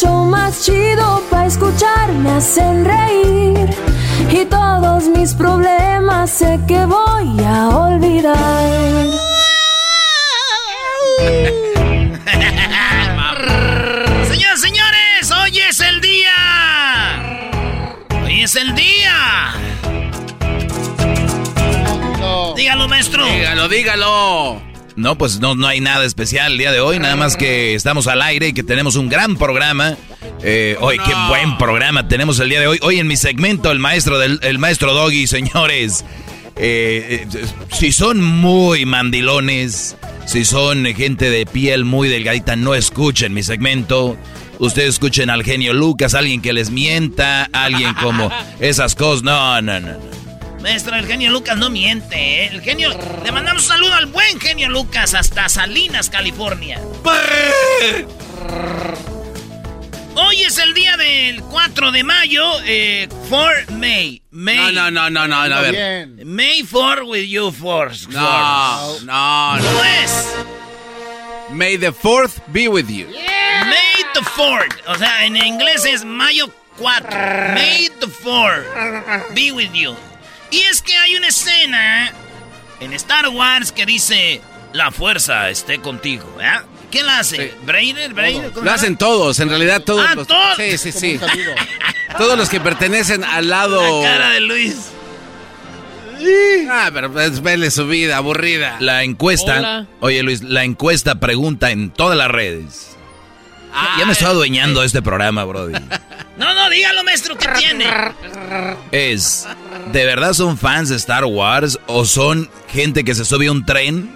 Show más chido para escuchar, me hacen reír. Y todos mis problemas sé que voy a olvidar. Señoras, señores, hoy es el día. Hoy es el día. Dígalo, maestro. Dígalo, dígalo. No, pues no, no hay nada especial el día de hoy, nada más que estamos al aire y que tenemos un gran programa. Eh, hoy, qué buen programa tenemos el día de hoy. Hoy en mi segmento, el maestro del el maestro Doggy, señores. eh, eh, si son muy mandilones, si son gente de piel muy delgadita, no escuchen mi segmento. Ustedes escuchen al genio Lucas, alguien que les mienta, alguien como esas cosas. No, no, no. no. Maestro, el genio Lucas no miente, ¿eh? El genio. Le mandamos un saludo al buen genio Lucas hasta Salinas, California. Hoy es el día del 4 de mayo, eh, for May. May. No, no, no, no, no, a ver. May for with you force. No, no, no. ¿Cómo es? May the fourth be with you. May the 4th. O sea, en inglés es mayo 4. May the 4th be with you. Y es que hay una escena en Star Wars que dice: La fuerza esté contigo. ¿verdad? ¿Quién la hace? Sí. ¿Brainer? ¿Brainer? ¿Cómo Lo hacen todos, en realidad todos Ah, los... todos. Sí, sí, sí. Todos los que pertenecen al lado... La cara de Luis. Ah, pero pues vele su vida, aburrida. La encuesta... Hola. Oye, Luis, la encuesta pregunta en todas las redes. Ah, ya me estoy adueñando este programa, Brody. No, no, dígalo, maestro, ¿qué tiene? Es, ¿de verdad son fans de Star Wars o son gente que se sube a un tren,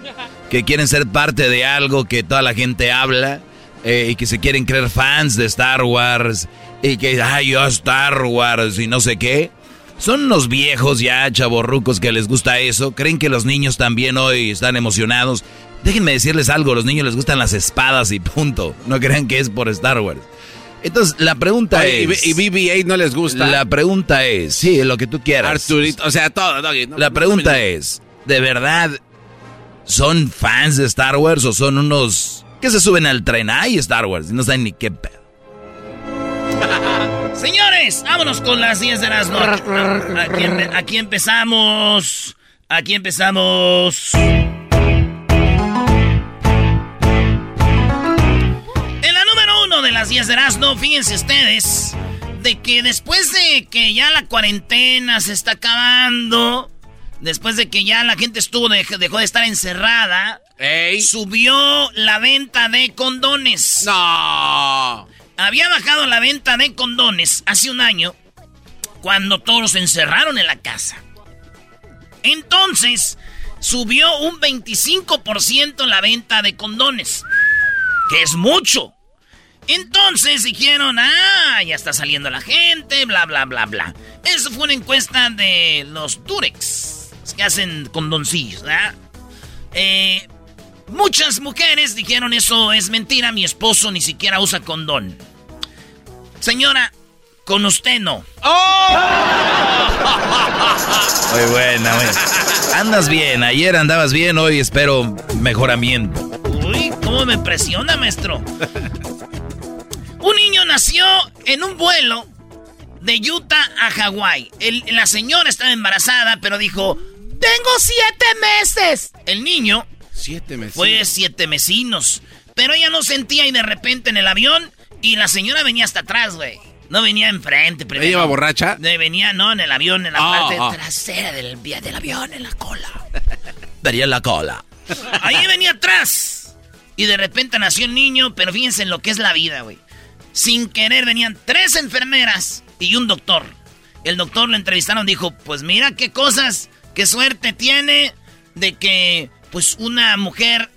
que quieren ser parte de algo que toda la gente habla eh, y que se quieren creer fans de Star Wars y que, ay, yo Star Wars y no sé qué? Son unos viejos ya, chavorrucos, que les gusta eso. ¿Creen que los niños también hoy están emocionados? Déjenme decirles algo, los niños les gustan las espadas y punto. No crean que es por Star Wars. Entonces, la pregunta Oye, es... y, y BB-8 no les gusta. La pregunta es, sí, lo que tú quieras. Arturito, o sea, todo. No- La no pregunta es, ¿de verdad son fans de Star Wars o son unos que se suben al tren? Ay, Star Wars, y no saben ni qué pedo. Señores, vámonos con las 10 de las noches. Aquí empezamos. Aquí empezamos. De las 10 de Erasmo, fíjense ustedes, de que después de que ya la cuarentena se está acabando, después de que ya la gente estuvo de- dejó de estar encerrada, ¡Ey! subió la venta de condones. ¡No! Había bajado la venta de condones hace un año cuando todos se encerraron en la casa. Entonces, subió un 25% la venta de condones, que es mucho. Entonces dijeron, ah, ya está saliendo la gente, bla, bla, bla, bla. Eso fue una encuesta de los Durex, que hacen condoncillos, ¿verdad? Eh, muchas mujeres dijeron, eso es mentira, mi esposo ni siquiera usa condón. Señora, con usted no. Muy buena, güey. Andas bien, ayer andabas bien, hoy espero mejoramiento. Uy, ¿cómo me presiona, maestro? Niño nació en un vuelo de Utah a Hawái. La señora estaba embarazada, pero dijo, tengo siete meses. El niño Siete meses. fue siete mesinos. Pero ella no sentía y de repente en el avión y la señora venía hasta atrás, güey. No venía enfrente primero. ¿Ella iba borracha? Venía, no, en el avión, en la Ah, parte ah. trasera del, del avión, en la cola. Daría la cola. Ahí venía atrás. Y de repente nació el niño, pero fíjense en lo que es la vida, güey. Sin querer venían tres enfermeras y un doctor. El doctor lo entrevistaron, dijo, pues mira qué cosas, qué suerte tiene de que pues una mujer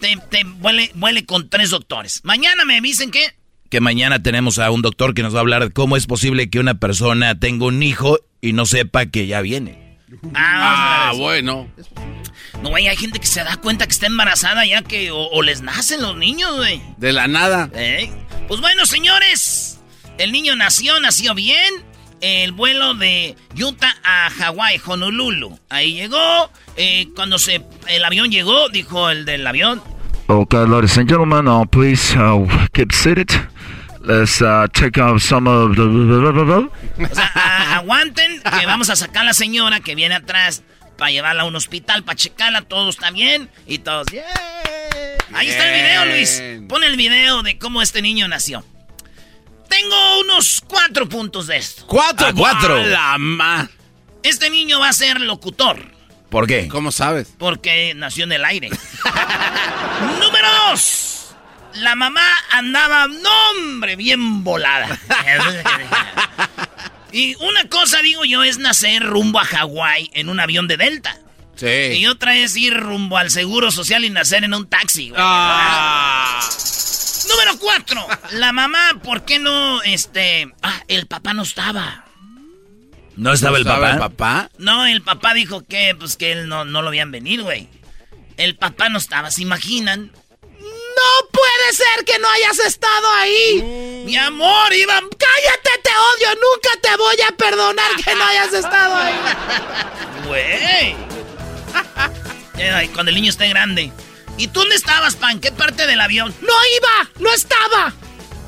te, te con tres doctores. Mañana me dicen que... Que mañana tenemos a un doctor que nos va a hablar de cómo es posible que una persona tenga un hijo y no sepa que ya viene. Ah, Ah, bueno. No, güey, hay gente que se da cuenta que está embarazada ya que o, o les nacen los niños, güey. De la nada. ¿Eh? Pues bueno, señores, el niño nació, nació bien. El vuelo de Utah a Hawái, Honolulu. Ahí llegó. eh, cuando se el avión llegó, dijo el del avión. Okay, ladies and gentlemen, uh, please uh, keep seated. Let's uh, take out some of the. O sea, a- aguanten que vamos a sacar a la señora que viene atrás para llevarla a un hospital, para checarla, todo está bien y todos. "Yeah". Ahí está el video, Luis. Pon el video de cómo este niño nació. Tengo unos cuatro puntos de esto. ¡Cuatro! Ah, cuatro. ¡A la ma! Este niño va a ser locutor. ¿Por qué? ¿Cómo sabes? Porque nació en el aire. Número dos. La mamá andaba, no hombre, bien volada. y una cosa, digo yo, es nacer rumbo a Hawái en un avión de Delta. Sí. Y otra es ir rumbo al Seguro Social y nacer en un taxi. güey. Ah. Número cuatro. La mamá, ¿por qué no, este... Ah, el papá no estaba. ¿No estaba el ¿Sabe papá? el papá? No, el papá dijo que, pues, que él no, no lo veían venir, güey. El papá no estaba, ¿se imaginan? No puede ser que no hayas estado ahí. Mi amor, iba... Cállate, te odio. Nunca te voy a perdonar que no hayas estado ahí. Güey. Ay, Cuando el niño esté grande. ¿Y tú dónde estabas, pa? ¿En qué parte del avión? No iba, no estaba.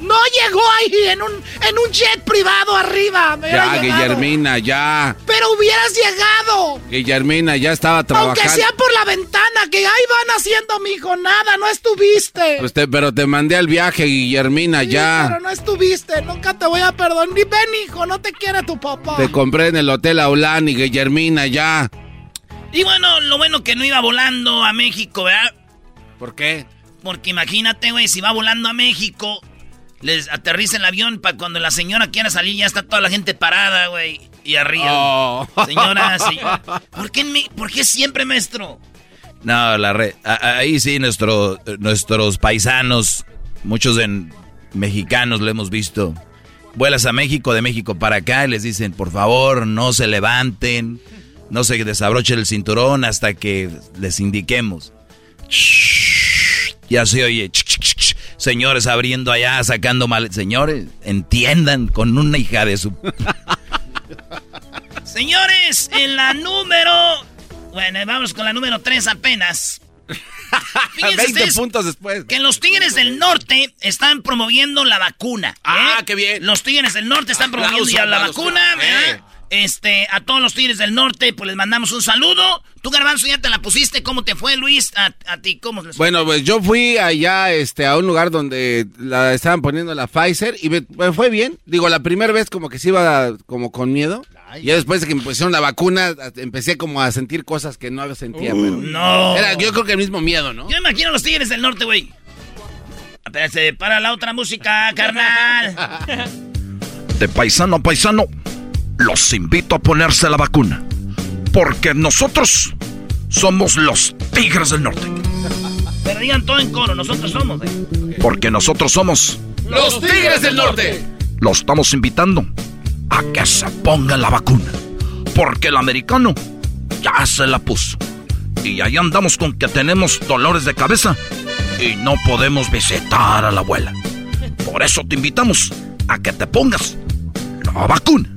No llegó ahí en un, en un jet privado arriba. Ya. Guillermina, ya. Pero hubieras llegado. Guillermina, ya estaba trabajando. Aunque sea por la ventana, que ahí van haciendo, mijo, nada, no estuviste. Pues te- pero te mandé al viaje, Guillermina, Sí, ya. Pero no estuviste, nunca te voy a perdonar. Ni ven, hijo, no te quiere tu papá. Te compré en el Hotel Aulani, Guillermina, ya. Y bueno, lo bueno que no iba volando a México, ¿verdad? ¿Por qué? Porque imagínate, güey, si va volando a México, les aterriza el avión para cuando la señora quiera salir, ya está toda la gente parada, güey. Y arriba. Oh. Señora, sí. ¿Por qué, en mi- ¿Por qué siempre, maestro? No, la red. Ahí sí, nuestro, nuestros paisanos, muchos de mexicanos lo hemos visto. Vuelas a México, de México para acá, y les dicen, por favor, no se levanten, no se desabrochen el cinturón hasta que les indiquemos. Ya se oye, señores abriendo allá, sacando mal. Señores, entiendan con una hija de su. Señores, en la número. Bueno, vamos con la número 3 apenas. Fíjense 20 ustedes puntos después. que los Tigres del Norte están promoviendo la vacuna. ¿eh? Ah, qué bien. Los Tigres del Norte están promoviendo ya la vacuna. Eh. Este, a todos los Tigres del Norte, pues les mandamos un saludo. Tú, Garbanzo, ya te la pusiste. ¿Cómo te fue, Luis? A, a ti, ¿cómo les fue? Bueno, pues yo fui allá este, a un lugar donde la estaban poniendo la Pfizer y me, me fue bien. Digo, la primera vez como que se iba como con miedo. Y ya después de que me pusieron la vacuna, empecé como a sentir cosas que no sentía, pero... no. Era, yo creo que el mismo miedo, ¿no? Yo me imagino a los Tigres del Norte, güey. Espérate, para la otra música, carnal. De paisano a paisano, los invito a ponerse la vacuna. Porque nosotros somos los Tigres del Norte. Pero digan todo en coro, nosotros somos, güey. Porque nosotros somos Los Tigres del Norte. Lo estamos invitando a que se ponga la vacuna. Porque el americano ya se la puso. Y ahí andamos con que tenemos dolores de cabeza y no podemos visitar a la abuela. Por eso te invitamos a que te pongas la vacuna.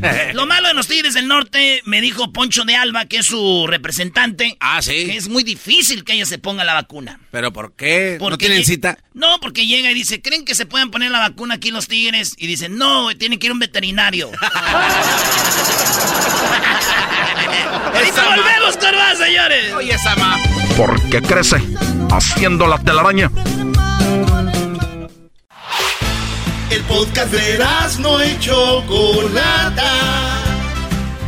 Lo malo de los Tigres del Norte, me dijo Poncho de Alba, que es su representante. Ah, sí. Que es muy difícil que ella se ponga la vacuna. ¿Pero por qué? ¿No Porque tienen lle- cita? No, porque llega y dice, ¿creen que se pueden poner la vacuna aquí los Tigres? Y dicen, no, tiene que ir un veterinario. Ahorita volvemos con más, señores. Oye, Sama. Porque crece haciendo la telaraña. El podcast de no y Chocolata.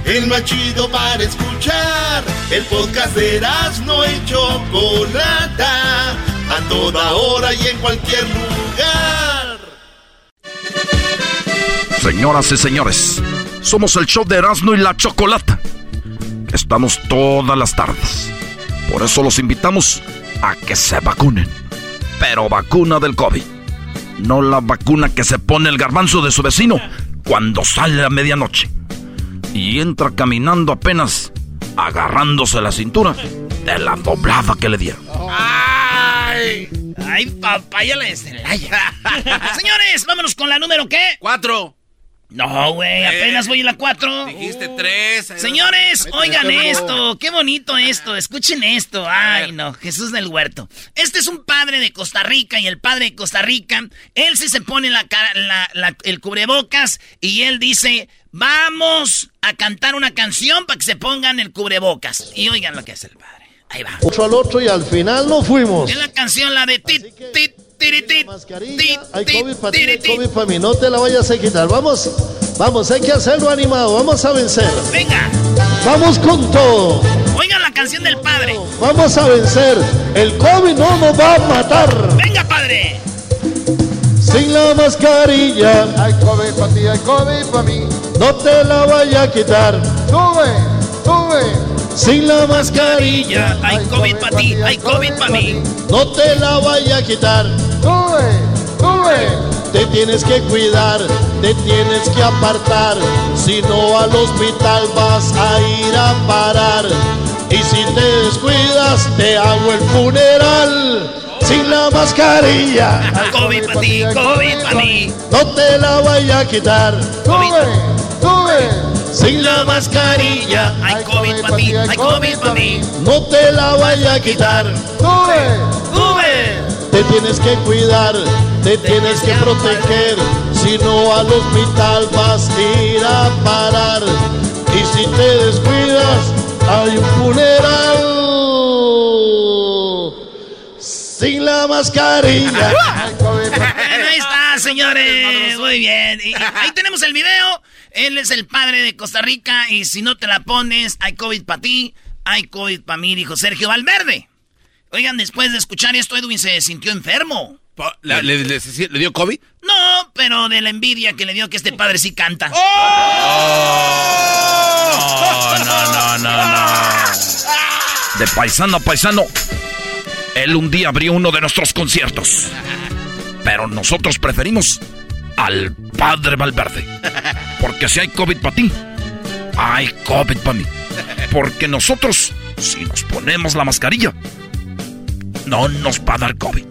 El más chido para escuchar. El podcast de no y Chocolata. A toda hora y en cualquier lugar. Señoras y señores, somos el show de Erasmo y la Chocolata. Estamos todas las tardes. Por eso los invitamos a que se vacunen. Pero vacuna del COVID. No la vacuna que se pone el garbanzo de su vecino cuando sale a medianoche. Y entra caminando apenas agarrándose la cintura de la doblada que le dieron. Ay, ay, papaya la de Celaya. Señores, vámonos con la número qué? Cuatro. No, güey, apenas voy a la cuatro. Dijiste tres. Señores, oigan esto, qué bonito esto, escuchen esto. Ay, no, Jesús del Huerto. Este es un padre de Costa Rica y el padre de Costa Rica, él sí se pone la cara, la- la- el cubrebocas y él dice, vamos a cantar una canción para que se pongan el cubrebocas. Y oigan lo que hace el padre. Ahí va. Otro al otro y al final nos fuimos. Es la canción, la de tit, tit, tiritit, Hay COVID para ti, hay. COVID para mí. No te la vayas a quitar. Vamos, vamos, hay que hacerlo animado. Vamos a vencer. Venga, Vamos con todo. oigan la canción del padre. Vamos a vencer. El COVID no nos va a matar. Venga, padre. Sin la mascarilla. Hay COVID para ti, hay COVID para mí. No te la vaya a quitar. Sube, sube. Sin la mascarilla. Hay COVID para ti, hay COVID para mí. No te la vaya a quitar. Sube, sube. Te tienes que cuidar, te tienes que apartar, si no al hospital vas a ir a parar. Y si te descuidas, te hago el funeral sin la mascarilla. COVID para ti, COVID para mí. No te la vaya a quitar Sube, sube. Sin la mascarilla. Hay COVID para ti, hay COVID para mí. No te la vaya a quitar. Sube. ¡Sube! Te tienes que cuidar, te tienes que proteger, si no al hospital vas a ir a parar. Y si te descuidas, hay un funeral sin la mascarilla. Señores. Muy bien. Y ahí tenemos el video. Él es el padre de Costa Rica. Y si no te la pones, hay COVID para ti, hay COVID para mí, dijo Sergio Valverde. Oigan, después de escuchar esto, Edwin se sintió enfermo. ¿Le, le- le- le dio COVID? No, pero de la envidia que le dio que este padre sí canta. Oh, no, no, no, no. De paisano a paisano, él un día abrió uno de nuestros conciertos. Pero nosotros preferimos al padre Valverde. Porque si hay COVID para ti, hay COVID para mí. Porque nosotros, si nos ponemos la mascarilla, no nos va a dar COVID.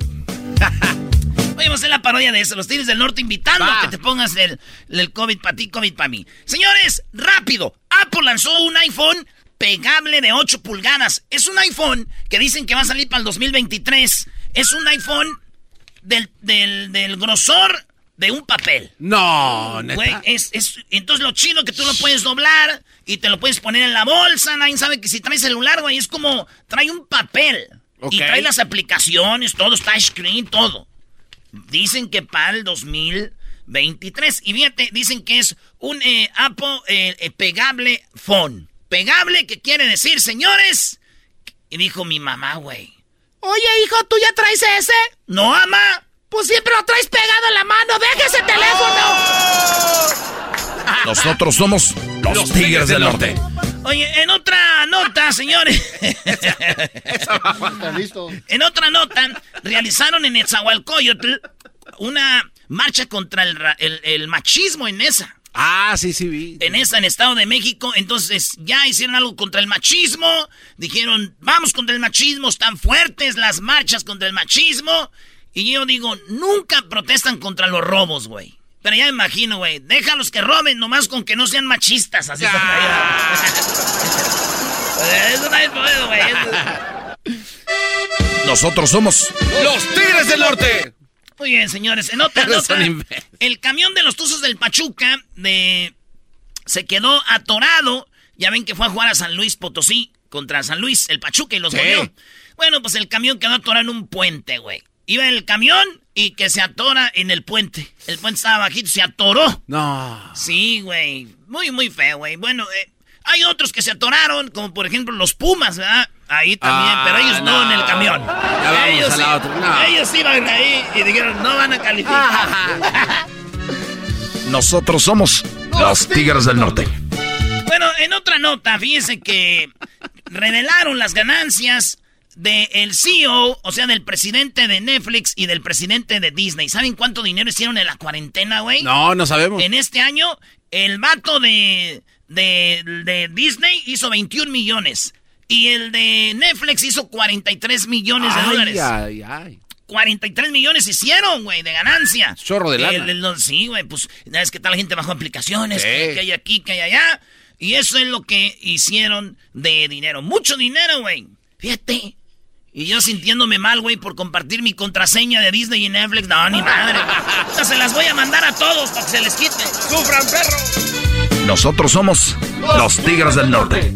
Oye, vamos a hacer la parodia de eso. Los Tigres del Norte invitando Va. a que te pongas el, el COVID para ti, COVID para mí. Señores, rápido. Apple lanzó un iPhone pegable de 8 pulgadas. Es un iPhone que dicen que va a salir para el 2023. Es un iPhone del, del, del grosor de un papel. No, neta. Güey, es, es, entonces lo chido que tú lo puedes doblar y te lo puedes poner en la bolsa. Nadie sabe que si traes celular, güey, es como trae un papel. Y trae las aplicaciones, todo, touchscreen, todo. Dicen que para el 2023. Y fíjate, dicen que es un eh, Apple eh, eh, pegable phone. Pegable, que quiere decir, señores. Y dijo mi mamá, güey. Oye, hijo, ¿tú ya traes ese? No, ama. Pues siempre lo traes pegado en la mano. Deja ese teléfono. Nosotros somos los, Tigres del Norte. Oye, en otra nota, señores. Está listo. en otra nota, realizaron en Etzahualcoyotl una marcha contra el, ra- el- el machismo en esa. Ah, sí, sí, vi. En esa, en Estado de México. Entonces, ya hicieron algo contra el machismo. Dijeron, vamos contra el machismo. Están fuertes las marchas contra el machismo. Y yo digo, nunca protestan contra los robos, güey. Pero ya me imagino, güey. Déjalos que roben, nomás con que no sean machistas. Así caída. Eso no hay pedo, güey. Nosotros somos ¡Los Tigres del Norte! Muy bien, señores. En otra nota, el camión de los Tuzos del Pachuca de... se quedó atorado. Ya ven que fue a jugar a San Luis Potosí contra San Luis, el Pachuca, y los Sí. goleó. Bueno, pues el camión quedó atorado en un puente, güey. Iba el camión y que se atora en el puente. El puente estaba bajito, se atoró. No. Sí, güey. Muy, muy feo, güey. Bueno, eh, hay otros que se atoraron, como por ejemplo los Pumas, ¿verdad? Ahí también, Ah, pero ellos no, no. en el camión. Ya vamos ellos a la sí- otra, no. Ellos iban ahí y dijeron, no van a calificar. Nosotros somos los Tigres del Norte. bueno, en otra nota, fíjense que revelaron las ganancias del CEO, o sea, del presidente de Netflix y del presidente de Disney. ¿Saben cuánto dinero hicieron en la cuarentena, güey? No, no sabemos. En este año, el vato de, de, de Disney hizo 21 millones. Y el de Netflix hizo 43 millones de Ay, dólares. ay, ay. 43 millones hicieron, güey, de ganancia. Chorro de lana. El- el- sí, güey, pues, es que tal la gente bajó aplicaciones, Sí. que, que hay aquí, que hay allá. Y eso es lo que hicieron de dinero. Mucho dinero, güey. Fíjate. Y yo sintiéndome mal, güey, por compartir mi contraseña de Disney y Netflix. No, ni madre. güey. O sea, se las voy a mandar a todos para que se les quite. ¡Sufran, perro! Nosotros somos los Tigres del Norte.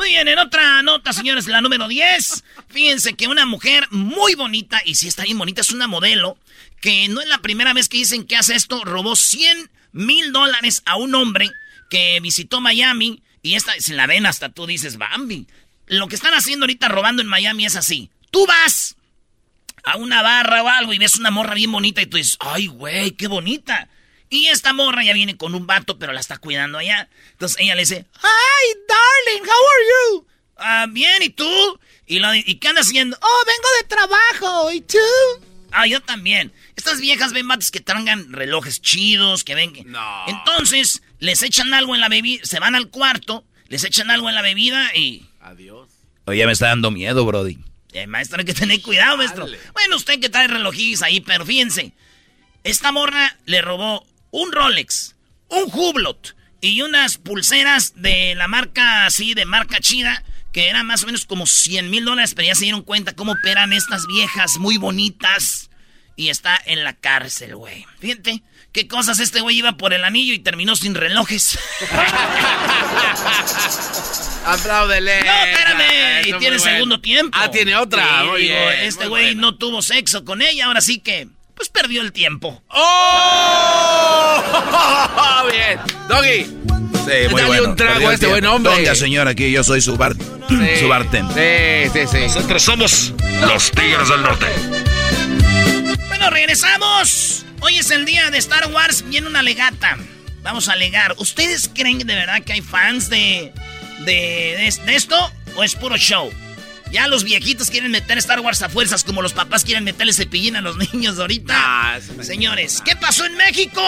Muy bien, en otra nota, señores, la número 10. Fíjense que una mujer muy bonita, y si está bien bonita, es una modelo, que no es la primera vez que dicen que hace esto, robó 100 mil dólares a un hombre que visitó Miami, y esta, se la ven hasta tú dices, Bambi. Lo que están haciendo ahorita robando en Miami es así. Tú vas a una barra o algo y ves una morra bien bonita y tú dices, ay, güey, qué bonita. Y esta morra ya viene con un vato, pero la está cuidando allá. Entonces ella le dice, hi, darling, how are you? "Ah, bien, ¿y tú? ¿Y, lo- ¿Y qué andas haciendo? Oh, vengo de trabajo, ¿y tú? Ah, yo también. Estas viejas ven vatos que traigan relojes chidos, que ven... que- No. Entonces, les echan algo en la bebida, se van al cuarto, les echan algo en la bebida y... Adiós. Oye, me está dando miedo, Brody. Eh, maestro, hay que tener cuidado, maestro. Bueno, usted que trae relojillos ahí, pero fíjense. Esta morra le robó un Rolex, un Hublot y unas pulseras de la marca así, de marca chida, que eran más o menos como 100 mil dólares, pero ya se dieron cuenta cómo operan estas viejas muy bonitas. Y está en la cárcel, güey. Fíjate, qué cosas este güey iba por el anillo y terminó sin relojes. Apláudele. No, espérame. Eso Y tiene segundo tiempo. Ah, tiene otra. Sí, digo, este güey no tuvo sexo con ella, ahora sí que, pues perdió el tiempo. ¡Oh! Bien. Doggy. Sí, muy Dale bueno. un trago Perdió a este buen hombre. Ponga, señor, aquí yo soy su, bar... su bartend. Sí, sí, sí. Nosotros somos los Tigres del Norte. Bueno, regresamos. Hoy es el día de Star Wars. Viene una legata. Vamos a alegar. ¿Ustedes creen de verdad que hay fans de, de, de- de esto? ¿O es puro show? Ya los viejitos quieren meter Star Wars a fuerzas como los papás quieren meterle cepillín a los niños ahorita. Ah, Señores, ¿qué pasó en México?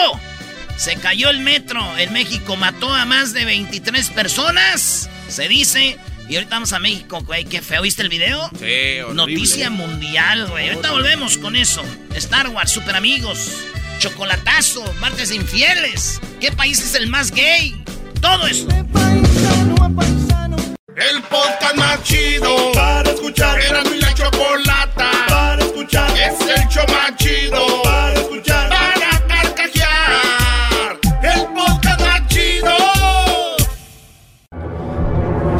Se cayó el metro en México, mató a más de 23 personas, se dice. Y ahorita vamos a México, güey, qué feo. ¿Viste el video? Sí, horrible. Noticia mundial, güey. Ahorita volvemos con eso. Star Wars, super amigos, chocolatazo, martes de infieles. ¿Qué país es el más gay? Todo eso. El podcast más chido para escuchar. Era mi la chocolata para escuchar. Es el show más chido para escuchar. Para carcajear. El podcast más chido.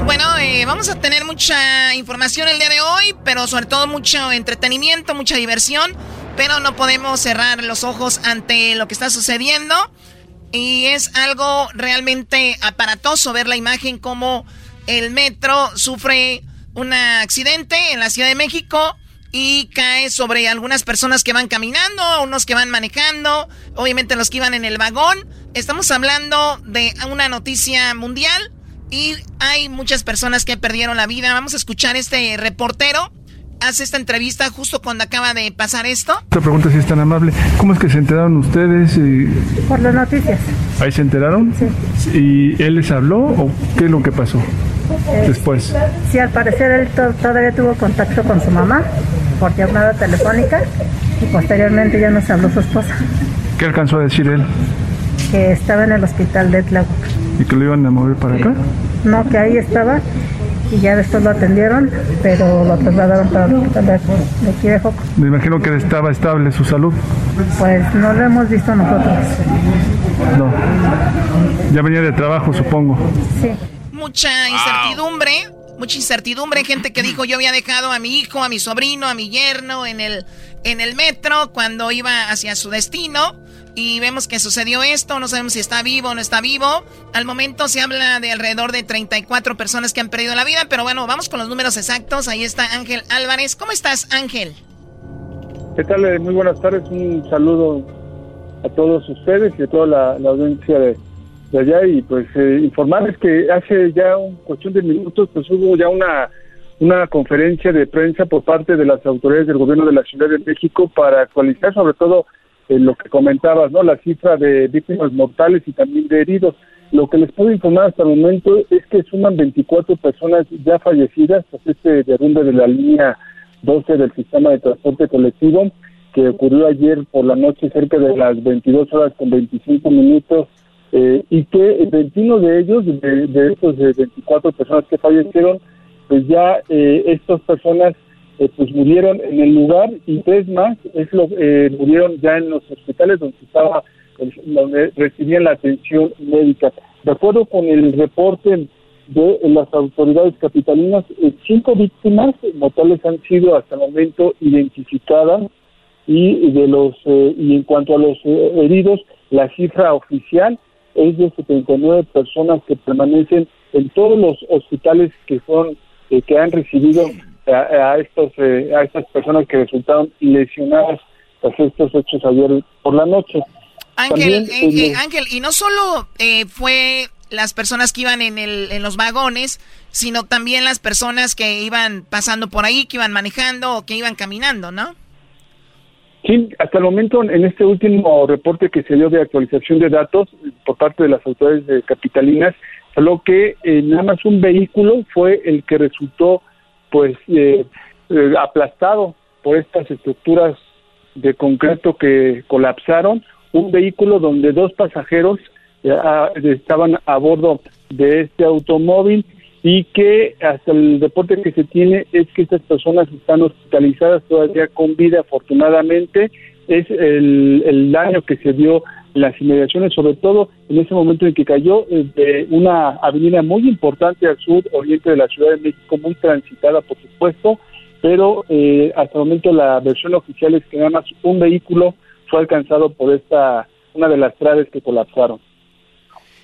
Bueno, eh, vamos a tener mucha información el día de hoy, pero sobre todo mucho entretenimiento, mucha diversión, pero no podemos cerrar los ojos ante lo que está sucediendo. Y es algo realmente aparatoso ver la imagen como el metro sufre un accidente en la Ciudad de México y cae sobre algunas personas que van caminando, unos que van manejando, obviamente los que iban en el vagón. Estamos hablando de una noticia mundial y hay muchas personas que perdieron la vida. Vamos a escuchar este reportero hace esta entrevista justo cuando acaba de pasar esto. Esta pregunta si es tan amable. ¿Cómo es que se enteraron ustedes? Por las noticias. ¿Ahí se enteraron? Sí. ¿Y él les habló o qué es lo que pasó Eh, después? Sí, al parecer él to- todavía tuvo contacto con su mamá por llamada telefónica y posteriormente ya nos habló su esposa, ¿Qué alcanzó a decir él? que estaba en el hospital de Tláhuac. ¿Y que lo iban a mover para acá? No, que ahí estaba y ya después lo atendieron, pero lo trasladaron para el hospital de, aquí de Joco. Me imagino que estaba estable su salud. Pues no lo hemos visto nosotros. No. Ya venía de trabajo, supongo. Sí. Mucha incertidumbre, mucha incertidumbre, gente que dijo yo había dejado a mi hijo, a mi sobrino, a mi yerno en el, en el metro cuando iba hacia su destino. Y vemos que sucedió esto, no sabemos si está vivo o no está vivo. Al momento se habla de alrededor de 34 personas que han perdido la vida, pero bueno, vamos con los números exactos. Ahí está Ángel Álvarez. ¿Cómo estás, Ángel? ¿Qué tal? Eh, Muy buenas tardes. Un saludo a todos ustedes y a toda la, audiencia de, de allá. Y pues eh, informarles que hace ya un cuestión de minutos, pues hubo ya una, una conferencia de prensa por parte de las autoridades del gobierno de la Ciudad de México para actualizar sobre todo eh, lo que comentabas, ¿no? La cifra de víctimas mortales y también de heridos. Lo que les puedo informar hasta el momento es que suman 24 personas ya fallecidas tras este derrumbe de la línea 12 del sistema de transporte colectivo que ocurrió ayer por la noche cerca de las 22 horas con 25 minutos eh, y que 21 de ellos, de, de estos eh, 24 personas que fallecieron, pues ya eh, estas personas eh, pues murieron en el lugar y tres más es lo, eh, murieron ya en los hospitales donde estaba el- donde recibían la atención médica. De acuerdo con el reporte de las autoridades capitalinas, eh, cinco víctimas mortales han sido hasta el momento identificadas y de los eh, y en cuanto a los eh, heridos, la cifra oficial es de 79 personas que permanecen en todos los hospitales que son eh, que han recibido a, a estos eh, a estas personas que resultaron lesionadas tras estos hechos ayer por la noche. Ángel, También, eh, Ángel, y no solo eh, fue las personas que iban en, el, en los vagones, sino también las personas que iban pasando por ahí, que iban manejando o que iban caminando, ¿no? Sí, hasta el momento, en este último reporte que se dio de actualización de datos por parte de las autoridades de capitalinas, solo que eh, nada más un vehículo fue el que resultó pues eh, eh, aplastado por estas estructuras de concreto que colapsaron, un vehículo donde dos pasajeros eh, ah, estaban a bordo de este automóvil y que hasta el reporte que se tiene es que estas personas están hospitalizadas todavía con vida afortunadamente. Es el, el daño que se dio las inmediaciones sobre todo en ese momento en que cayó eh, una avenida muy importante al sur oriente de la Ciudad de México muy transitada por supuesto pero eh, hasta el momento la versión oficial es que nada más un vehículo fue alcanzado por esta una de las traves que colapsaron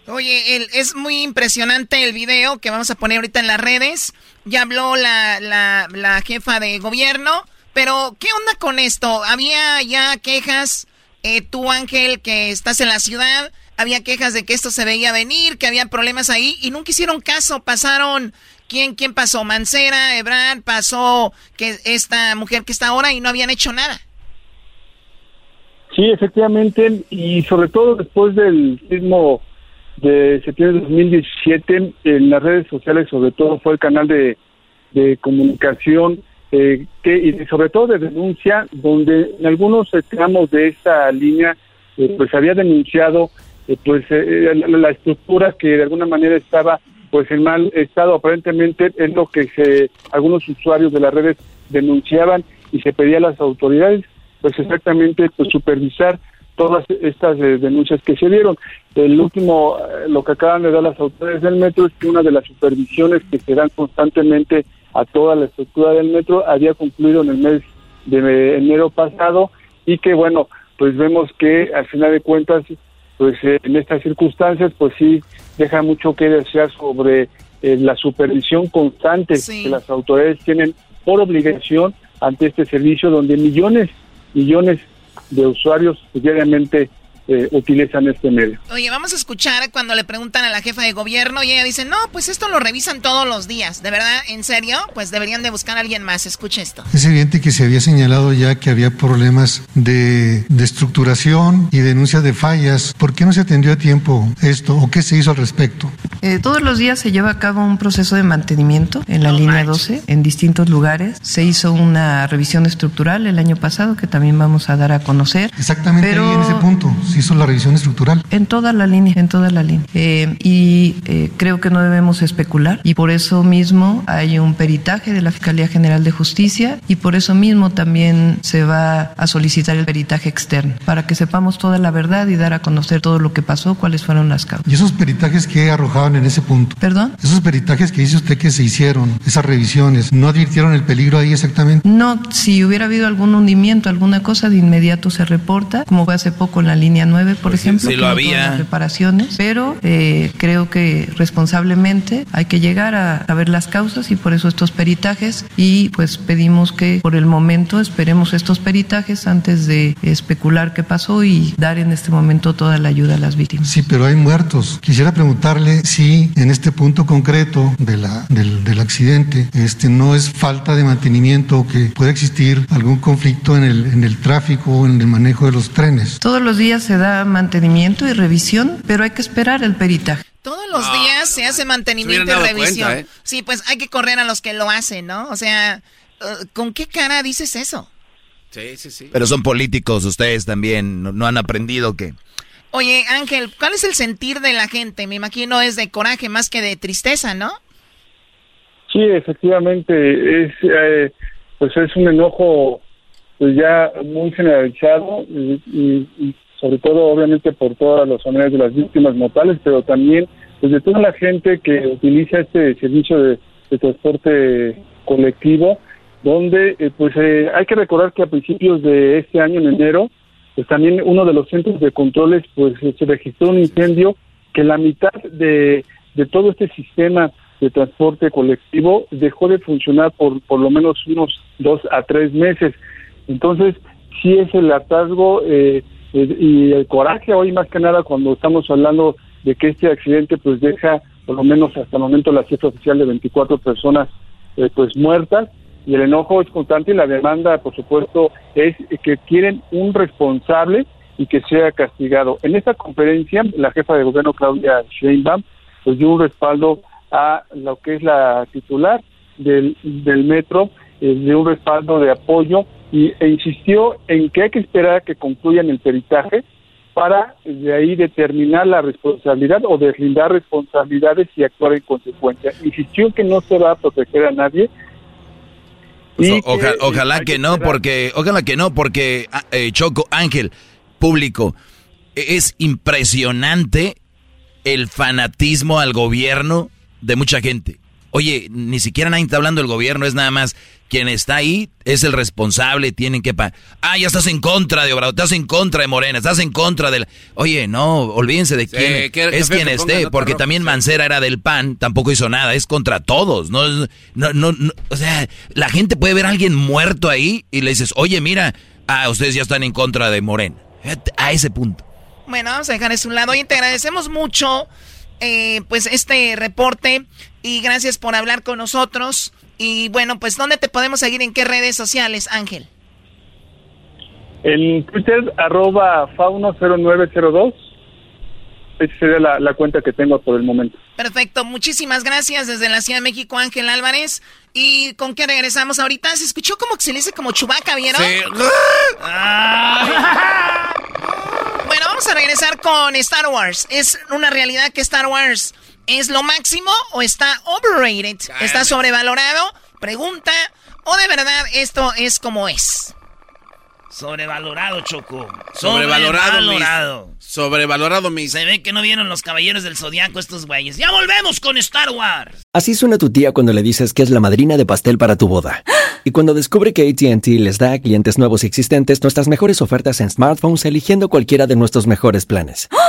Oye, el- es muy impresionante el video que vamos a poner ahorita en las redes. Ya habló la, la, la jefa de gobierno, pero ¿qué onda con esto? Había ya quejas, eh, tú Ángel, que estás en la ciudad, había quejas de que esto se veía venir, que había problemas ahí y nunca hicieron caso. Pasaron, ¿quién, quién pasó? Mancera, Ebrard, pasó que esta mujer que está ahora y no habían hecho nada. Sí, efectivamente, y sobre todo después del sismo de septiembre de 2017, en las redes sociales, sobre todo fue el canal de, de comunicación eh, que y sobre todo de denuncia, donde en algunos eh, tramos de esta línea, eh, pues había denunciado eh, pues eh, la, la estructura que de alguna manera estaba pues en mal estado aparentemente es lo que se algunos usuarios de las redes denunciaban y se pedía a las autoridades pues exactamente pues supervisar todas estas eh, denuncias que se dieron. El último, eh, lo que acaban de dar las autoridades del metro es que una de las supervisiones que se dan constantemente a toda la estructura del metro había concluido en el mes de enero pasado y que bueno, pues vemos que al final de cuentas, pues eh, en estas circunstancias, pues sí deja mucho que desear sobre eh, la supervisión constante que las autoridades tienen por obligación ante este servicio donde millones millones de usuarios diariamente eh, utilizan este medio. Oye, vamos a escuchar cuando le preguntan a la jefa de gobierno y ella dice, no, pues esto lo revisan todos los días. ¿De verdad? ¿En serio? Pues deberían de buscar a alguien más. Escuche esto. Es evidente que se había señalado ya que había problemas de, de estructuración y denuncias de fallas. ¿Por qué no se atendió a tiempo esto o qué se hizo al respecto? Eh, todos los días se lleva a cabo un proceso de mantenimiento en la línea 12 en distintos lugares. Se hizo una revisión estructural el año pasado que también vamos a dar a conocer. Exactamente Pero- ahí en ese punto se hizo la revisión estructural. En toda la línea, en toda la línea. Eh, y eh, creo que no debemos especular y por eso mismo hay un peritaje de la Fiscalía General de Justicia y por eso mismo también se va a solicitar el peritaje externo para que sepamos toda la verdad y dar a conocer todo lo que pasó, cuáles fueron las causas. ¿Y esos peritajes que arrojaban en ese punto? ¿Perdón? Esos peritajes que dice usted que se hicieron, esas revisiones, ¿no advirtieron el peligro ahí exactamente? No, si hubiera habido algún hundimiento, alguna cosa, de inmediato se reporta, como fue hace poco en la línea 9, por ejemplo, sí que lo había. las reparaciones, pero eh, creo que responsablemente hay que llegar a saber las causas y por eso estos peritajes y pues pedimos que por el momento esperemos estos peritajes antes de especular qué pasó y dar en este momento toda la ayuda a las víctimas. Sí, pero hay muertos. Quisiera preguntarle si en este punto concreto de la, del, del accidente este, no es falta de mantenimiento o que puede existir algún conflicto en el, en el tráfico o en el manejo de los trenes. Todos los días se da mantenimiento y revisión, pero hay que esperar el peritaje. Todos los días se hace mantenimiento y revisión. cuenta, ¿eh? Sí, pues hay que correr a los que lo hacen, ¿no? O sea, uh, ¿con qué cara dices eso? Sí, sí, sí. Pero son políticos ustedes también, no, no han aprendido que... Oye, Ángel, ¿cuál es el sentir de la gente? Me imagino es de coraje más que de tristeza, ¿no? Sí, efectivamente, es eh, pues es un enojo pues ya muy generalizado y, y- y sobre todo obviamente por todas las familias de las víctimas mortales, pero también pues de toda la gente que utiliza este servicio de, transporte colectivo, donde eh, pues eh, hay que recordar que a principios de este año, en enero, pues también uno de los centros de controles pues se registró un incendio que la mitad de, de todo este sistema de transporte colectivo dejó de funcionar por por lo menos unos dos a tres meses. Entonces, sí es el hartazgo eh, y el coraje hoy más que nada cuando estamos hablando de que este accidente pues deja por lo menos hasta el momento la cifra oficial de 24 personas eh, pues muertas y el enojo es constante y la demanda por supuesto es que quieren un responsable y que sea castigado. En esta conferencia la jefa de gobierno Claudia Sheinbaum pues dio un respaldo a lo que es la titular del, del metro, eh, de un respaldo de apoyo y, e insistió en que hay que esperar a que concluyan el peritaje para de ahí determinar la responsabilidad o deslindar responsabilidades y actuar en consecuencia. Insistió que no se va a proteger a nadie. Pues, y o- oja- que, ojalá hay que no, porque, ojalá que no, porque ah, eh, Choco, Ángel, público, e- es impresionante el fanatismo al gobierno de mucha gente. Oye, ni siquiera nadie está hablando del gobierno, es nada más quien está ahí es el responsable, tienen que pa ah, ya estás en contra de Obrador, estás en contra de Morena, estás en contra del Oye, no, olvídense de Sí, quién que es quien esté, porque también sí. Mancera era del PAN, tampoco hizo nada, es contra todos, no, no, no, no, o sea, la gente puede ver a alguien muerto ahí y le dices, oye, mira, ah, ustedes ya están en contra de Morena, a ese punto. Bueno, vamos a dejar eso a un lado. Oye, te agradecemos mucho eh, pues este reporte y gracias por hablar con nosotros. Y bueno, pues ¿dónde te podemos seguir? ¿En qué redes sociales, Ángel? En Twitter, arroba fauno0902. Esa sería la, la cuenta que tengo por el momento. Perfecto, muchísimas gracias desde la Ciudad de México, Ángel Álvarez. ¿Y con qué regresamos ahorita? Se escuchó como que se le dice como chubaca, ¿vieron? Ay. Bueno, vamos a regresar con Star Wars. ¿Es una realidad que Star Wars es lo máximo o está overrated? ¿Está sobrevalorado? Pregunta. ¿O de verdad esto es como es? Sobrevalorado, Choco. Sobrevalorado, Sobrevalorado. mis. Sobrevalorado, mis. Se ve que no vieron los caballeros del zodiaco estos güeyes. ¡Ya volvemos con Star Wars! Así suena tu tía cuando le dices que es la madrina de pastel para tu boda. Y cuando descubre que ATT les da a clientes nuevos y existentes nuestras mejores ofertas en smartphones eligiendo cualquiera de nuestros mejores planes.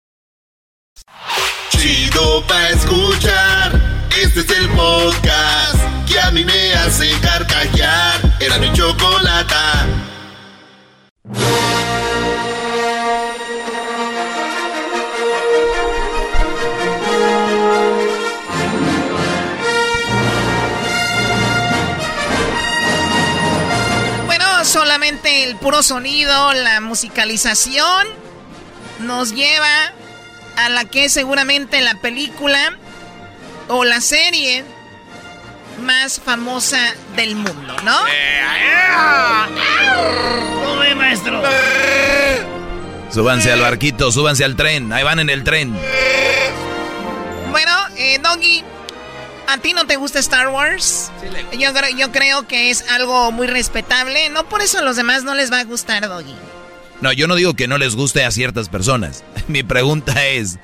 Chido pa' escuchar. Este es el podcast que a mí me hace carcajear. Era mi chocolata. Bueno, solamente el puro sonido, la musicalización nos lleva a la que es seguramente la película o la serie más famosa del mundo, ¿no? ¿Cómo ve, maestro? Súbanse al barquito, súbanse al tren. Ahí van en el tren. Bueno, eh, Doggy, ¿a ti no te gusta Star Wars? Yo, creo- yo creo que es algo muy respetable. No por eso a los demás no les va a gustar, Doggy. No, yo no digo que no les guste a ciertas personas. Mi pregunta es,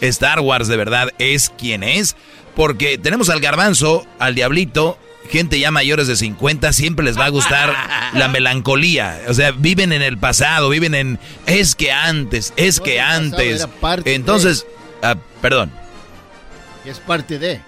¿Star Wars de verdad es quien es? Porque tenemos al garbanzo, al diablito, gente ya mayores de 50, siempre les va a gustar la melancolía. O sea, viven en el pasado, viven en... Es que antes, es que antes. Entonces, ah, perdón, es parte de.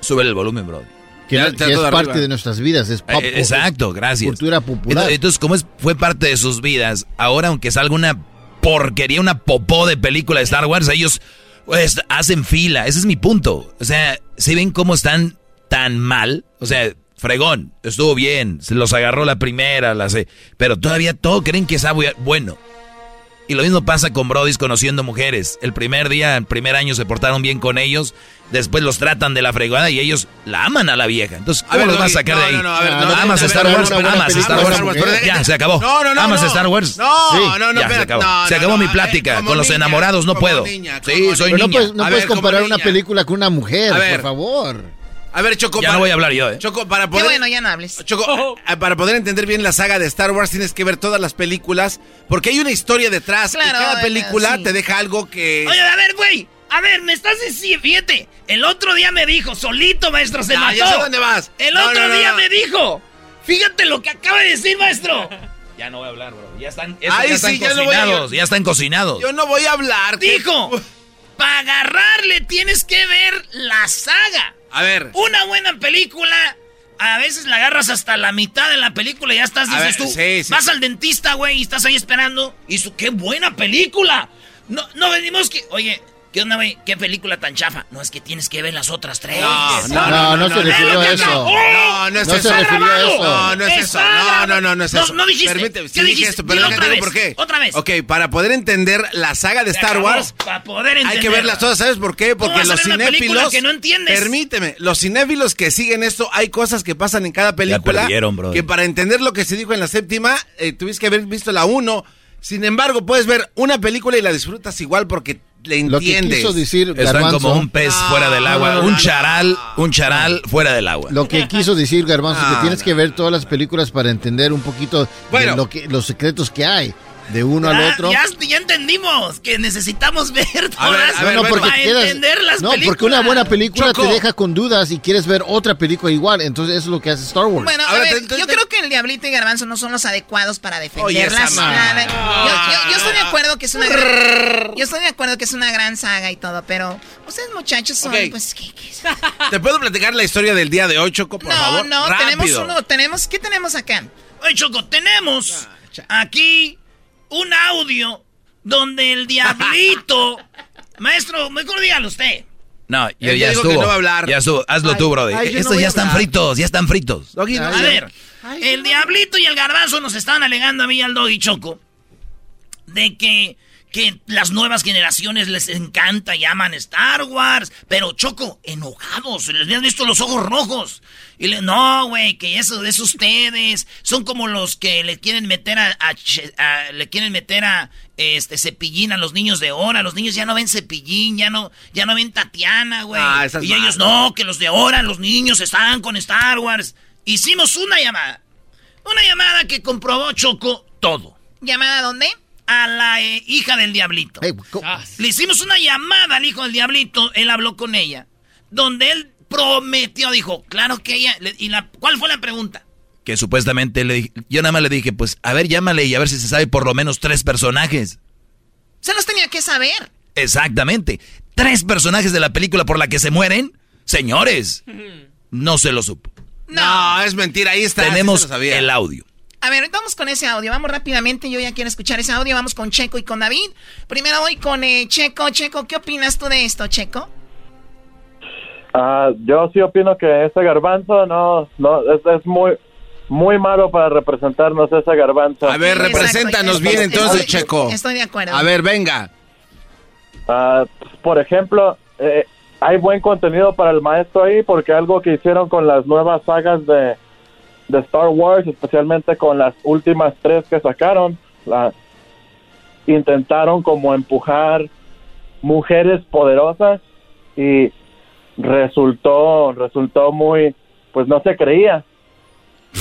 sube el volumen, bro. Que, Ya no- está que es parte arriba. de nuestras vidas. Es pop- Eh, exacto, gracias. Cultura popular. Entonces, como es, fue parte de sus vidas, ahora aunque salga una porquería, una popó de película de Star Wars, ellos pues, hacen fila. Ese es mi punto. O sea, ¿se ven cómo están tan mal? O sea, fregón, estuvo bien, se los agarró la primera, la sé, pero todavía todo creen que es bueno. Y lo mismo pasa con Brodis conociendo mujeres. El primer día, el primer año se portaron bien con ellos, después los tratan de la fregada y ellos la aman a la vieja. Entonces, ¿cómo A ver, los vas a sacar de no, ahí? no, no, a ver, no, ¿Amas no, Star no, Wars? no, no, no, ¿Amas no, Star no, Wars? no, no, no, Ya, se acabó. No, no, no, ¿Amas no. Star Wars? No, Sí, no, no, ya, se espérate, acabó. no, se no, acabó no, mi plática. Con los niña, enamorados no puedo. niña, sí, soy niña. puedes, no puedes comparar una película con una mujer, por favor. A ver, Choco. Ya para- no voy a hablar yo, ¿eh? Choco, para Qué poder... bueno, ya no hables. Choco, eh, para poder entender bien la saga de Star Wars tienes que ver todas las películas porque hay una historia detrás Claro, y cada película sí. te deja algo que... Oye, a ver, güey. A ver, me estás diciendo, fíjate, el otro día me dijo, solito, maestro, se No, mató. ya sé dónde vas. El No, otro no, no, día no. me dijo, fíjate lo que acaba de decir, maestro. Ya no voy a hablar, bro. Ya están, Ay, ya están sí, ya no voy a- cocinados. Ya están cocinados. Yo no voy a hablar. Dijo, para agarrarle tienes que ver la saga. A ver. Una buena película, a veces la agarras hasta la mitad de la película y ya estás, dices ver, tú, sí, sí, vas sí. al dentista, güey, y estás ahí esperando. Y su, qué buena película. No, no venimos que, oye, ¿qué onda, güey? ¿Qué película tan chafa? No, es que tienes que ver las otras tres. No, No, no, se refirió a eso. No, no es No eso. se refirió a eso. No, no es eso. No, no, no, no es No, eso. no dijiste. Permíteme, ¿Qué sí dije dijiste? esto, pero digo por vez, qué. otra vez. Ok, para poder entender la saga de Star Wars, Para poder hay que verlas todas. ¿Sabes por qué? Porque los cinéfilos... que no entiendes? Permíteme, los cinéfilos que siguen esto, hay cosas que pasan en cada película que para entender lo que se dijo en la séptima, eh, tuviste que haber visto la 1. Sin embargo, puedes ver una película y la disfrutas igual porque le Lo que entiendes. quiso decir Están Garbanzo, como un pez fuera del agua. no, no, un no, charal, un charal fuera del agua. lo que quiso decir Garbanzo, Ah, que tienes no. que ver todas las películas para entender un poquito Bueno. de lo que, los secretos que hay de uno al Ya- otro. Ya, ya entendimos que necesitamos ver todas A ver, a ver, no, porque para quedas- entender las no, películas. porque una buena película Choco. te deja con dudas y quieres ver otra película igual. Entonces eso es lo que hace Star Wars. Bueno, a Ahora, ver, te- te- yo te- creo Diablito y Garbanzo no son los adecuados para Oye, defender esa la saga. madre. Yo, yo- yo estoy de acuerdo que es una gran, yo estoy de acuerdo que es una gran saga y todo, pero ustedes muchachos son, pues, ¿qué- qué es? ¿Te puedo platicar la historia del día de hoy, Choco, por no, favor? no, tenemos uno, tenemos, ¿qué tenemos acá? Oye, Choco, tenemos aquí un audio donde el diablito Maestro, mejor dígalo usted. No, yo ya estuvo. no va a hablar. Ya estuvo. Hazlo Ay, tú, brother. ay, yo no Estos ya están fritos, ya están fritos. Doggy, no, A yo- el Diablito y el Garbanzo nos estaban alegando a mí y al Doggy Choco de que, que las nuevas generaciones les encanta y aman Star Wars, pero Choco, enojados, les habían visto los ojos rojos. Y le, no, güey, que eso es ustedes, son como los que le quieren meter a, a Che- a- le quieren meter a este cepillín a los niños de ahora, los niños ya no ven cepillín, ya no, ya no ven Tatiana, güey. Ah, y ellos no, que los de ahora, los niños están con Star Wars. Hicimos una llamada. Una llamada que comprobó Choco todo. ¿Llamada dónde? A la eh, hija del diablito. Le hicimos una llamada al hijo del diablito, él habló con ella, donde él prometió, dijo, claro que ella, y la, ¿cuál fue la pregunta? Que supuestamente le dije- yo nada más le dije, pues, a ver, llámale y a ver si se sabe por lo menos tres personajes. Se los tenía que saber. Exactamente. Tres personajes de la película por la que se mueren. Señores, no se lo supo. No, es mentira, ahí está. Tenemos sí el audio. A ver, ahorita vamos con ese audio. Vamos rápidamente. Yo ya quiero escuchar ese audio. Vamos con Checo y con David. Primero voy con eh, Checo. Checo, ¿qué opinas tú de esto, Checo? Ah, yo sí opino que ese garbanzo no, no es, es muy muy malo para representarnos ese garbanzo. A ver, represéntanos bien entonces, estoy- Checo. estoy de acuerdo. A ver, venga. Ah, por ejemplo, eh, hay buen contenido para el maestro ahí porque algo que hicieron con las nuevas sagas de, de Star Wars, especialmente con las últimas tres que sacaron, la- intentaron como empujar mujeres poderosas y resultó resultó muy pues no se creía.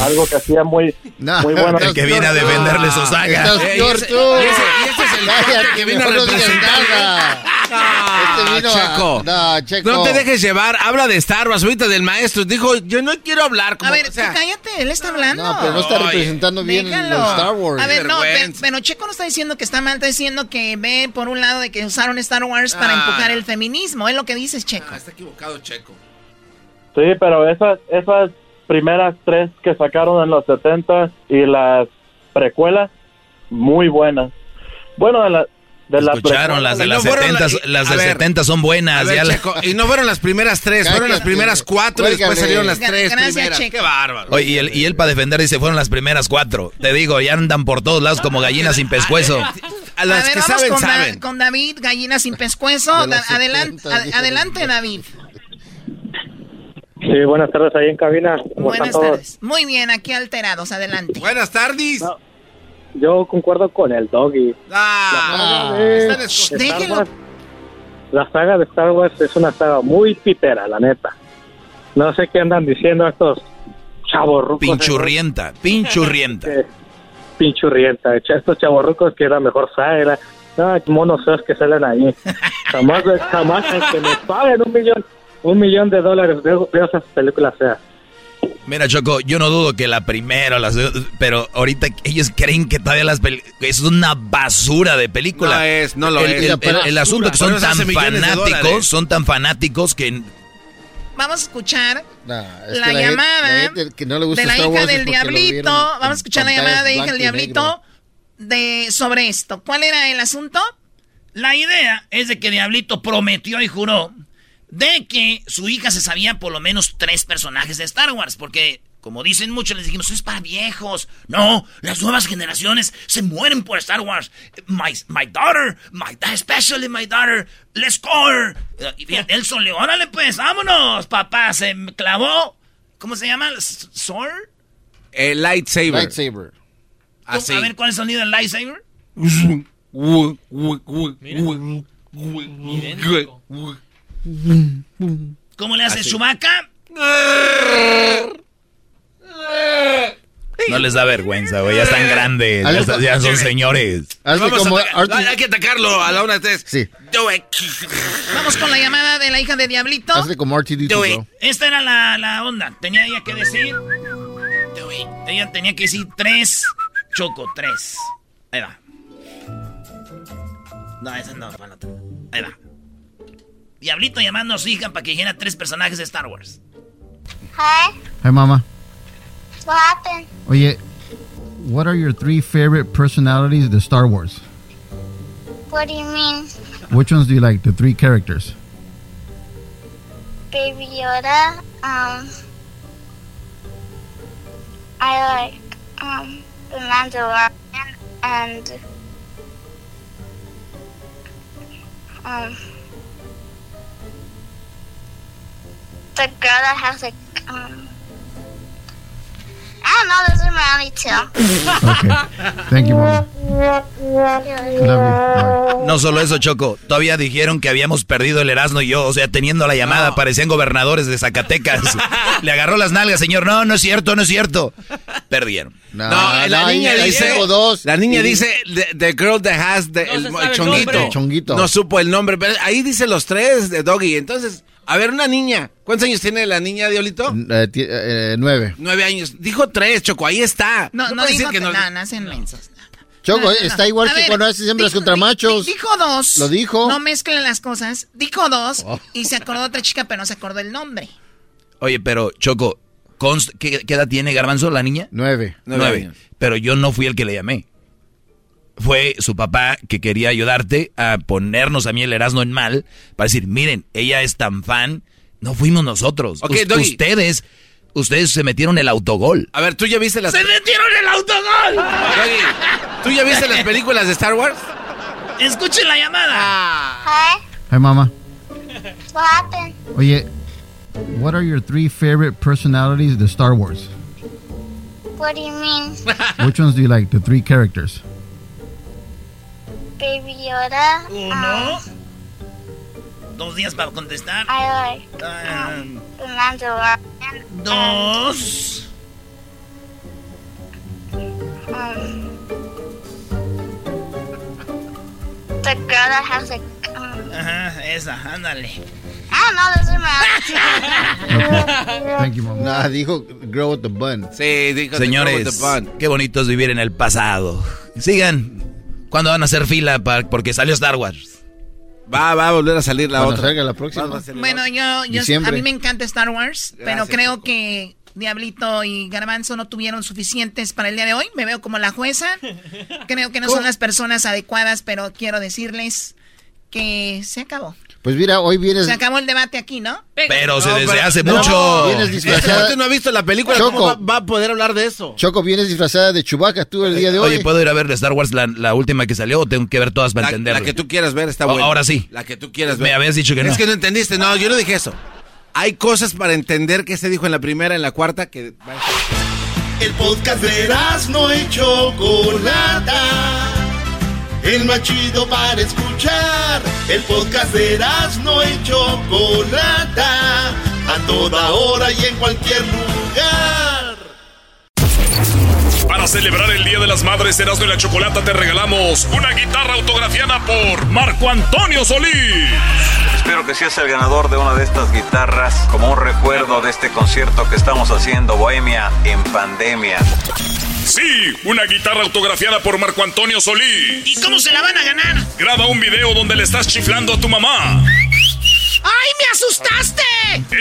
Algo que hacía muy muy bueno. El que viene a defenderle su saga. Estás Eh, y ese- tú. y ese- y ese es el que viene a mejor no. Este vino a- Checo. No, Checo. No te dejes llevar. Habla de Star Wars ahorita del maestro. Dijo, yo no quiero hablar. Como, A ver, o sea, tú cállate, él está hablando. No, pero no está representando bien los Star Wars. A ver, no, pero, Checo no está diciendo que está mal, está diciendo que ve por un lado de que usaron Star Wars para Ah, empujar no. el feminismo. Es lo que dices, Checo. Ah, está equivocado, Checo. Sí, pero esas, esas primeras tres que sacaron en los 70 y las precuelas, muy buenas. Bueno, de la, de las Escucharon, las de No las fueron 70, la- las de ver, 70 son buenas. ver, ya la- Checo, y no fueron las primeras tres, fueron las primeras cuatro y después salieron las tres gracias, primeras. Checo. Qué bárbaro. Oye, y, él, y él para defender dice, fueron las primeras cuatro. Te digo, ya andan por todos lados como gallinas sin pescuezo. A las a ver, que vamos saben, con, Da- saben. con David, gallina sin pescuezo. Da- adelante, 70, dijo. adelante, David. Sí, buenas tardes ahí en cabina. ¿Cómo Buenas están todos? tardes. Muy bien, aquí alterados, adelante. Buenas tardes. Yo concuerdo con el doggy. Ah, Eh, están Shh, esco- Star. Wars- la saga de Star Wars es una saga muy pitera, la neta. No sé qué andan diciendo estos chavos Pinchurrienta, pinchurrienta. pinchurrienta. Estos chavorrucos que era mejor saga. Era, ah, monos feos que salen ahí. jamás, jamás que me paguen un millón, un millón de dólares veo, veo esas películas feas. Mira, Choco, yo no dudo que la primera, las, pero ahorita ellos creen que todavía las películas... Es una basura de película. No es, no lo el, es. el- el- el asunto que son tan fanáticos, son tan fanáticos que... Vamos a escuchar Nah, es la llamada la gente que no le gusta de la hija del diablito. Vamos a escuchar la llamada de hija del diablito de sobre esto. ¿Cuál era el asunto? La idea es de que Diablito prometió y juró de que su hija se sabía por lo menos tres personajes de Star Wars, porque como dicen muchos, les dijimos, es para viejos. No, las nuevas generaciones se mueren por Star Wars. My, my daughter, my, especially my daughter, let's go. Y fíjate, él órale pues, vámonos, papá, se me clavó. ¿Cómo se llama? ¿Sword? El lightsaber. Lightsaber. Así. A ver, ¿cuál es el sonido del lightsaber? ¿Cómo le hace Así. Chewbacca? No les da vergüenza, güey. Ya están grandes. Ya, son señores. Vamos como a atacar- Arthur- Hay que atacarlo a la una de tres. Sí. Do it. Vamos con la llamada de la hija de Diablito. Hazle como R2D2, Do it. bro. Esta era la, la onda. Tenía ella que decir. Ella tenía que decir tres. Choco, tres. Ahí va. No, esa no, para la otra. Ahí va. Diablito llamando a su hija para que dijera tres personajes de Star Wars. Hi, Hi, Mama. what happened? Oye, what are your three favorite personalities the Star Wars? What do you mean? Which ones do you like? The three characters. Baby Yoda. Um, I like um the Mandalorian and um the girl that has like um. I don't know. Those are my only two. Okay. Thank you, mom. No solo eso, Choco. Todavía dijeron que habíamos perdido el Erasmo y yo. O sea, teniendo la llamada, parecían gobernadores de Zacatecas. Le agarró las nalgas, señor. No, no es cierto, no es cierto. Perdieron. No, la niña dice. La niña dice the, the girl that has the, el, el chonguito. chonguito. No supo el nombre, pero ahí dice los tres de Doggy. Entonces, a ver, una niña. ¿Cuántos años tiene la niña, Diolito? Eh, eh, nueve. Nueve años. Dijo tres, Choco. Ahí está. No, no, dijo decir que no. no, no hacen mensos. Choco, No, no, está no. igual A que ver, cuando haces hembras contra machos. Dijo dos. Lo dijo. No mezclen las cosas. Dijo dos Oh. y se acordó otra chica, pero no se acordó el nombre. Oye, pero, Choco, const- ¿qué, qué edad tiene Garbanzo, la niña? Nueve. Nueve. Pero yo no fui el que le llamé. Fue su papá que quería ayudarte a ponernos a mí el Erasmo en mal para decir, miren, ella es tan fan. No fuimos nosotros. Ok, Us- Doggy. ustedes, ustedes se metieron el autogol. A ver, ¿tú ya viste las... ¡Se metieron el autogol! Doggy, ¿tú ya viste las películas de Star Wars? Escuchen la llamada. Hi. Hi, mama. What happened? Oye, what are your three favorite personalities de Star Wars? What do you mean? Which ones do you like? The three characters. Baby Yoda. Uno. Um, Dos días para contestar. I like Ah, the Mandalorian. dos. Um, the girl that has like um, Ajá, esa, ándale. Know. Those are my Thank you, mom. Nah, dijo girl with the bun. Sí, dijo the girl Señores, with the bun. qué bonito es vivir en el pasado. Sigan. ¿Cuándo van a hacer fila para, porque salió Star Wars? Va, va a volver a salir la Cuando otra. salga la próxima. Va a salir la Bueno, yo, yo a mí me encanta Star Wars, pero creo que Diablito y Garbanzo no tuvieron suficientes para el día de hoy. Me veo como la jueza. Creo que no son las personas adecuadas, pero quiero decirles que se acabó. Pues mira, hoy vienes. Se acabó el debate aquí, ¿no? Pero se desde pero- hace no, mucho. vienes Este disfrazada. cuate no ha visto la película, Choco. ¿cómo va, va a poder hablar de eso? Choco, vienes disfrazada de Chubaca tú el día de hoy. Oye, ¿puedo ir a ver de Star Wars la, la última que salió o tengo que ver todas para La, entenderlo? la que tú quieras ver está O- buena. ahora sí. La que tú quieras Me ver. habías dicho que no. Es que no entendiste. No, yo no dije eso. Hay cosas para entender que se dijo en la primera, en la cuarta, que... El podcast de no y Chocolata. El más chido para escuchar. El podcast de no y Chocolata. A toda hora y en cualquier lugar. Para celebrar el Día de las Madres, Erasmo y la Chocolata te regalamos una guitarra autografiada por Marco Antonio Solís. Espero que seas el ganador de una de estas guitarras como un recuerdo de este concierto que estamos haciendo Bohemia en pandemia. Sí, una guitarra autografiada por Marco Antonio Solís. ¿Y cómo se la van a ganar? Graba un video donde le estás chiflando a tu mamá. ¡Ay, me asustaste!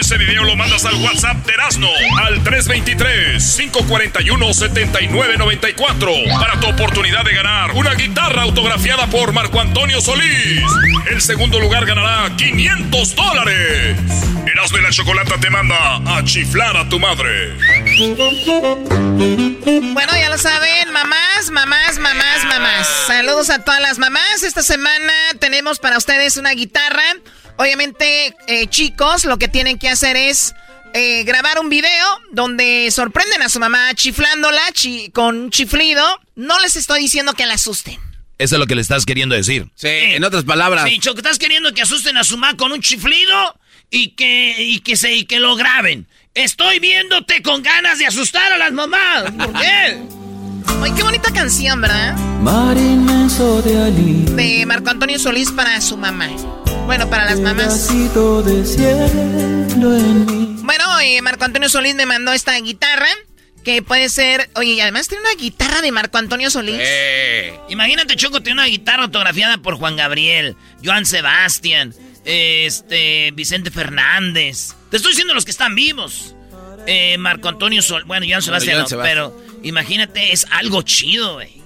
Ese video lo mandas al WhatsApp de Erasmo al 323-541-7994 para tu oportunidad de ganar una guitarra autografiada por Marco Antonio Solís. El segundo lugar ganará 500 dólares. Erasmo y la Chocolata te manda a chiflar a tu madre. Bueno, ya lo saben, mamás, mamás, mamás, mamás. Saludos a todas las mamás. Esta semana tenemos para ustedes una guitarra. Obviamente, eh, chicos, lo que tienen que hacer es eh, grabar un video donde sorprenden a su mamá chiflándola chi- con un chiflido. No les estoy diciendo que la asusten. Eso es lo que le estás queriendo decir. Sí, en otras palabras. Sí, Choco, estás queriendo que asusten a su mamá con un chiflido y que, y que, se, y que lo graben. Estoy viéndote con ganas de asustar a las mamás. ¿Por qué? Ay, qué bonita canción, ¿verdad? Mar inmenso de Ali. De Marco Antonio Solís para su mamá. Bueno, para las mamás. Bueno, eh, Marco Antonio Solís me mandó esta guitarra. Que puede ser. Oye, y además tiene una guitarra de Marco Antonio Solís. Imagínate, Choco, tiene una guitarra autografiada por Juan Gabriel, Joan Sebastián, este, Vicente Fernández. Te estoy diciendo los que están vivos. Eh, Marco Antonio Sol, bueno, Joan Sebastián, Joan no, Sebastián. pero imagínate, es algo chido, güey.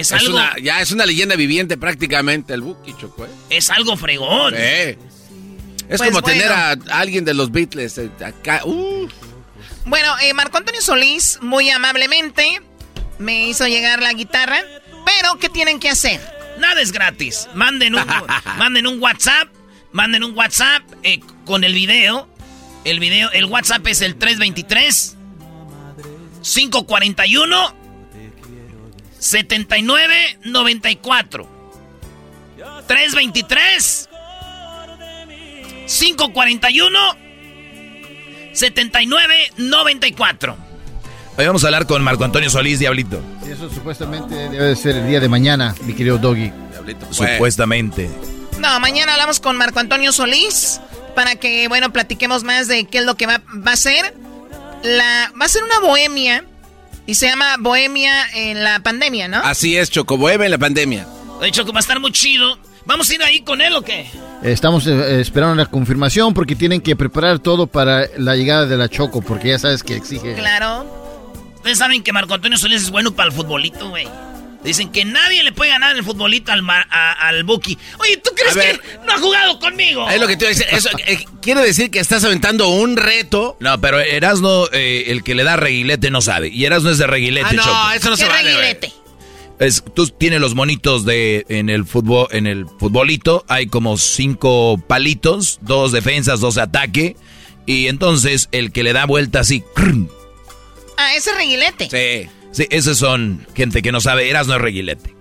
Es algo- una- ya es una leyenda viviente prácticamente el Buki, Choco. ¿eh? Es algo fregón. Es Pues como bueno. tener a, a alguien de los Beatles eh, acá. Uh. Bueno, eh, Marco Antonio Solís, muy amablemente, me hizo llegar la guitarra. Pero, ¿qué tienen que hacer? Nada es gratis. Manden un, manden un WhatsApp. Manden un WhatsApp eh, con el video. El video, el WhatsApp es el 323 541 7994. 323 541 7994. Hoy vamos a hablar con Marco Antonio Solís, Diablito. Y eso supuestamente debe de ser el día de mañana, mi querido Doggy. Supuestamente. No, mañana hablamos con Marco Antonio Solís para que, bueno, platiquemos más de qué es lo que va, va a ser. La, va a ser una bohemia y se llama Bohemia en la pandemia, ¿no? Así es, Choco. Bohemia en la pandemia. De hecho, que va a estar muy chido. ¿Vamos a ir ahí con él o qué? Estamos eh, esperando la confirmación porque tienen que preparar todo para la llegada de la Choco, porque ya sabes que exige. Claro. Ustedes saben que Marco Antonio Solís es bueno para el futbolito, güey. Dicen que nadie le puede ganar en el futbolito al, Mar- a- al Buki. Oye, ¿tú crees A ver. que no ha jugado conmigo? Es lo que te iba a decir. Eso, eh, quiere decir que estás aventando un reto. No, pero Erasno, eh, el que le da reguilete no sabe. Y Erasno es de reguilete, Ah, no, Choco. eso no se ¿Qué vale. güey. reguilete? Es, tú tienes los monitos de en el fútbol, en el futbolito, hay como cinco palitos, dos defensas, dos ataque, y entonces el que le da vuelta así. Ah, ese reguilete. Sí. Sí, esos son gente que no sabe, Erasno es reguilete.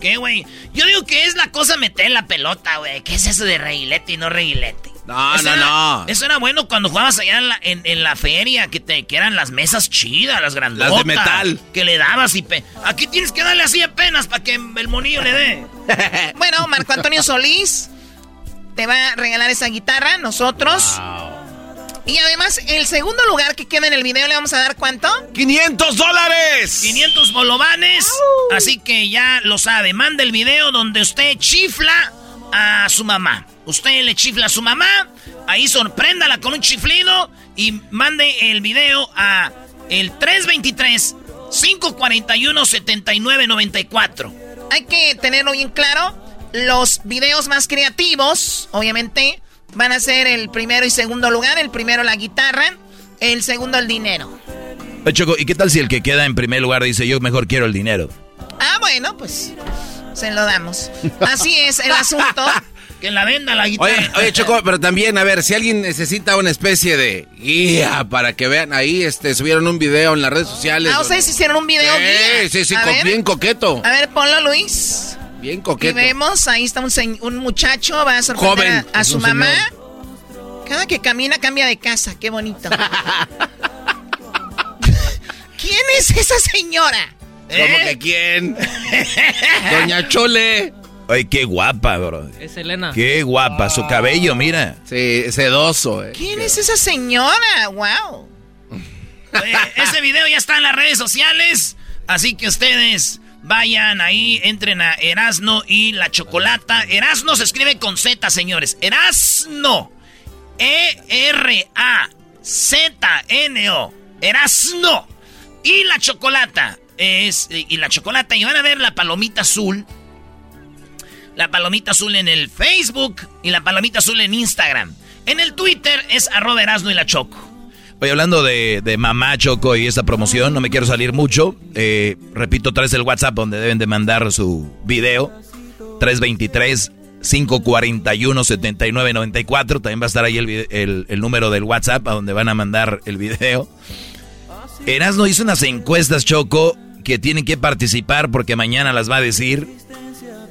¿Qué, güey? Yo digo que es la cosa meter la pelota, güey. ¿Qué es eso de reguilete y no reguilete? No, Eso no, era- no. Eso era bueno cuando jugabas allá en la, en, en la feria, que, te, que eran las mesas chidas, las grandotas. Las de metal. Que le dabas y... Pe Aquí tienes que darle así apenas para que el monillo le dé. Bueno, Marco Antonio Solís te va a regalar esa guitarra, nosotros. Y además, el segundo lugar que queda en el video, ¿le vamos a dar cuánto? ¡500 dólares! 500 bolovanes. Así que ya lo sabe. Manda el video donde usted chifla a su mamá. Usted le chifla a su mamá. Ahí sorpréndala con un chiflido. Y mande el video a el 323 541 7994. Hay que tenerlo bien claro. Los videos más creativos, obviamente, van a ser el primero y segundo lugar. El primero la guitarra, el segundo el dinero. Oye, Choco, ¿y qué tal si el que queda en primer lugar dice yo mejor quiero el dinero? Ah, bueno, pues se lo damos. Así es el asunto. Que la venda la guitarra. Oye, oye, Choco, pero también, a ver, si alguien necesita una especie de guía para que vean ahí, este, subieron un video en las redes sociales. Ah, ustedes hicieron un video. Sí, guía. sí, sí, A co- ver, bien coqueto. A ver, ponlo, Luis. Bien Y coqueto. vemos, ahí está un, señ- un muchacho, va a sorprender Joven, a, su mamá. señor. Cada que camina cambia de casa, qué bonito. ¿Quién es esa señora? ¿Cómo ¿Eh? que quién? Doña Chole. Oye, qué guapa, bro. Es Elena. Qué guapa, su cabello, mira. Sí, sedoso, eh. ¿Quién es esa señora? Wow. Oye, ese video ya está en las redes sociales. Así que ustedes vayan ahí, entren a Erasno y la Chocolata. Erasno se escribe con Z, señores. Erasno. E-R-A-Z-N-O. Erasno. Y la Chocolata. Es, y la Chocolata. Y van a ver la palomita azul. La palomita azul en el Facebook. Y la palomita azul en Instagram. En el Twitter es arroba Erasno y la Choco. Oye, hablando de, de mamá Choco y esta promoción, no me quiero salir mucho. Eh, repito, traes el WhatsApp donde deben de mandar su video. 323-541-7994. También va a estar ahí el, el número del WhatsApp a donde van a mandar el video. Erasno hizo unas encuestas, Choco, que tienen que participar porque mañana las va a decir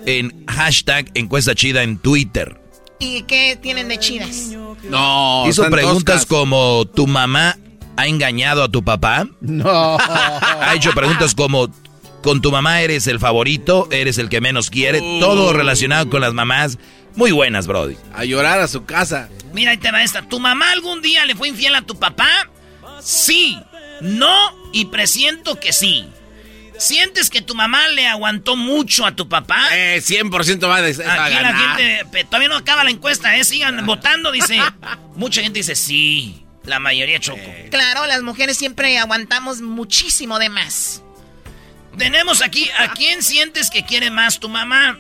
en hashtag encuesta chida en Twitter. ¿Y qué tienen de chidas? No, Hizo preguntas toscas. como, ¿tu mamá ha engañado a tu papá? No. Ha hecho preguntas como, ¿con tu mamá eres el favorito? ¿Eres el que menos quiere? Todo relacionado con las mamás. Muy buenas, Brody. A llorar a su casa. Mira, ahí te va esta. ¿Tu mamá algún día le fue infiel a tu papá? Sí, no y presiento que sí. ¿Sientes que tu mamá le aguantó mucho a tu papá? Eh, 100% va a, Aquí la gente, todavía no acaba la encuesta, ¿eh? Sigan votando, dice. Mucha gente dice sí, la mayoría choco. Claro, las mujeres siempre aguantamos muchísimo de más. Tenemos aquí, ¿a quién sientes que quiere más tu mamá?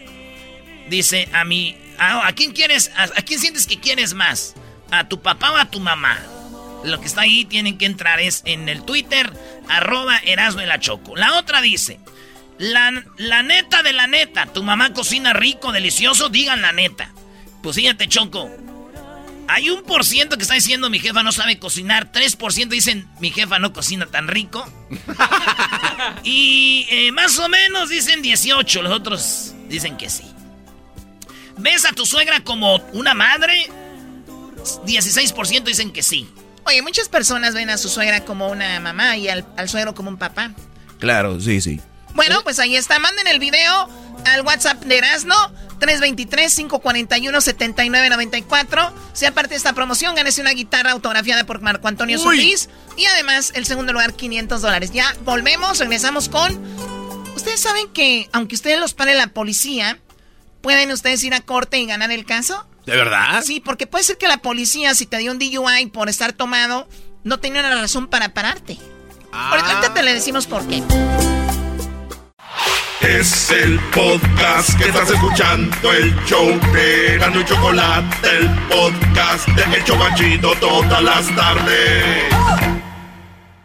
Dice, a mí, ¿a, quién quieres, a, quién sientes que quieres más? ¿A tu papá o a tu mamá? Lo que está ahí tienen que entrar es en el Twitter, arroba Erasmo y la Choco. La otra dice, la, la neta de la neta, tu mamá cocina rico, delicioso, digan la neta. Pues fíjate, Choco, hay un por ciento que está diciendo mi jefa no sabe cocinar. 3% dicen mi jefa no cocina tan rico. y eh, más o menos dicen 18. Los otros dicen que sí. ¿Ves a tu suegra como una madre? 16% dicen que sí. Oye, muchas personas ven a su suegra como una mamá y al, al suegro como un papá. Claro, sí, sí. Bueno, pues ahí está. Manden el video al WhatsApp de Erasno 323-541-7994. Sea parte de esta promoción, gánese una guitarra autografiada por Marco Antonio Solís. Y además, el segundo lugar, 500 dólares. Ya volvemos, regresamos con... Ustedes saben que, aunque ustedes los pare la policía, ¿pueden ustedes ir a corte y ganar el caso? ¿De verdad? Sí, porque puede ser que la policía, si te dio un DUI por estar tomado, no tenía una razón para pararte. Ah. Ahorita te le decimos por qué. Es el podcast que estás escuchando, el show de Gano y Chocolate, el podcast de Hecho Chocachito todas las tardes.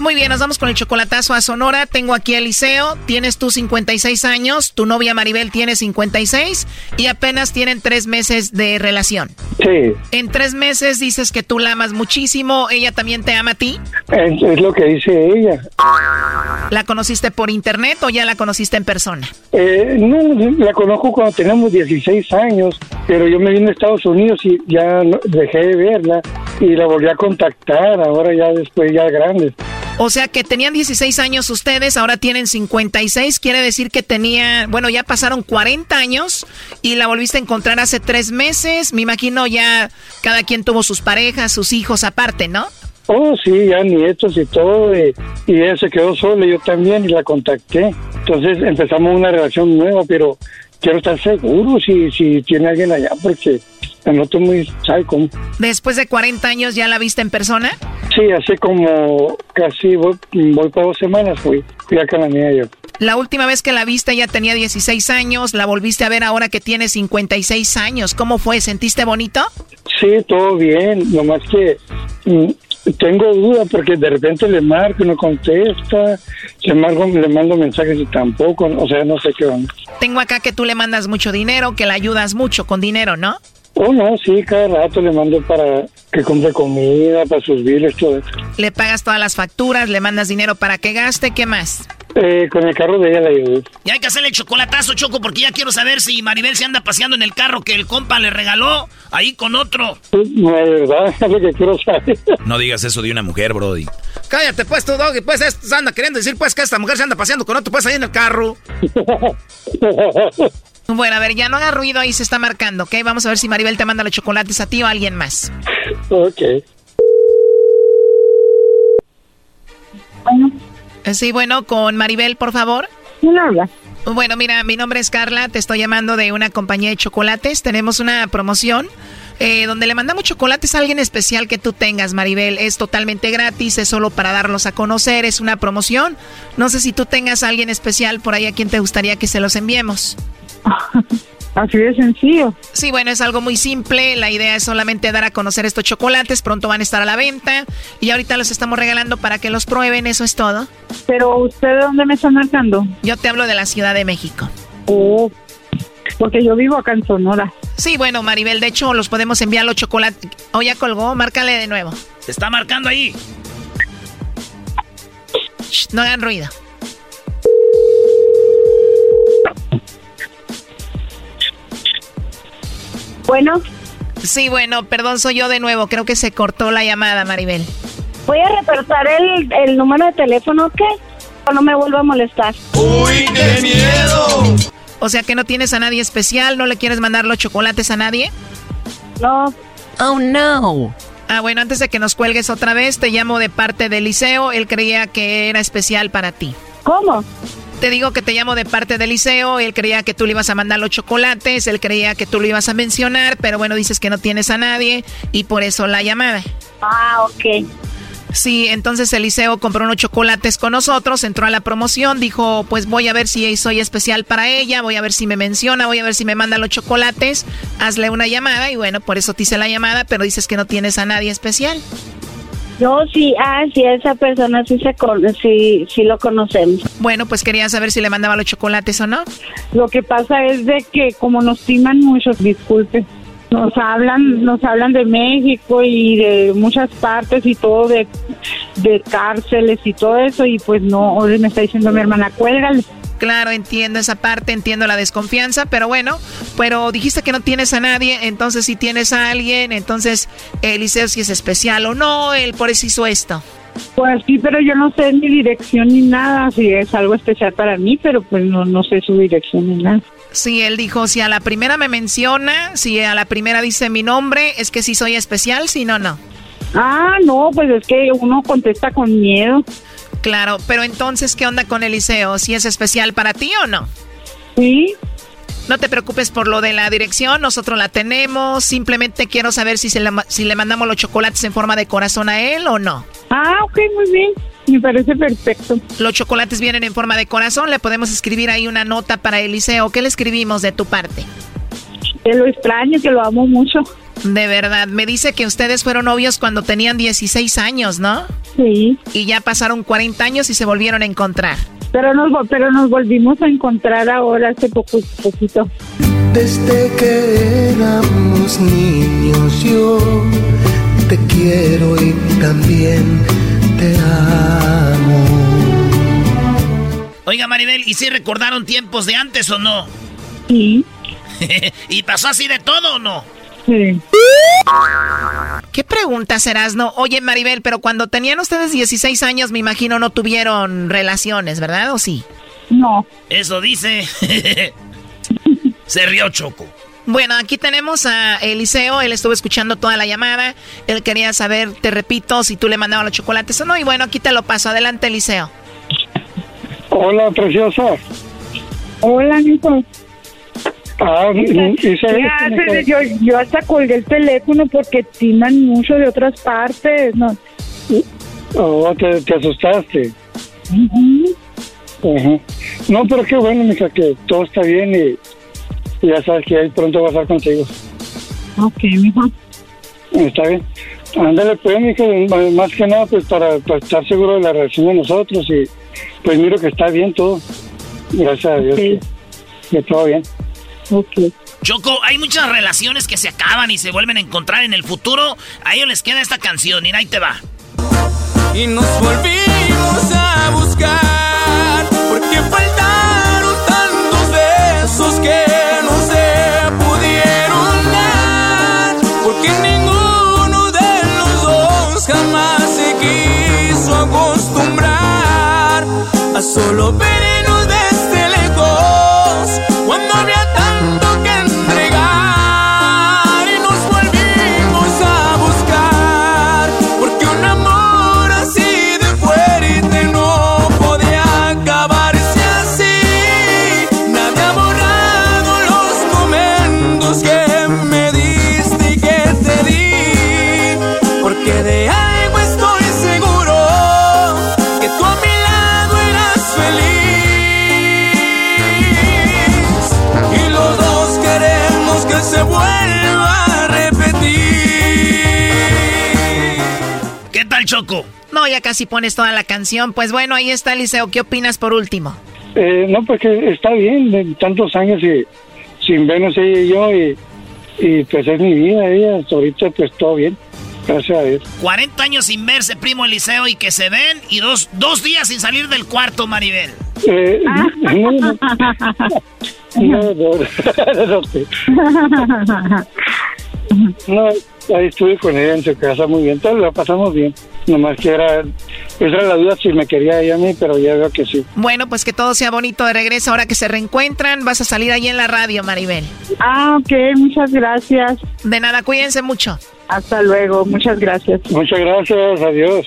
Muy bien, nos vamos con el chocolatazo a Sonora. Tengo aquí a Eliseo. Tienes tú 56 años, tu novia Maribel tiene 56 y apenas tienen tres meses de relación. Sí. En tres meses dices que tú la amas muchísimo. ¿Ella también te ama a ti? Es, lo que dice ella. ¿La conociste por internet o ya la conociste en persona? Eh, no, la conozco cuando tenemos 16 años, pero yo me vine a Estados Unidos y ya dejé de verla y la volví a contactar ahora ya después ya grande. O sea que tenían 16 años ustedes, ahora tienen 56. Quiere decir que tenía, bueno, ya pasaron 40 años y la volviste a encontrar hace tres meses. Me imagino ya cada quien tuvo sus parejas, sus hijos aparte, ¿no? Oh, sí, ya nietos y todo. Y, y ella se quedó sola, yo también, y la contacté. Entonces empezamos una relación nueva, pero quiero estar seguro si, si tiene alguien allá, porque me noto muy psycho. ¿Después de 40 años ya la viste en persona? Sí, hace como casi, voy, voy por dos semanas, fui, fui a Cananea yo. La última vez que la viste ya tenía 16 años, la volviste a ver ahora que tiene 56 años. ¿Cómo fue? ¿Sentiste bonito? Sí, todo bien, nomás que mm, tengo duda porque de repente le marco y no contesta, le, marco, le mando mensajes y tampoco, o sea, no sé qué onda. Tengo acá que tú le mandas mucho dinero, que le ayudas mucho con dinero, ¿no? Oh, no, sí, cada rato le mando para que compre comida, para sus biles, todo eso. Le pagas todas las facturas, le mandas dinero para que gaste, ¿qué más? Eh, con el carro de ella la ayudé. Y hay que hacerle chocolatazo, Choco, porque ya quiero saber si Maribel se anda paseando en el carro que el compa le regaló ahí con otro. No, es verdad, es lo que quiero saber. No digas eso de una mujer, Brody. Cállate, pues, tú, Doggy, pues, esto anda queriendo decir, pues, que esta mujer se anda paseando con otro, pues, ahí en el carro. Bueno, a ver, ya no haga ruido, ahí se está marcando, ¿ok? Vamos a ver si Maribel te manda los chocolates a ti o a alguien más. Ok. Bueno. Eh, sí, bueno, con Maribel, por favor. ¿Quién habla? Bueno, mira, mi nombre es Carla, te estoy llamando de una compañía de chocolates. Tenemos una promoción eh, donde le mandamos chocolates a alguien especial que tú tengas, Maribel. Es totalmente gratis, es solo para darlos a conocer, es una promoción. No sé si tú tengas a alguien especial por ahí a quien te gustaría que se los enviemos. Así de sencillo. Sí, bueno, es algo muy simple. La idea es solamente dar a conocer estos chocolates. Pronto van a estar a la venta. Y ahorita los estamos regalando para que los prueben. Eso es todo. Pero, ¿usted de dónde me está marcando? Yo te hablo de la Ciudad de México. Oh, porque yo vivo acá en Sonora. Sí, bueno, Maribel, de hecho, los podemos enviar los chocolates. O oh, ya colgó, márcale de nuevo. Se está marcando ahí. no hagan ruido. Bueno. Sí, bueno, perdón, soy yo de nuevo. Creo que se cortó la llamada, Maribel. Voy a reportar el, el número de teléfono, ¿qué? No me vuelva a molestar. ¡Uy, qué miedo! O sea que no tienes a nadie especial, no le quieres mandar los chocolates a nadie. No. Oh, no. Ah, bueno, antes de que nos cuelgues otra vez, te llamo de parte de Liceo. Él creía que era especial para ti. ¿Cómo? Te digo que te llamo de parte de Liceo. Él creía que tú le ibas a mandar los chocolates. Él creía que tú lo ibas a mencionar. Pero bueno, dices que no tienes a nadie. Y por eso la llamada. Ah, ok. Sí, entonces Eliseo compró unos chocolates con nosotros, entró a la promoción, dijo, pues voy a ver si soy especial para ella, voy a ver si me menciona, voy a ver si me manda los chocolates, hazle una llamada y bueno, por eso te hice la llamada, pero dices que no tienes a nadie especial. No, sí, ah, sí, esa persona sí, se sí, sí lo conocemos. Bueno, pues quería saber si le mandaba los chocolates o no. Lo que pasa es de que como nos timan mucho, disculpe, nos hablan, nos hablan de México y de muchas partes y todo de, de cárceles y todo eso y pues no, hoy me está diciendo mi hermana, cuélgale. Claro, entiendo esa parte, entiendo la desconfianza, pero bueno, pero dijiste que no tienes a nadie, entonces si tienes a alguien, entonces Eliseo si es especial o no, él por eso hizo esto. Pues sí, pero yo no sé ni dirección ni nada, si es algo especial para mí, pero pues no, no sé su dirección ni nada. Sí, él dijo, si a la primera me menciona, si a la primera dice mi nombre, es que si soy especial, si no, no. Ah, no, pues es que uno contesta con miedo. Claro, pero entonces, ¿qué onda con Eliseo? ¿Si es especial para ti o no? Sí. No te preocupes por lo de la dirección, nosotros la tenemos. Simplemente quiero saber si, se le, si le mandamos los chocolates en forma de corazón a él o no. Ah, ok, muy bien. Me parece perfecto. Los chocolates vienen en forma de corazón. Le podemos escribir ahí una nota para Eliseo. ¿Qué le escribimos de tu parte? Que lo extraño, que lo amo mucho. De verdad. Me dice que ustedes fueron novios cuando tenían 16 años, ¿no? Sí. Y ya pasaron 40 años y se volvieron a encontrar. Pero nos, pero nos volvimos a encontrar ahora hace poco, poquito. Desde que éramos niños yo te quiero y también te amo. Oiga, Maribel, ¿y si recordaron tiempos de antes o no? Sí. ¿Y pasó así de todo o no? Sí. ¿Qué pregunta serás, no? Oye, Maribel, pero cuando tenían ustedes 16 años, me imagino no tuvieron relaciones, ¿verdad? ¿O sí? No. Eso dice. Se rió Choco. Bueno, aquí tenemos a Eliseo, él estuvo escuchando toda la llamada, él quería saber, te repito, si tú le mandabas los chocolates o no, y bueno, aquí te lo paso, adelante Eliseo. Hola, preciosa. Hola, hijo. Ah, y, y ¿Qué haces? Yo, yo hasta colgué el teléfono porque timan mucho de otras partes, ¿no? Oh, te, te asustaste. Ajá. No, pero qué bueno, mija, que todo está bien y, y ya sabes que ahí pronto va a estar contigo. Ok, mijo. Está bien. Ándale, pues, mija, más que nada, pues, para, para estar seguro de la reacción de nosotros y pues miro que está bien todo. Gracias a Dios. Que, que todo bien. Ok. Choco, hay muchas relaciones que se acaban y se vuelven a encontrar en el futuro. A ellos les queda esta canción, y ahí te va. Y nos volvimos a buscar porque faltaron tantos besos que no se pudieron dar. Porque ninguno de los dos jamás se quiso acostumbrar a solo vernos Casi pones toda la canción. Pues bueno, ahí está Eliseo. ¿Qué opinas por último? Eh, no, pues que está bien, de tantos años y, sin vernos ella y yo, y, y pues es mi vida, ella, hasta ahorita pues todo bien, gracias a Dios. 40 años sin verse, primo Eliseo, y que se ven, y dos, dos días sin salir del cuarto, Maribel. Eh, no, no, no, no, no, no, ahí estuve con ella en su casa muy bien, todo la pasamos bien. Nomás que era, esa era la duda si me quería ella a mí, pero ya veo que sí. Bueno, pues que todo sea bonito de regreso. Ahora que se reencuentran, vas a salir ahí en la radio, Maribel. Ah, ok, muchas gracias. De nada, cuídense mucho. Hasta luego, muchas gracias. Muchas gracias, adiós.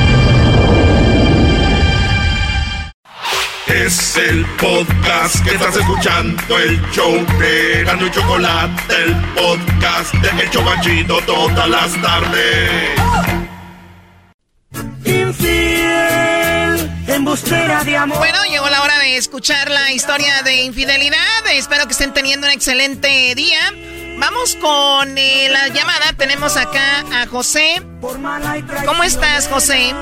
Es el podcast que estás escuchando, el show de Gano y Chocolate, el podcast de El Chocachito todas las tardes. Infiel, embustera de amor. Bueno, llegó la hora de escuchar la historia de infidelidad. Espero que estén teniendo un excelente día. Vamos con eh, la llamada. Tenemos acá a José. ¿Cómo estás, José?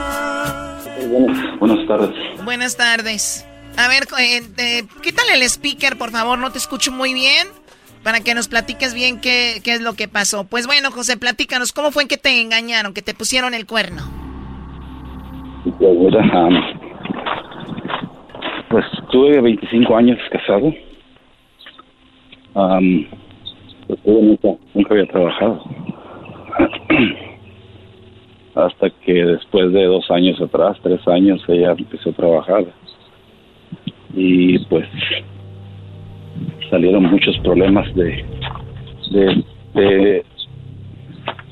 Buenas, buenas tardes. Buenas tardes. A ver, eh, quítale el speaker, por favor, no te escucho muy bien. Para que nos platiques bien qué, es lo que pasó. Pues bueno, José, platícanos, ¿cómo fue que te engañaron, que te pusieron el cuerno? Pues pues tuve 25 años casado. Um, nunca había trabajado. Hasta que después de dos años atrás, tres años, ella empezó a trabajar. Y pues salieron muchos problemas de, de, de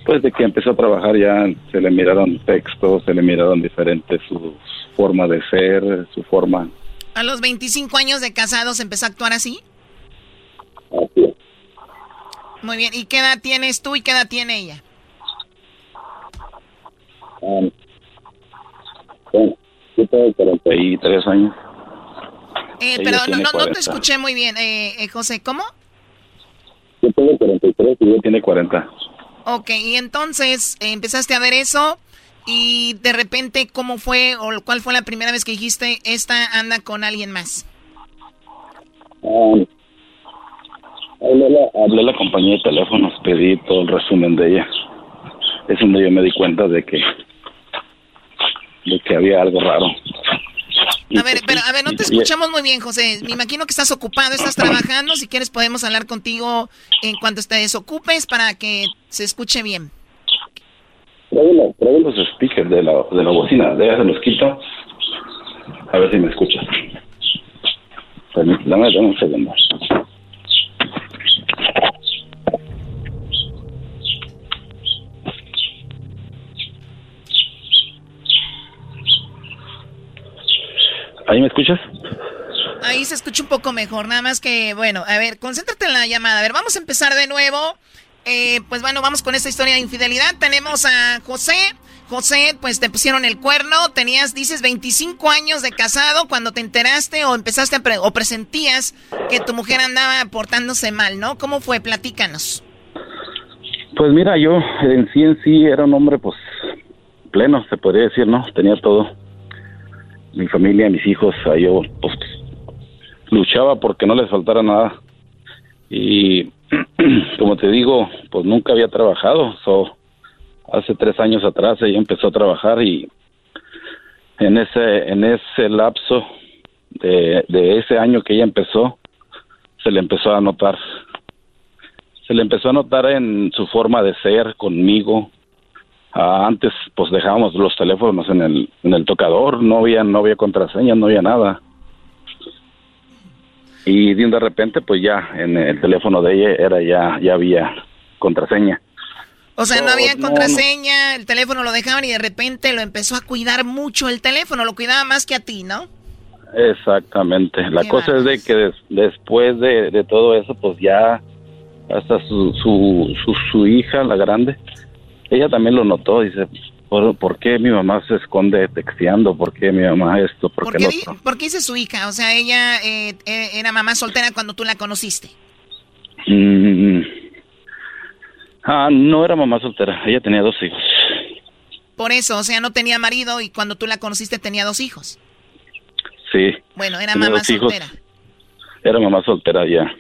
pues de que empezó a trabajar ya se le miraron textos, se le miraron diferentes su forma de ser, su forma. ¿A los 25 años de casados empezó a actuar así? Así. Muy bien, ¿y qué edad tienes tú y qué edad tiene ella? Um, bueno, yo tengo 43 años. Eh, pero no, no, no te 40. escuché muy bien, eh, eh, José, ¿cómo? Yo tengo 43 y ella tiene 40. Ok, y entonces eh, empezaste a ver eso y de repente, ¿cómo fue o cuál fue la primera vez que dijiste, esta anda con alguien más? Um, hablé, la, hablé a la compañía de teléfonos, pedí todo el resumen de ella. Es donde yo me di cuenta de que de que había algo raro. A ver, pero a ver, no te escuchamos muy bien, José. Me imagino que estás ocupado, estás trabajando. Si quieres podemos hablar contigo en cuanto te desocupes para que se escuche bien. Traigo los speakers de la, de la bocina, se los quito. A ver si me escuchas. Permítame, dame un segundo. ¿Ahí me escuchas? Ahí se escucha un poco mejor, nada más que, bueno, a ver, concéntrate en la llamada. A ver, vamos a empezar de nuevo. Eh, pues bueno, vamos con esta historia de infidelidad. Tenemos a José. José, pues te pusieron el cuerno. Tenías, dices, 25 años de casado cuando te enteraste o empezaste a pre- o presentías que tu mujer andaba portándose mal, ¿no? ¿Cómo fue? Platícanos. Pues mira, yo en sí en sí era un hombre pues pleno, se podría decir, ¿no? Tenía todo. Mi familia, mis hijos, yo pues luchaba porque no les faltara nada. Y como te digo, pues nunca había trabajado. So, hace tres años atrás ella empezó a trabajar y en ese, en ese lapso de ese año que ella empezó, se le empezó a notar se le empezó a notar en su forma de ser conmigo. Ah, antes, pues dejábamos los teléfonos en el, en el tocador, no había, no había contraseña, no había nada. Y de repente, pues ya en el teléfono de ella era ya, ya había contraseña. O sea, no había no, no. contraseña, el teléfono lo dejaban y de repente lo empezó a cuidar mucho el teléfono, lo cuidaba más que a ti, ¿no? Exactamente. La Qué cosa es de que des- después de, de todo eso, pues ya hasta su, su, su, su hija, la grande, ella también lo notó. Dice, ¿por, por qué mi mamá se esconde texteando? ¿Por qué mi mamá esto? ¿Por, ¿Por qué qué, por qué dice su hija? O sea, ella eh, eh, era mamá soltera cuando tú la conociste. Mm, ah, no era mamá soltera. Ella tenía dos hijos. Por eso, o sea, no tenía marido y cuando tú la conociste tenía dos hijos. Sí. Bueno, era mamá hijos. soltera. era mamá soltera ya.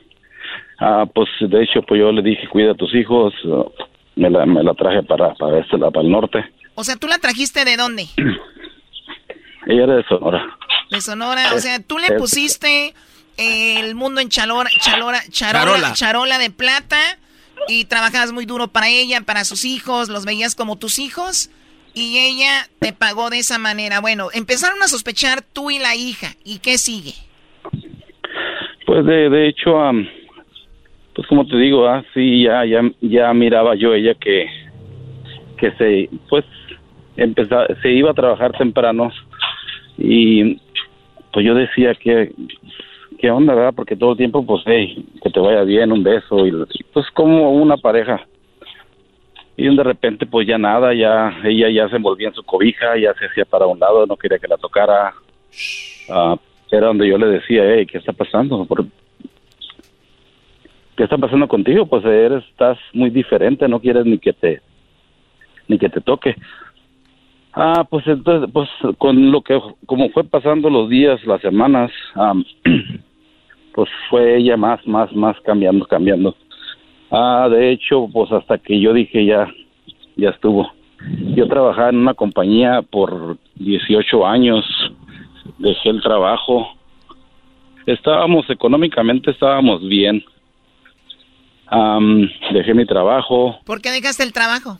Ah, pues de hecho, pues yo le dije, cuida a tus hijos, me la, me la traje para, para este, lado, para el norte. O sea, ¿tú la trajiste de dónde? Ella era de Sonora. De Sonora, o sea, tú le pusiste el mundo en chalora, chalora, charola, charola de plata y trabajabas muy duro para ella, para sus hijos, los veías como tus hijos y ella te pagó de esa manera. Bueno, empezaron a sospechar tú y la hija. ¿Y qué sigue? Pues de, de hecho, pues como te digo, ah, sí, ya, ya, ya miraba yo ella que, que se, pues, empezaba, se iba a trabajar temprano y pues yo decía que, qué onda, ¿verdad? Porque todo el tiempo, pues, hey, que te vaya bien, un beso y pues como una pareja y de repente pues ya nada, ya ella ya se envolvía en su cobija, ya se hacía para un lado, no quería que la tocara. Ah, era donde yo le decía, hey, ¿qué está pasando? Por- ¿Qué está pasando contigo? Pues eres, estás muy diferente, no quieres ni que te ni que te toque. Ah, pues entonces, pues con lo que, como fue pasando los días, las semanas, am, pues fue ella más, más, más cambiando, cambiando. Ah, de hecho, pues hasta que yo dije ya, ya estuvo. Yo trabajaba en una compañía por 18 años, dejé el trabajo. Estábamos económicamente, estábamos bien. Am, dejé mi trabajo. ¿Por qué dejaste el trabajo?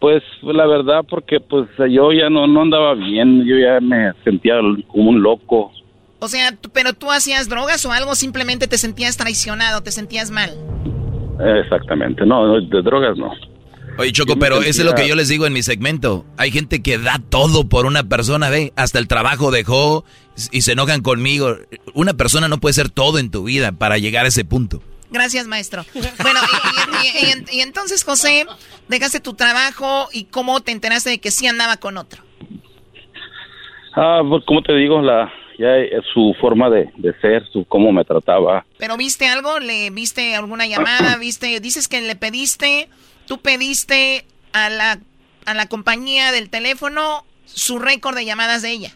Pues la verdad, porque pues yo ya no, no andaba bien, yo ya me sentía como un loco. O sea, pero tú hacías drogas o algo, simplemente te sentías traicionado, te sentías mal. Exactamente, no, de drogas no. Oye, Choco, pero eso es lo sentía- que yo les digo en mi segmento. Hay gente que da todo por una persona, ve, hasta el trabajo dejó y se enojan conmigo. Una persona no puede ser todo en tu vida para llegar a ese punto. Gracias, maestro. Bueno, y, y- y- y- y entonces, José, dejaste tu trabajo y cómo te enteraste de que sí andaba con otro. Ah, pues como te digo, la ya su forma de, de ser, su cómo me trataba. ¿Pero viste algo? ¿Le viste alguna llamada? ¿Viste? Dices que le pediste, tú pediste a la, a la compañía del teléfono su récord de llamadas de ella.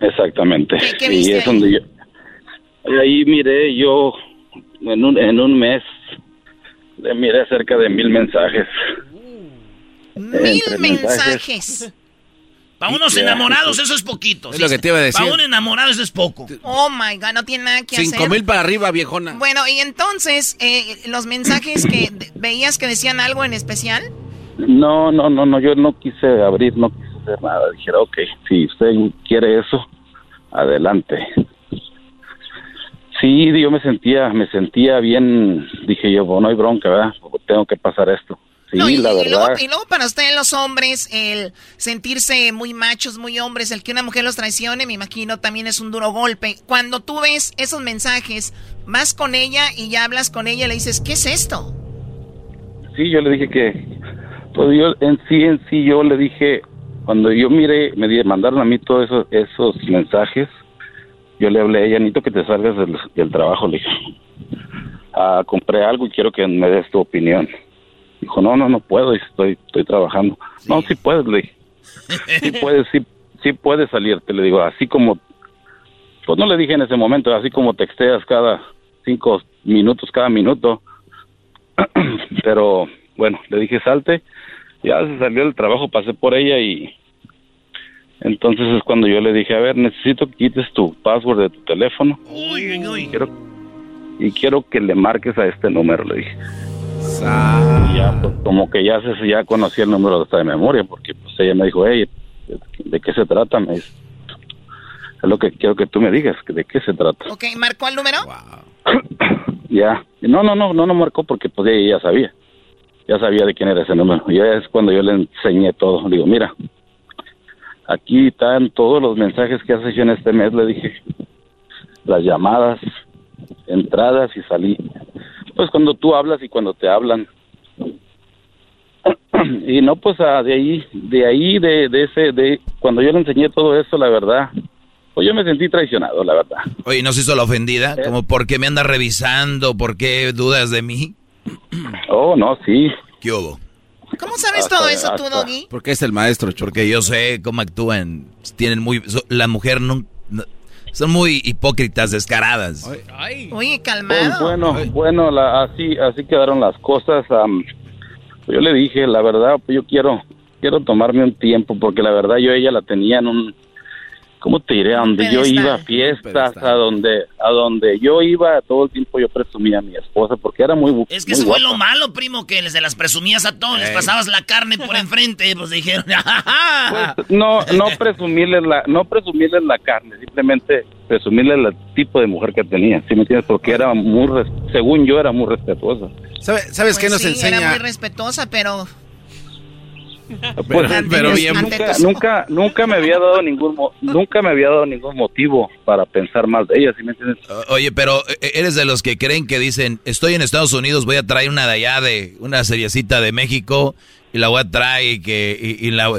Exactamente. ¿Qué- qué y viste es donde yo y ahí miré yo en un en un mes le miré cerca de mil mensajes. Mil mensajes. Para unos enamorados eso es poquito. Es lo que te iba a decir. Para un enamorado eso es poco. Oh my God, no tiene nada que Cinco hacer. mil para arriba, viejona. Bueno, y entonces, eh, los mensajes que veías que decían algo en especial. No, no, no, no, yo no quise abrir, no quise hacer nada. Dijera, ok, si usted quiere eso, adelante. Sí, yo me sentía, me sentía bien, dije yo, bueno, no hay bronca, ¿verdad? Tengo que pasar esto. Sí, No, y, la y verdad. luego, y luego para ustedes los hombres, el sentirse muy machos, muy hombres, el que una mujer los traicione, me imagino, también es un duro golpe. Cuando tú ves esos mensajes, vas con ella y ya hablas con ella y le dices, ¿qué es esto? Sí, yo le dije que, pues yo en sí, en sí, yo le dije, cuando yo miré, me mandaron a mí todos esos, esos mensajes, yo le hablé a ella, necesito que te salgas del, del trabajo, le dije, ah, compré algo y quiero que me des tu opinión. Dijo, no, no, no puedo, estoy, estoy trabajando. No, sí puedes, le dije, sí puedes, sí, sí puedes salirte, le digo, así como, pues no le dije en ese momento, así como texteas cada cinco minutos, cada minuto, pero bueno, le dije salte, ya se salió del trabajo, pasé por ella y entonces es cuando yo le dije, a ver, necesito que quites tu password de tu teléfono Uy, uy, uy. quiero, y quiero que le marques a este número, le dije. Y ya, pues, como que ya se, ya conocí el número hasta de memoria, porque pues ella me dijo, hey, ¿de qué se trata? Me dice, es lo que quiero que tú me digas, ¿de qué se trata? Ok, ¿marcó el número? Ya. No, no, no, no, no marcó porque pues ella ya sabía. Ya sabía de quién era ese número. Y ya es cuando yo le enseñé todo. Le digo, mira, aquí están todos los mensajes que has hecho en este mes, le dije. Las llamadas, entradas y salí. Pues cuando tú hablas y cuando te hablan. y no, pues ah, de ahí, de ahí, de, de ese, de cuando yo le enseñé todo eso, la verdad, pues yo me sentí traicionado, la verdad. Oye, ¿no se hizo la ofendida? Como, ¿por qué me andas revisando? ¿Por qué dudas de mí? Oh, no, sí. ¿Qué hubo? ¿Cómo sabes Hasta- todo eso tú, hasta- Doggy? Porque es el maestro, Porque yo sé cómo actúan. Tienen muy... so- La mujer no, no- Son muy hipócritas, descaradas. Oye, Pues calmado. bueno, bueno, la- así, así quedaron las cosas. am, yo le dije, la verdad, pues yo quiero, quiero tomarme un tiempo porque la verdad yo ella la tenía en un, ¿cómo te diré? A donde yo iba a fiestas, a donde, a donde yo iba todo el tiempo yo presumía a mi esposa porque era muy, Es que muy eso fue lo malo, primo, que les, se las presumías a todos, les pasabas la carne por enfrente, pues dijeron, "Ajá". No, no presumirles la, no presumirles la carne, simplemente presumirles el tipo de mujer que tenía, ¿sí me entiendes? Porque era muy, res- según yo era muy respetuosa. ¿Sabe- ¿Sabes qué Pues nos sí, Era enseña? muy respetuosa, pero Pues, pero bien, nunca, nunca, nunca me había dado ningún, nunca me había dado ningún motivo para pensar más de ella, ¿sí me entiendes? Oye, pero eh, eres de los que creen que dicen, estoy en Estados Unidos, voy a traer una de allá, de una seriecita de México, y la voy a traer y que, y, y la...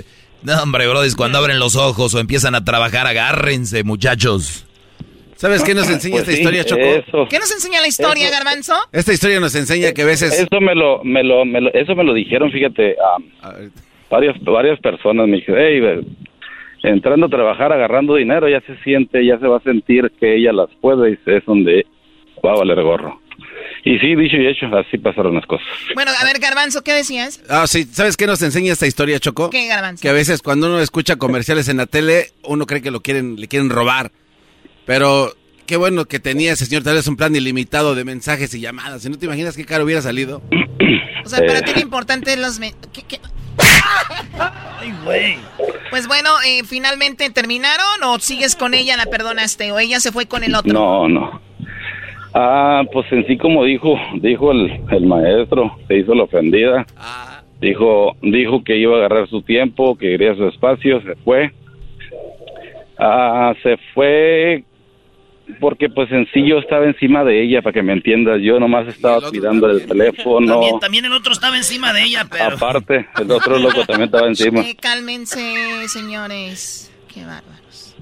No, hombre, brodis, cuando abren los ojos o empiezan a trabajar, agárrense, muchachos. ¿Sabes qué nos enseña Pues esta sí, historia, Choco? Eso, ¿qué nos enseña la historia, Eso- Garbanzo? Esta historia nos enseña que a veces... eso me lo, me lo, me lo- eso me lo dijeron, fíjate, am, varias, varias personas me dijeron, hey, ve, entrando a trabajar, agarrando dinero, ya se siente, ya se va a sentir que ella las puede y es donde va a valer gorro. Y sí, dicho y hecho, así pasaron las cosas. Bueno, a ver, Garbanzo, ¿qué decías? Ah, sí, ¿sabes qué nos enseña esta historia, Choco? ¿Qué, Garbanzo? Que a veces cuando uno escucha comerciales en la tele, uno cree que lo quieren, le quieren robar. Pero qué bueno que tenía ese señor tal vez un plan ilimitado de mensajes y llamadas. Si no te imaginas qué caro hubiera salido. O sea, para ti lo importante es los... me- ¿qué- qué? Ay, güey. Pues bueno, eh, ¿finalmente terminaron o sigues con ella, la perdonaste? ¿O ella se fue con el otro? No, no. Ah, pues en sí como dijo, dijo el, el maestro, se hizo la ofendida. Dijo, dijo que iba a agarrar su tiempo, que quería su espacio, se fue. Ah, se fue porque pues en sí yo estaba encima de ella, para que me entiendas. Yo nomás estaba cuidando el teléfono. También, también el otro estaba encima de ella, pero... Aparte, el otro loco también estaba encima. Eh, cálmense, señores. Qué bárbaros.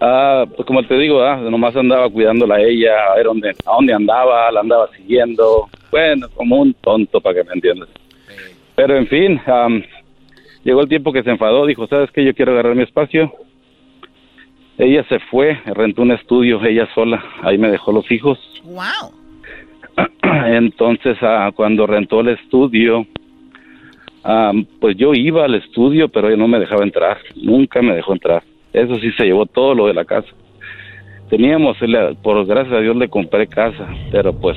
Ah, pues como te digo, ah, nomás andaba cuidándola a ella, a ver dónde, a dónde andaba, la andaba siguiendo. Bueno, como un tonto, para que me entiendas. Pero en fin, am, llegó el tiempo que se enfadó, dijo, ¿sabes qué? Yo quiero agarrar mi espacio. Ella se fue, rentó un estudio, ella sola, ahí me dejó los hijos. Wow. Entonces, ah, cuando rentó el estudio, am, pues yo iba al estudio, pero ella no me dejaba entrar, nunca me dejó entrar. Eso sí se llevó todo lo de la casa. Teníamos, por gracias a Dios le compré casa, pero pues,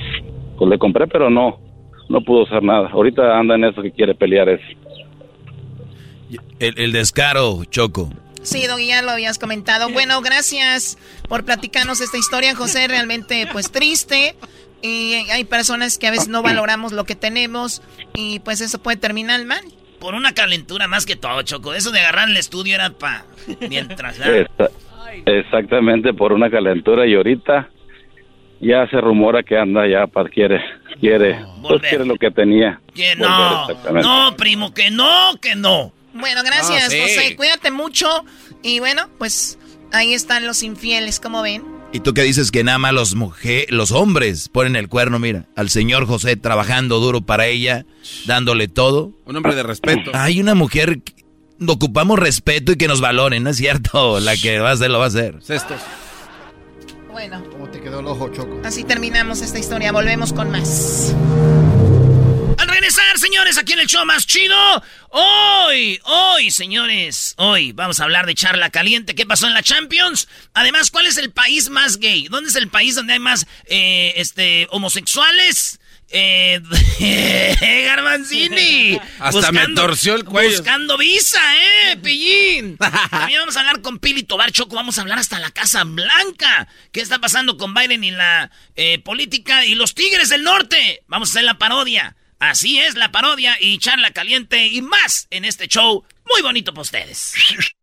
pues le compré, pero no, no pudo usar nada. Ahorita anda en eso que quiere pelear eso. El, el descaro, Choco. Sí, Doggy, ya lo habías comentado. Bueno, gracias por platicarnos esta historia, José. Realmente, pues triste. Y hay personas que a veces no valoramos lo que tenemos y pues eso puede terminar mal. Por una calentura más que todo, Choco. Eso de agarrar el estudio era pa... Mientras... exactamente por una calentura y ahorita ya se rumora que anda ya para quiere quiere pues quiere lo que tenía. Que no, no, primo, que no, que no. Bueno, gracias, Ah, sí. José. Cuídate mucho. Y bueno, pues ahí están los infieles, como ven. Y tú que dices que nada más los, mujer, los hombres ponen el cuerno, mira, al señor José trabajando duro para ella, dándole todo. Un hombre de respeto. Hay una mujer, que ocupamos respeto y que nos valoren, ¿no es cierto? La que va a hacer, lo va a hacer. Cestos. Bueno. ¿Cómo te quedó el ojo, Choco? Así terminamos esta historia. Volvemos con más. Señores, aquí en el show más chido. Hoy, hoy, señores, hoy vamos a hablar de charla caliente. ¿Qué pasó en la Champions? Además, ¿cuál es el país más gay? ¿Dónde es el país donde hay más eh, este, homosexuales? Eh, Garbanzini. Hasta me torció el cuello. Buscando visa, ¿eh, pillín? También vamos a hablar con Pili Tobar Choco. Vamos a hablar hasta la Casa Blanca. ¿Qué está pasando con Biden y la eh, política? Y los Tigres del Norte. Vamos a hacer la parodia. Así es, la parodia y charla caliente y más en este show. Muy bonito para ustedes.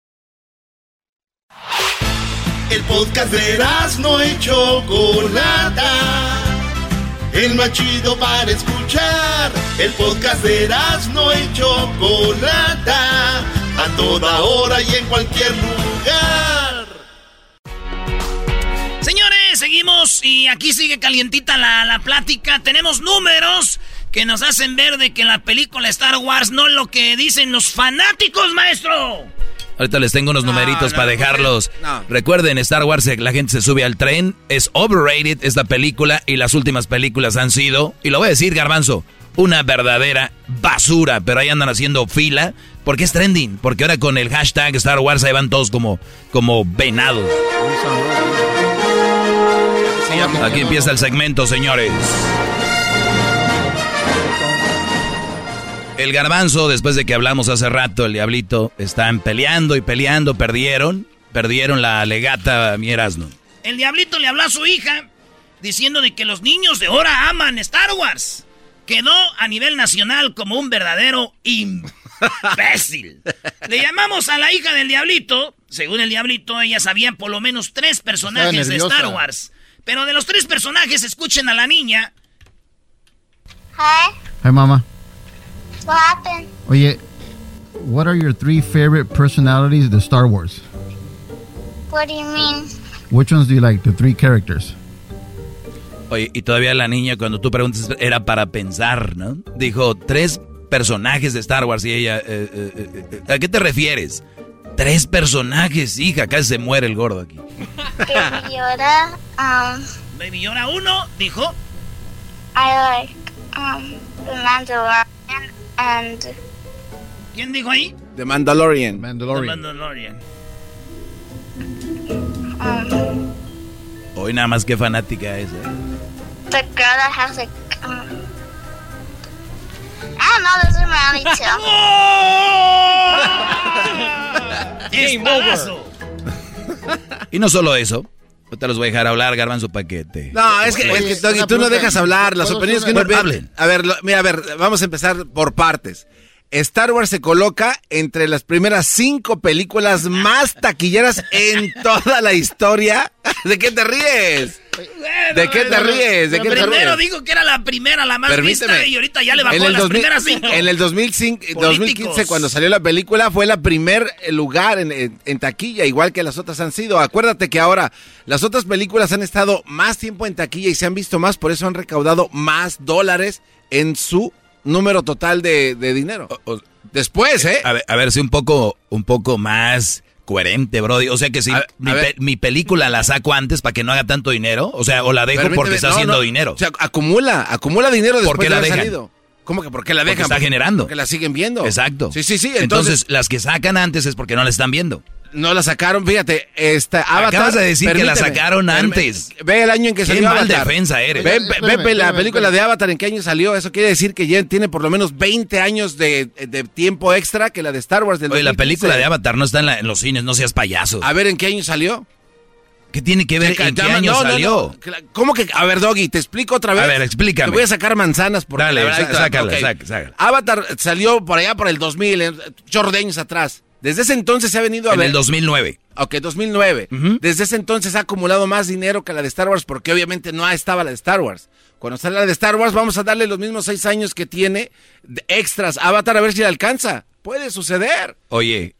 El podcast de no y Chocolata. El más chido para escuchar. El podcast de no y Chocolata. A toda hora y en cualquier lugar. Señores, seguimos y aquí sigue calientita la, la plática. Tenemos números que nos hacen ver de que la película Star Wars no es lo que dicen los fanáticos, maestro. Ahorita les tengo unos numeritos para dejarlos. Recuerden, Star Wars, la gente se sube al tren. Es overrated esta película y las últimas películas han sido, y lo voy a decir, Garbanzo, una verdadera basura. Pero ahí andan haciendo fila porque es trending. Porque ahora con el hashtag Star Wars ahí van todos como, como venados. Aquí empieza el segmento, señores. El garbanzo, después de que hablamos hace rato, el diablito, están peleando y peleando, perdieron, perdieron la legata, mi Erasmo. El diablito le habló a su hija diciendo de que los niños de ahora aman Star Wars. Quedó a nivel nacional como un verdadero imbécil. le llamamos a la hija del diablito. Según el diablito, ella sabía por lo menos tres personajes de Star Wars. Pero de los tres personajes, escuchen a la niña. Hi. Hi, mamá. What happened? Oye, what are your three favorite personalities of Star Wars? What do you mean? Which ones do you like, the three characters? Oye, y todavía la niña cuando tú preguntas era para pensar, ¿no? Dijo, tres personajes de Star Wars y ella, eh, eh, eh, ¿a qué te refieres? Tres personajes, hija, casi se muere el gordo aquí. Baby Yoda, um... Baby Yoda uno, dijo. I like, um, the Mandalorian and... ¿Quién dijo ahí? The Mandalorian. Mandalorian. The Mandalorian. Um, Hoy nada más que fanática es, ¿eh? the girl that has like... Um, I don't know, those are my only ¡Espadazo! Y no solo eso. Te los voy a dejar hablar, Garbanzo, paquete. No, es que, es que Doggy, tú no dejas hablar. Las opiniones que no Bueno, hablen. A ver, lo- mira, a ver, vamos a empezar por partes. Star Wars se coloca entre las primeras cinco películas más taquilleras en toda la historia. ¿De qué te ríes? ¿De qué te ríes? ¿De qué te Primero ríes? dijo que era la primera, la más Permíteme. vista, y ahorita ya le bajó En el las 2000 primeras cinco. En el 2005, Políticos. 2015, cuando salió la película, fue la primer lugar en, en- en taquilla, igual que las otras han sido. Acuérdate que ahora las otras películas han estado más tiempo en taquilla y se han visto más, por eso han recaudado más dólares en su número total de, de dinero. Después, ¿eh? A ver, a ver si un poco, un poco más coherente, Brody. O sea que si A- mi, pe- mi película la saco antes para que no haga tanto dinero, o sea, o la dejo Permíteme, porque está no, haciendo no. dinero. O sea, acumula, acumula dinero después ¿Por qué de la haber dejan? salido. ¿Cómo que por qué la Porque dejan? está generando. Porque la siguen viendo. Exacto. Sí, sí, sí. Entonces, Entonces, las que sacan antes es porque no la están viendo. no la sacaron, fíjate, esta Avatar. Acabas de decir que la sacaron antes. Ve el año en que Qué salió mal Avatar. defensa eres. Ve, ve- Espérame, ve la película de Avatar en qué año salió. Eso quiere decir que ya tiene por lo menos 20 años de, de tiempo extra que la de Star Wars del Oye, la 2015. película de Avatar no está en, la- en los cines, no seas payaso. A ver, ¿en qué año salió? ¿Qué tiene que ver Checa, en qué llama- año no, salió? no. ¿Cómo que? A ver, Doggy, te explico otra vez. A ver, explícame. Te voy a sacar manzanas porque Dale, la verdad- sácala, ok. saca- sácala. Avatar salió por allá por el 2000, eh, chorro de años atrás. Desde ese entonces se ha venido a En ver. el 2009. Ok, 2009. Desde ese entonces ha acumulado más dinero que la de Star Wars porque obviamente no estaba la de Star Wars. Cuando sale la de Star Wars vamos a darle los mismos seis años que tiene de extras Avatar a ver si le alcanza. Puede suceder. Oye,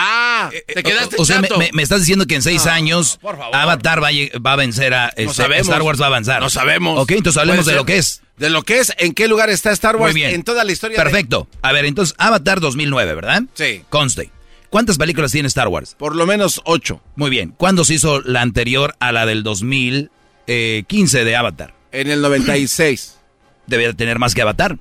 Ah, te quedaste o, o sea, me, estás diciendo que en seis No, años por favor. Avatar va a, lleg- va a vencer a No este. Star Wars va a avanzar. No sabemos. Ok, entonces hablemos de lo que es. De lo que es, en qué lugar está Star Wars Muy bien. en toda la historia. de- Perfecto. A ver, entonces Avatar 2009, ¿verdad? Sí. Conste. ¿Cuántas películas tiene Star Wars? Por lo menos ocho. Muy bien. ¿Cuándo se hizo la anterior a la del 2015 de Avatar? En el 96. Debe tener más que Avatar.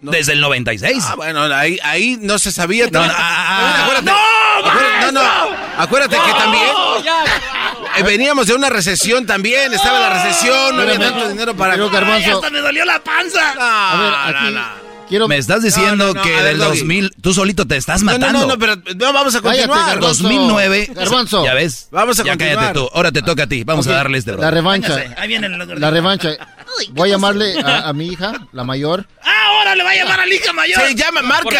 Desde el 96. Ah, bueno, ahí, ahí no se sabía. No, ah, ah, acuérdate, ¡No, acuérdate- no, no, acuérdate que también eh, veníamos de una recesión también, estaba la recesión, no había tanto dinero para... Ay, hasta me dolió la panza. A ver, aquí quiero... Me estás diciendo No, no, no, que ver, del Doggy. 2000 tú solito te estás No, no, matando. no, no, pero no, vamos a Cállate, continuar. Garbanzo. 2009. Garbanzo. Ya ves. Vamos a ya continuar. cállate tú. Ahora te toca a ti. Vamos a darle este bro. La revancha. Véngase, ahí viene el La revancha. Voy a llamarle a, a mi hija, la mayor. Ah, ahora le va a llamar a la hija mayor. Sí, llama, márcale. ¿por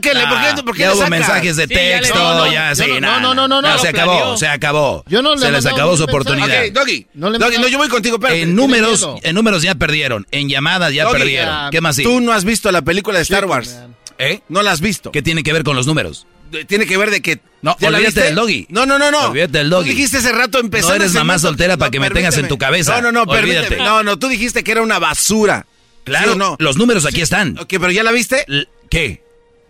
qué, por qué ya le hubo sacas? mensajes de Sí, ya le- texto, No, no, ya, yo sí, no, nada. no, no, no, no, se acabó, planeó. se acabó. Yo no le se les acabó su oportunidad. Ok, Doggy. No le Doggy, no, yo voy contigo, espérate. En números, en números ya perdieron. En llamadas ya Doggy, perdieron. ya, ¿Qué más? Tú no has visto la película de Star Wars. ¿Eh? No la has visto. ¿Qué tiene que ver con los números? Tiene que ver de que... No, ¿Ya la olvídate del Doggy. No, no, no, no. Olvídate del Doggy. Tú dijiste hace rato empezando... No eres mamá soltera para que me tengas en tu cabeza. No, no, no, Olvídate. permíteme. No, no, tú dijiste que era una basura. Claro, ¿Sí o no? los números aquí están. Ok, pero ¿ya la viste? L- ¿Qué?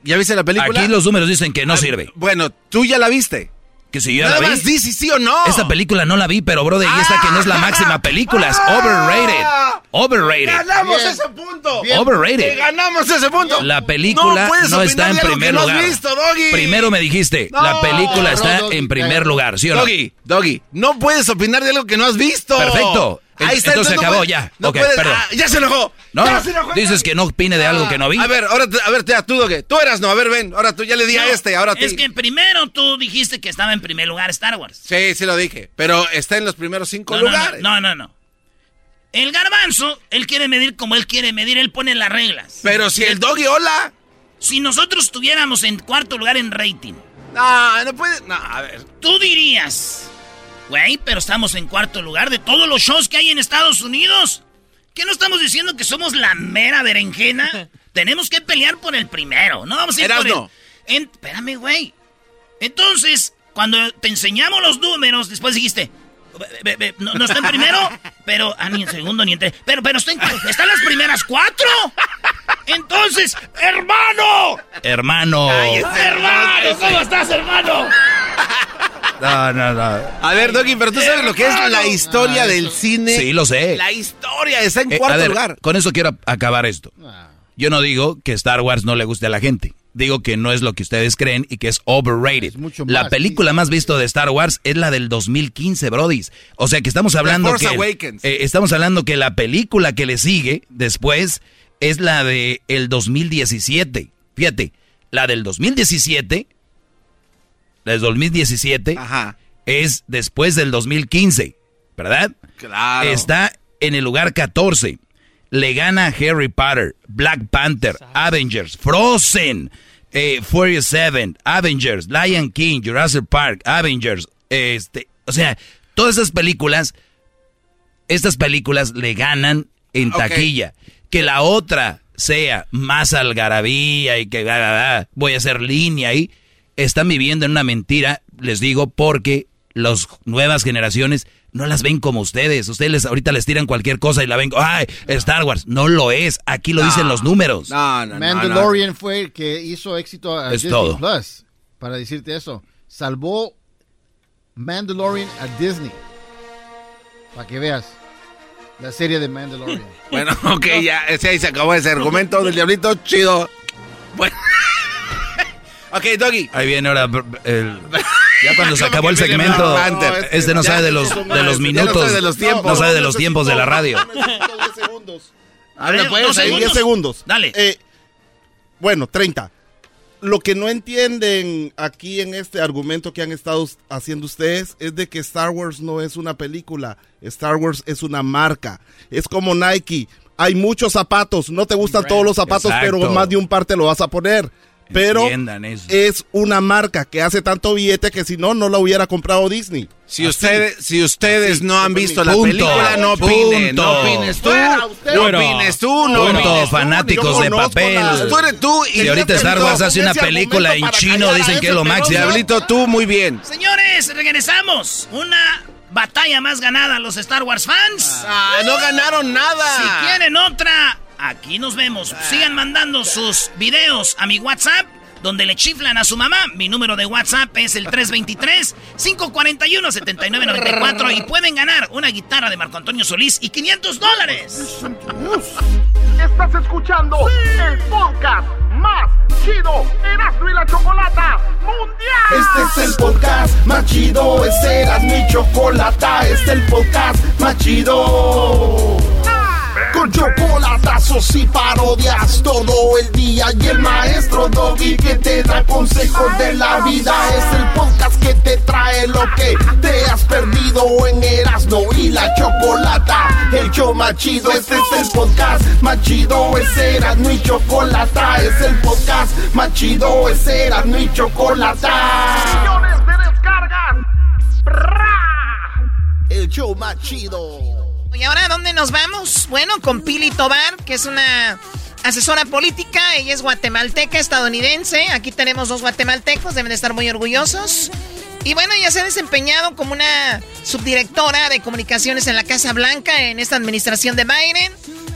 ¿Ya viste la película? Aquí los números dicen que no Ah, sirve. Bueno, tú ya la viste. Que si yo Nada la vi. más di si sí o no. Esta película no la vi, pero brother, y esta que no es la máxima película, es overrated. Overrated. ¡Ganamos Bien. ese punto! Bien. Overrated. ¡Ganamos ese punto! La película No está opinar en de algo primer que no has lugar. visto, Doggy. Primero me dijiste, No. la película No, está Doggy, en primer lugar, ¿sí o no? Doggy, Doggy, no puedes opinar de algo que no has visto. Perfecto. Ahí está, Entonces no acabó puedes- ya. No puedes- perdón. ah, ya se enojó. No, Ya se enojó. dices que no opine de algo que no vi. A ver, ahora, a ver, te, tú, Doggy. Tú eras no, a ver, ven. Ahora tú ya le di a este, ahora ti. Es que primero tú dijiste que estaba en primer lugar Star Wars. Sí, sí lo dije. Pero está en los primeros cinco No, no, lugares. no, no, no. El garbanzo, él quiere medir como él quiere medir, él pone las reglas. Pero si el Doggy, hola. Si nosotros estuviéramos en cuarto lugar en rating, No, no puedes. No, a ver. tú dirías, güey, pero estamos en cuarto lugar de todos los shows que hay en Estados Unidos. ¿Qué no estamos diciendo que somos la mera berenjena? Tenemos que pelear por el primero, no vamos a ir por Erasno. el... En- Espérame, güey. Entonces, cuando te enseñamos los números, después dijiste, "Ve- ve- ve, no, no está en primero, pero, ah, ni en segundo, ni en tres, pero, pero está en, están las primeras cuatro. Entonces, hermano, Hermano. hermano, ¿cómo estás, hermano? No, no, no. A ver, Doggy, pero tú sabes lo que es la historia del cine. Sí, lo sé. La historia está en Eh, cuarto a ver, lugar. Con eso quiero acabar esto. Yo no digo que Star Wars no le guste a la gente. Digo que no es lo que ustedes creen y que es overrated. mucho la película más vista de Star Wars es la del 2015, brodis. O sea que estamos hablando que eh, estamos hablando que la película que le sigue después es la de el 2017. Fíjate, la del 2017 la del 2017 Ajá. es después del 2015, ¿verdad? Claro. Está en el lugar 14. Le gana a Harry Potter, Black Panther, Avengers, Frozen, eh, Furious 7, Avengers, Lion King, Jurassic Park, Avengers. Este, o sea, todas esas películas, estas películas le ganan en taquilla. Que la otra sea más algarabía y que voy a hacer línea ahí, están viviendo en una mentira, les digo, porque las nuevas generaciones no las ven como ustedes. Ustedes les, ahorita les tiran cualquier cosa y la ven, ay, Star Wars. No lo es. Aquí lo No. dicen los números. No, no, no, Mandalorian fue el que hizo éxito a Es Disney todo. Plus. Para decirte eso. Salvó Mandalorian a Disney. Para que veas. La serie de Mandalorian. Bueno, ok, ya, ese ahí se acabó ese argumento del diablito, chido. Bueno. ok, Doggy. Ahí viene ahora el- ya cuando se acabó el segmento, este no Ya, sabe de los, de los no minutos. sabe de los tiempos. No sabe de los tiempos de la radio. Habla ver, pues, dos ahí, segundos. 10 segundos. Dale. Eh, bueno, 30. Lo que no entienden aquí en este argumento que han estado haciendo ustedes es de que Star Wars no es una película, Star Wars es una marca. Es como Nike. Hay muchos zapatos, no te gustan todos los zapatos, Exacto. pero más de un par te lo vas a poner. Pero es una marca que hace tanto billete que si no, no la hubiera comprado Disney. Si ustedes, si ustedes no han visto la Punto. película, no opinen. Punto. No opines tú. No opines tú, no Punto, opines tú. fanáticos de papel. la- Tú eres tú y Y ahorita Star Wars hace una película en chino, dicen que es lo máximo. Diablito, tú muy bien. Señores, regresamos. Una batalla más ganada a los Star Wars fans. Ah, no ganaron nada. Si quieren otra, aquí nos vemos. Sigan mandando sus videos a mi WhatsApp donde le chiflan a su mamá. Mi número de WhatsApp es el 323-541-7994 y pueden ganar una guitarra de Marco Antonio Solís y 500 dólares. Estás escuchando el podcast más chido Erasmo y la Chocolata Mundial. Este es el podcast más chido, este era mi chocolata, este es el podcast más chido. Con chocolatazos y parodias todo el día y el maestro Doggy que te da consejos de la vida es el podcast que te trae lo que te has perdido en Erasmo y la Chocolata. El show más chido, este es el podcast más chido, es Erasmo y Chocolata, es el podcast más chido, es Erasmo y Chocolata. Millones de descargas. El show más chido. ¿Y ahora dónde nos vamos? Bueno, con Pili Tobar, que es una asesora política. Ella es guatemalteca, estadounidense. Aquí tenemos dos guatemaltecos, deben de estar muy orgullosos. Y bueno, ella se ha desempeñado como una subdirectora de comunicaciones en la Casa Blanca en esta administración de Biden.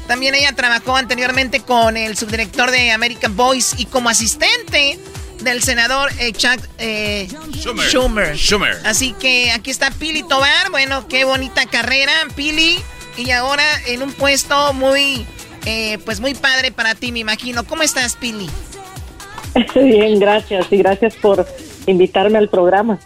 También ella trabajó anteriormente con el subdirector de American Voice y como asistente del senador eh, Chuck eh, Schumer. Schumer. Schumer. Así que aquí está Pili Tobar. Bueno, qué bonita carrera, Pili. Y ahora en un puesto muy, eh, pues muy padre para ti, me imagino. ¿Cómo estás, Pili? Bien, gracias y gracias por invitarme al programa.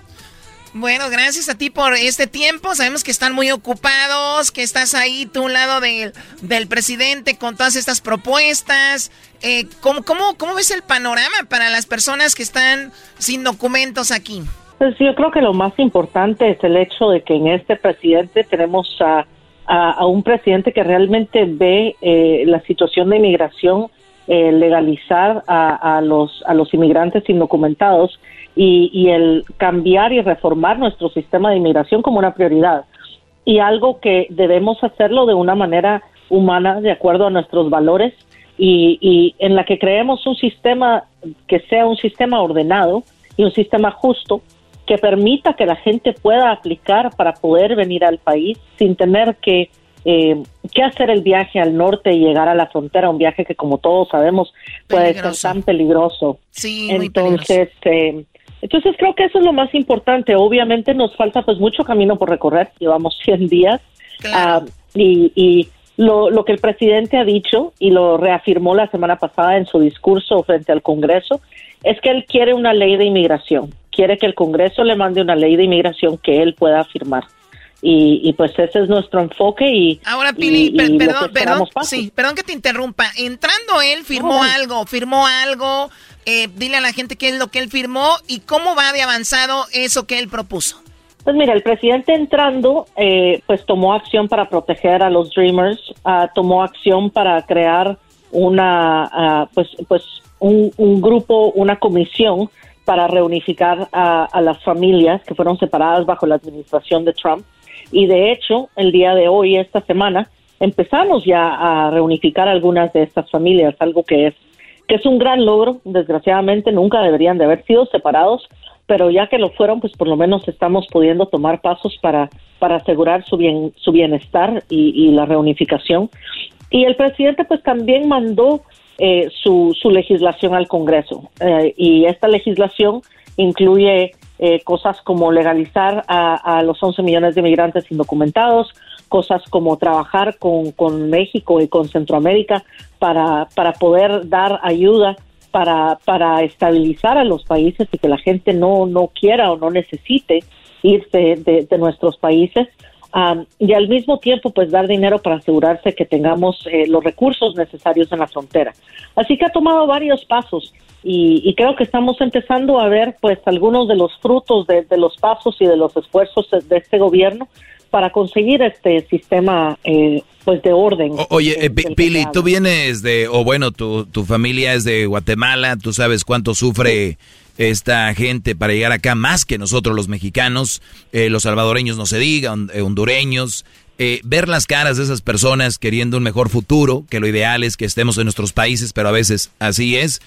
Bueno, gracias a ti por este tiempo. Sabemos que están muy ocupados, que estás ahí tú un lado del, del presidente con todas estas propuestas. Eh, ¿cómo, cómo, ¿Cómo ves el panorama para las personas que están sin documentos aquí? Pues yo creo que lo más importante es el hecho de que en este presidente tenemos a, a, a un presidente que realmente ve eh, la situación de inmigración, eh, legalizar a, a, los, a los inmigrantes indocumentados y, y el cambiar y reformar nuestro sistema de inmigración como una prioridad. Y algo que debemos hacerlo de una manera humana, de acuerdo a nuestros valores, y, y en la que creemos un sistema que sea un sistema ordenado y un sistema justo que permita que la gente pueda aplicar para poder venir al país sin tener que, eh, que hacer el viaje al norte y llegar a la frontera, un viaje que como todos sabemos puede Peligroso. ser tan peligroso. Sí, muy entonces, eh, entonces creo que eso es lo más importante. Obviamente nos falta pues mucho camino por recorrer, llevamos 100 días ah, y, y lo, lo que el presidente ha dicho y lo reafirmó la semana pasada en su discurso frente al Congreso es que él quiere una ley de inmigración, quiere que el Congreso le mande una ley de inmigración que él pueda firmar. Y, y pues ese es nuestro enfoque y Ahora, Pili, y- per- y lo que perdón, perdón, esperamos pase. sí, perdón que te interrumpa. Entrando él, firmó algo, firmó algo. eh, dile a la gente qué es lo que él firmó y cómo va de avanzado eso que él propuso. Pues mira, el presidente entrando, eh, pues tomó acción para proteger a los Dreamers, ah, tomó acción para crear una, ah, pues, pues un, un grupo, una comisión para reunificar a, a las familias que fueron separadas bajo la administración de Trump. Y de hecho, el día de hoy, esta semana, empezamos ya a reunificar algunas de estas familias, algo que es que es un gran logro. Desgraciadamente nunca deberían de haber sido separados, pero ya que lo fueron, pues por lo menos estamos pudiendo tomar pasos para, para asegurar su, bien, su bienestar y, la reunificación. Y el presidente pues también mandó eh, su, su legislación al Congreso eh, y esta legislación incluye eh, cosas como legalizar a, a los 11 millones de migrantes indocumentados, cosas como trabajar con, con México y con Centroamérica para, para poder dar ayuda para, para estabilizar a los países y que la gente no, no quiera o no necesite irse de, de nuestros países. Um, y al mismo tiempo, pues dar dinero para asegurarse que tengamos eh, los recursos necesarios en la frontera. Así que ha tomado varios pasos y, y creo que estamos empezando a ver, pues, algunos de los frutos de, de los pasos y de los esfuerzos de, este gobierno para conseguir este sistema, eh, pues, de orden. O- Oye, eh, Pili, tú vienes de, o bueno, tu, tu familia es de Guatemala, tú sabes cuánto sufre esta gente para llegar acá, más que nosotros los mexicanos, eh, los salvadoreños no se digan, eh, hondureños. Eh, ver las caras de esas personas queriendo un mejor futuro, que lo ideal es que estemos en nuestros países, pero a veces así es.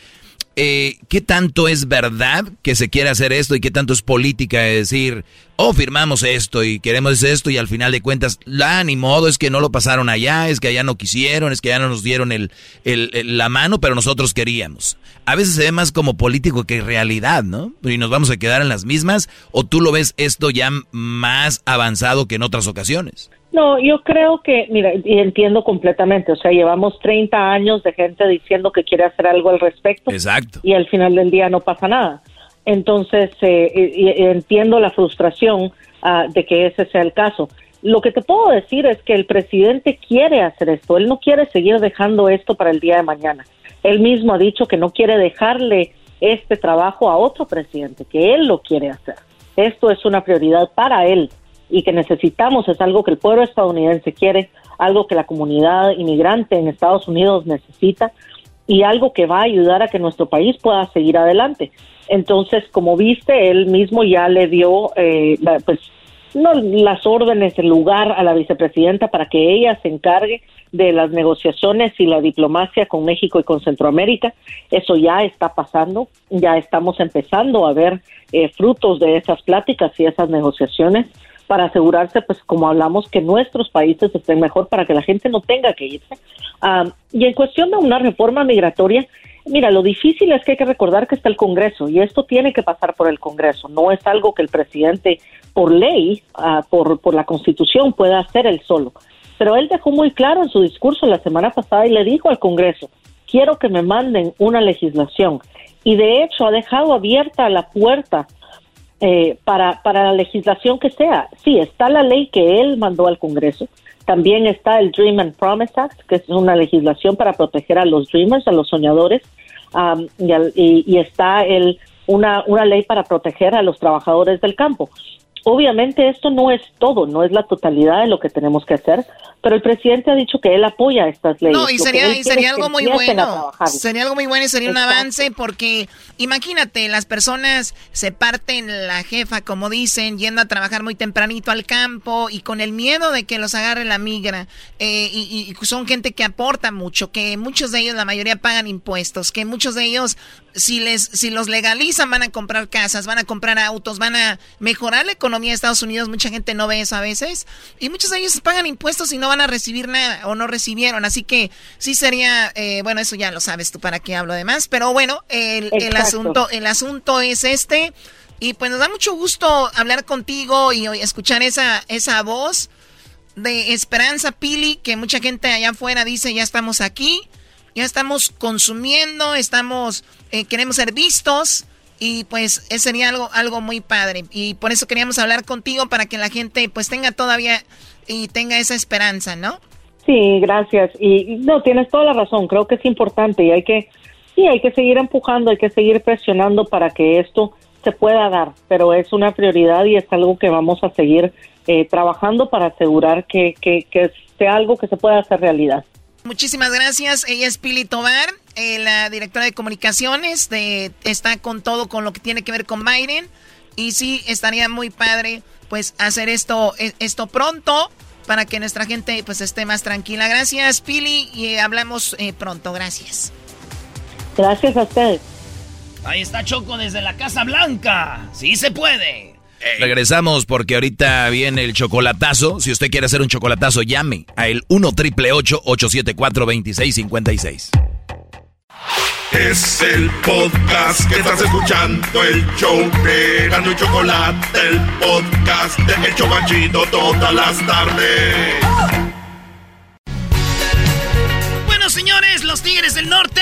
Eh, ¿qué tanto es verdad que se quiere hacer esto y qué tanto es política? Es decir, oh, firmamos esto y queremos esto y al final de cuentas, la ni modo, es que no lo pasaron allá, es que allá no quisieron, es que ya no nos dieron el, el- la mano, pero nosotros queríamos. A veces se ve más como político que realidad, ¿no? Y nos vamos a quedar en las mismas, o tú lo ves esto ya más avanzado que en otras ocasiones. No, yo creo que, mira, y entiendo completamente, o sea, llevamos 30 años de gente diciendo que quiere hacer algo al respecto. Exacto. Y al final del día no pasa nada. Entonces, eh, y- y entiendo la frustración ah, de que ese sea el caso. Lo que te puedo decir es que el presidente quiere hacer esto, él no quiere seguir dejando esto para el día de mañana. Él mismo ha dicho que no quiere dejarle este trabajo a otro presidente, que él lo quiere hacer. Esto es una prioridad para él y que necesitamos, es algo que el pueblo estadounidense quiere, algo que la comunidad inmigrante en Estados Unidos necesita y algo que va a ayudar a que nuestro país pueda seguir adelante. Entonces, como viste, él mismo ya le dio, eh, pues, no las órdenes, el lugar a la vicepresidenta para que ella se encargue de las negociaciones y la diplomacia con México y con Centroamérica. Eso ya está pasando, ya estamos empezando a ver eh, frutos de esas pláticas y esas negociaciones para asegurarse, pues como hablamos, que nuestros países estén mejor para que la gente no tenga que irse. Ah, y en cuestión de una reforma migratoria, mira, lo difícil es que hay que recordar que está el Congreso y esto tiene que pasar por el Congreso. No es algo que el presidente, por ley, ah, por, por la Constitución, pueda hacer él solo. Pero él dejó muy claro en su discurso la semana pasada y le dijo al Congreso, quiero que me manden una legislación. Y de hecho ha dejado abierta la puerta eh, para, para la legislación que sea. Sí, está la ley que él mandó al Congreso. También está el Dream and Promise Act, que es una legislación para proteger a los dreamers, a los soñadores. am, y, al- y- y está el, una, una ley para proteger a los trabajadores del campo. Obviamente esto no es todo, no es la totalidad de lo que tenemos que hacer, pero el presidente ha dicho que él apoya estas leyes. No, y sería, y sería algo muy bueno. Sería algo muy bueno y sería un avance porque imagínate, las personas se parten la jefa, como dicen, yendo a trabajar muy tempranito al campo y con el miedo de que los agarre la migra. eh, y, y son gente que aporta mucho, que muchos de ellos, la mayoría pagan impuestos, que muchos de ellos, si, les, si los legalizan, van a comprar casas, van a comprar autos, van a mejorar la economía de Estados Unidos. Mucha gente no ve eso a veces. Y muchos de ellos pagan impuestos y no van a recibir nada o no recibieron. Así que sí sería, eh, bueno, eso ya lo sabes tú para qué hablo de más. Pero bueno, el, asunto, el asunto es este. Y pues nos da mucho gusto hablar contigo y escuchar esa, esa voz de esperanza, Pili, que mucha gente allá afuera dice, ya estamos aquí, ya estamos consumiendo, estamos, eh, queremos ser vistos. Y pues eso sería algo, algo muy padre. Y por eso queríamos hablar contigo para que la gente pues tenga todavía y tenga esa esperanza, ¿no? Sí, gracias. Y y no, tienes toda la razón. Creo que es importante y hay que, sí, hay que seguir empujando, hay que seguir presionando para que esto se pueda dar. Pero es una prioridad y es algo que vamos a seguir eh, trabajando para asegurar que, que, que sea algo que se pueda hacer realidad. Muchísimas gracias. Ella es Pili Tobar, eh, la directora de comunicaciones. De, está con todo con lo que tiene que ver con Biden. Y sí, estaría muy padre pues hacer esto, eh, esto pronto para que nuestra gente pues esté más tranquila. Gracias, Pili, y eh, hablamos eh, pronto. Gracias. Gracias a ustedes. Ahí está Choco desde la Casa Blanca. Sí se puede. Regresamos porque ahorita viene el chocolatazo. Si usted quiere hacer un chocolatazo, llame a el 1 triple 874 2656. Es el podcast que estás escuchando, el show de Gano y Chocolate, el podcast de El Chocachito todas las tardes. Bueno, señores, los Tigres del Norte.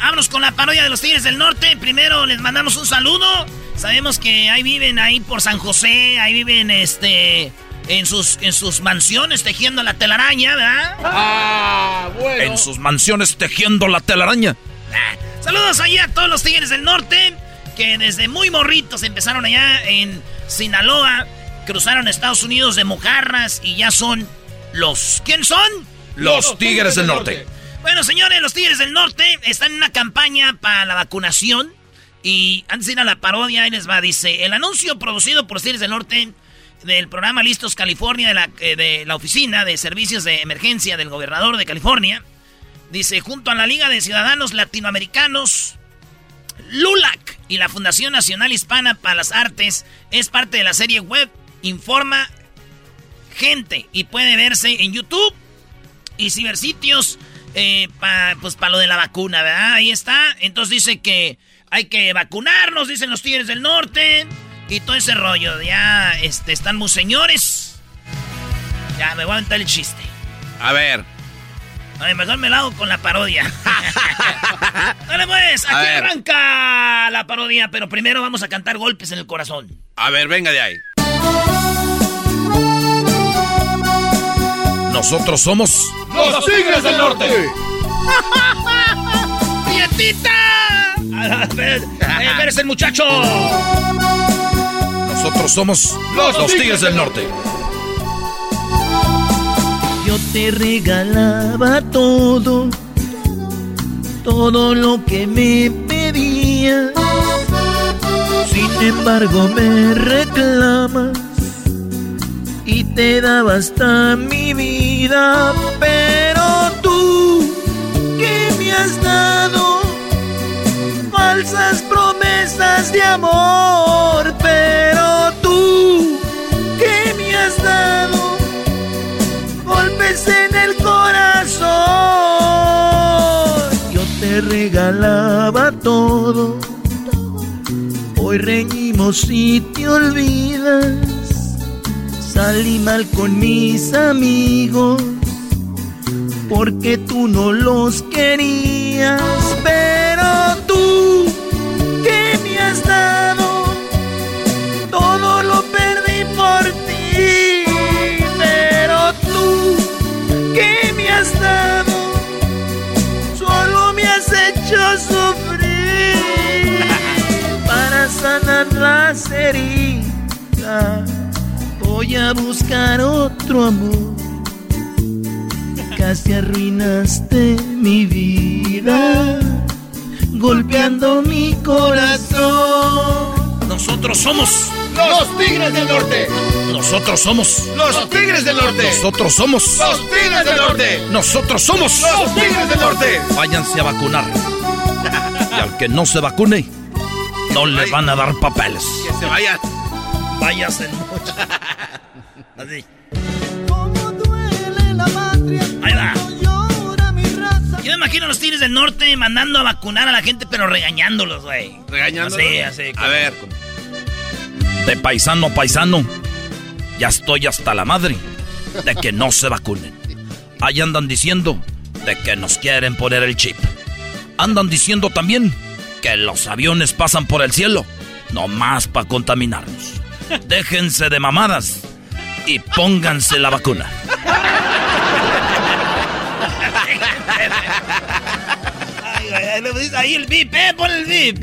Vámonos con la parodia de los Tigres del Norte. Primero les mandamos un saludo. Sabemos que ahí viven ahí por San José, ahí viven este en sus en sus mansiones tejiendo la telaraña, ¿verdad? Ah, bueno. En sus mansiones tejiendo la telaraña. Ah, Saludos allá a todos los Tigres del Norte que desde muy morritos empezaron allá en Sinaloa, cruzaron Estados Unidos de mojarras y ya son los ¿Quién son? Los Tigres del Norte. Bueno, señores, los Tigres del Norte están en una campaña para la vacunación. Y antes de ir a la parodia, ahí les va, dice, el anuncio producido por los Tigres del Norte del programa Listos California de la, eh, de la Oficina de Servicios de Emergencia del Gobernador de California, dice, junto a la Liga de Ciudadanos Latinoamericanos, LULAC y la Fundación Nacional Hispana para las Artes es parte de la serie web Informa Gente y puede verse en YouTube y cibersitios eh, para pues, pa lo de la vacuna, ¿verdad? Ahí está. Entonces dice que hay que vacunarnos, dicen los Tigres del Norte y todo ese rollo. Ya este, están muy señores. Ya, me voy a aventar el chiste. A ver. A ver, mejor me la hago con la parodia. Dale pues, aquí arranca la parodia, pero primero vamos a cantar golpes en el corazón. A ver, venga de ahí. Nosotros somos ¡Los Tigres del Norte! ¡Prietita! A ver, eh, eres el muchacho. Nosotros somos los, Tigres del Norte. Te regalaba todo, todo lo que me pedías. Sin embargo me reclamas y te daba hasta mi vida. Pero tú, ¿qué me has dado? Falsas promesas de amor. Pero en el corazón. Yo te regalaba todo. Hoy reñimos y te olvidas. Salí mal con mis amigos. Porque tú no los querías. Heridas. Voy a buscar otro amor. Casi arruinaste mi vida, golpeando mi corazón. Nosotros somos Los Tigres del Norte. Nosotros somos Los Tigres del Norte. Nosotros somos Los Tigres del Norte. Nosotros somos Los Tigres del Norte. Váyanse a vacunar. Y al que no se vacune, no le van a dar papeles. Que se vaya. Váyase mucho. Así. Ahí va. Yo me imagino a los Tigres del Norte mandando a vacunar a la gente, pero regañándolos, güey. ¿Regañándolos? Así, así. A ver. De paisano a paisano, ya estoy hasta la madre de que no se vacunen. Ahí andan diciendo de que nos quieren poner el chip. Andan diciendo también que los aviones pasan por el cielo, nomás para contaminarnos. Déjense de mamadas y pónganse la vacuna. Ay, ahí el VIP, eh, pon el VIP.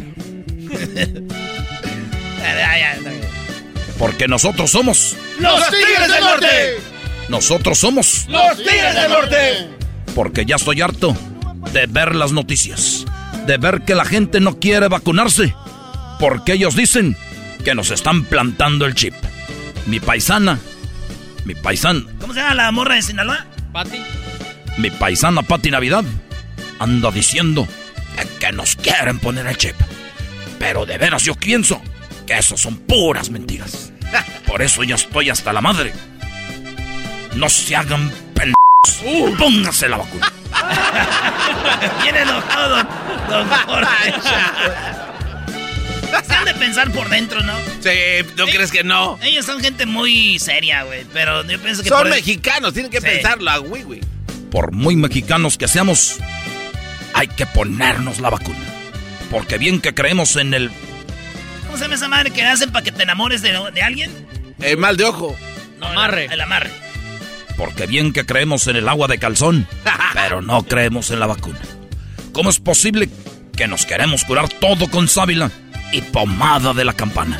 Porque nosotros somos, Los Tigres del Norte. nosotros somos, Los Tigres del Norte. porque ya estoy harto de ver las noticias, de ver que la gente no quiere vacunarse, porque ellos dicen que nos están plantando el chip. Mi paisana, mi paisana, ¿Cómo se llama la morra de Sinaloa? Pati. mi paisana Pati Navidad anda diciendo que nos quieren poner el chip. Pero de veras yo pienso que eso son puras mentiras. Por eso ya estoy hasta la madre. No se hagan pendejos. Pónganse la vacuna. Bien enojado, don, don Jorge. Se han de pensar por dentro, ¿no? Sí, ¿no crees que no? Ellos son gente muy seria, güey. Pero yo pienso que. Son por- mexicanos, tienen que Sí. pensarlo, ah, güey, güey. Por muy mexicanos que seamos, hay que ponernos la vacuna. Porque bien que creemos en el... ¿Cómo se llama esa madre que hacen para que te enamores de, de alguien? El mal de ojo. No, amarre. El, amarre. Porque bien que creemos en el agua de calzón, pero no creemos en la vacuna. ¿Cómo es posible que nos queremos curar todo con sábila y pomada de la campana?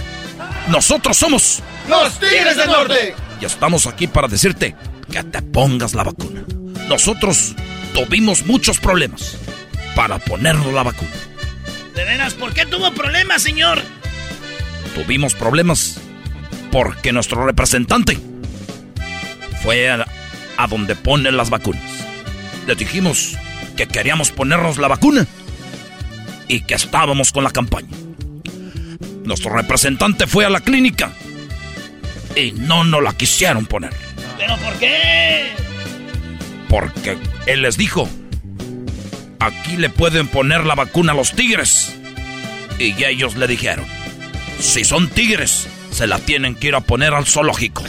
Nosotros somos Los Tigres del Norte. y estamos aquí para decirte que te pongas la vacuna. Nosotros tuvimos muchos problemas para ponernos la vacuna. De veras, ¿por qué tuvo problemas, señor? Tuvimos problemas porque nuestro representante fue a, a donde ponen las vacunas. Le dijimos que queríamos ponernos la vacuna y que estábamos con la campaña. Nuestro representante fue a la clínica y no nos la quisieron poner. ¿Pero por qué? Porque él les dijo, aquí le pueden poner la vacuna a los tigres. Y ellos le dijeron, si son tigres, se la tienen que ir a poner al zoológico.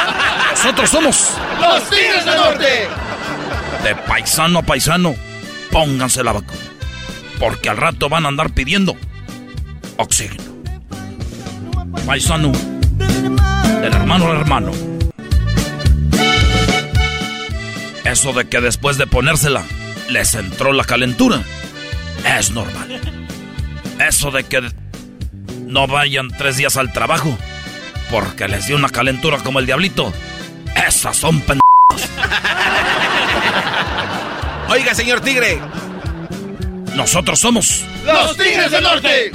Nosotros somos ¡Los Tigres del Norte! de paisano a paisano, pónganse la vacuna. Porque al rato van a andar pidiendo oxígeno. Paisano, del hermano al hermano. Eso de que después de ponérsela les entró la calentura es normal. Eso de que no vayan tres días al trabajo porque les dio una calentura como el diablito, esas son pen... Oiga, señor Tigre. Nosotros somos ¡Los Tigres del Norte!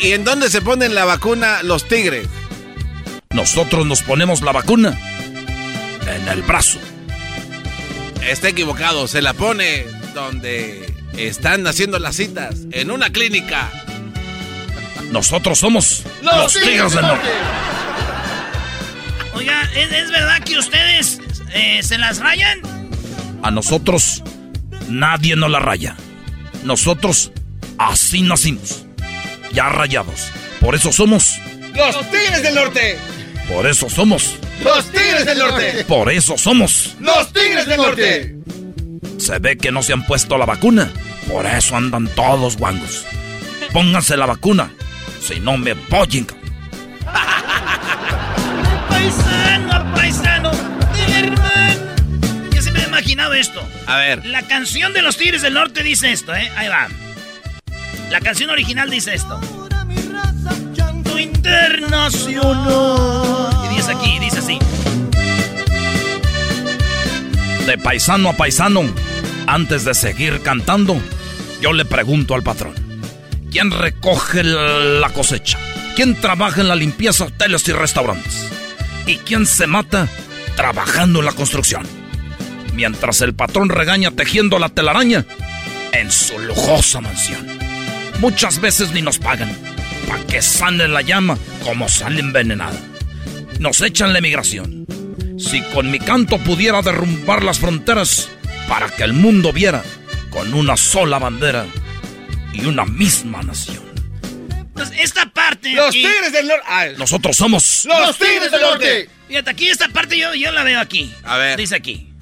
¿Y en dónde se ponen la vacuna los tigres? Nosotros nos ponemos la vacuna en el brazo. Está equivocado, se la pone donde están haciendo las citas, en una clínica. Nosotros somos los, Tigres del Norte. Oiga, ¿es, es verdad que ustedes eh, se las rayan? A nosotros nadie nos la raya. Nosotros así nacimos. Ya rayados. Por eso somos. ¡Los Tigres del Norte! Por eso somos. ¡Los Tigres del Norte! Por eso somos. ¡Los Tigres del Norte! Se ve que no se han puesto la vacuna. Por eso andan todos guangos. Pónganse la vacuna. Si no me apoyen. Paisano, paisano, del hermano. Yo siempre me he imaginado esto. A ver. La canción de los Tigres del Norte dice esto, ¿eh? Ahí va. La canción original dice esto. Llanto internacional. Y dice aquí, dice así. De paisano a paisano, antes de seguir cantando, yo le pregunto al patrón: ¿quién recoge la cosecha? ¿Quién trabaja en la limpieza, hoteles y restaurantes? ¿Y quién se mata trabajando en la construcción? Mientras el patrón regaña tejiendo la telaraña en su lujosa mansión. Muchas veces ni nos pagan, para que sane la llama como sale envenenada. Nos echan la emigración. Si con mi canto pudiera derrumbar las fronteras para que el mundo viera con una sola bandera y una misma nación. Entonces, esta parte. ¡Los aquí- Tigres del Norte! Ah, Nosotros somos ¡Los Tigres del Norte! Fíjate, aquí esta parte yo, yo la veo aquí. A ver. Dice aquí.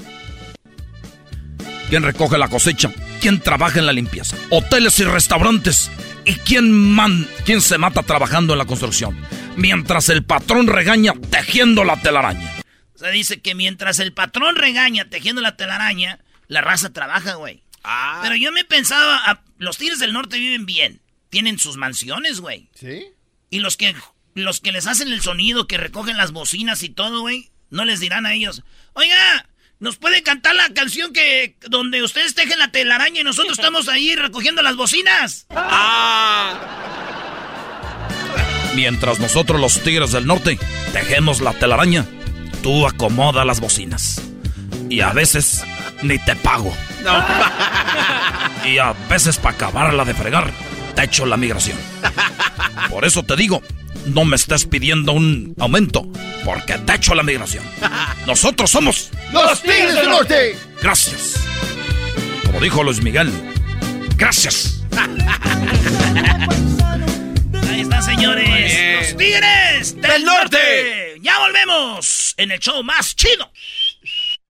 ¿Quién recoge la cosecha? ¿Quién trabaja en la limpieza? Hoteles y restaurantes. ¿Y quién, man, quién se mata trabajando en la construcción? Mientras el patrón regaña tejiendo la telaraña. O sea, dice que mientras el patrón regaña tejiendo la telaraña, la raza trabaja, güey. Ah. Pero yo me pensaba, ah, los Tigres del Norte viven bien. Tienen sus mansiones, güey. ¿Sí? Y los que, los que les hacen el sonido, que recogen las bocinas y todo, güey, no les dirán a ellos, oiga, ¿nos puede cantar la canción que donde ustedes tejen la telaraña y nosotros estamos ahí recogiendo las bocinas? Mientras nosotros los tigres del norte tejemos la telaraña, tú acomoda las bocinas. Y a veces ni te pago. Y a veces para acabarla de fregar, te echo la migración. Por eso te digo, no me estés pidiendo un aumento, porque te echo la migración. Nosotros somos ¡Los Tigres del Norte! Gracias. Como dijo Luis Miguel, gracias. Ahí están, señores. Los Tigres del, Del norte. Norte. Ya volvemos en el show más chido.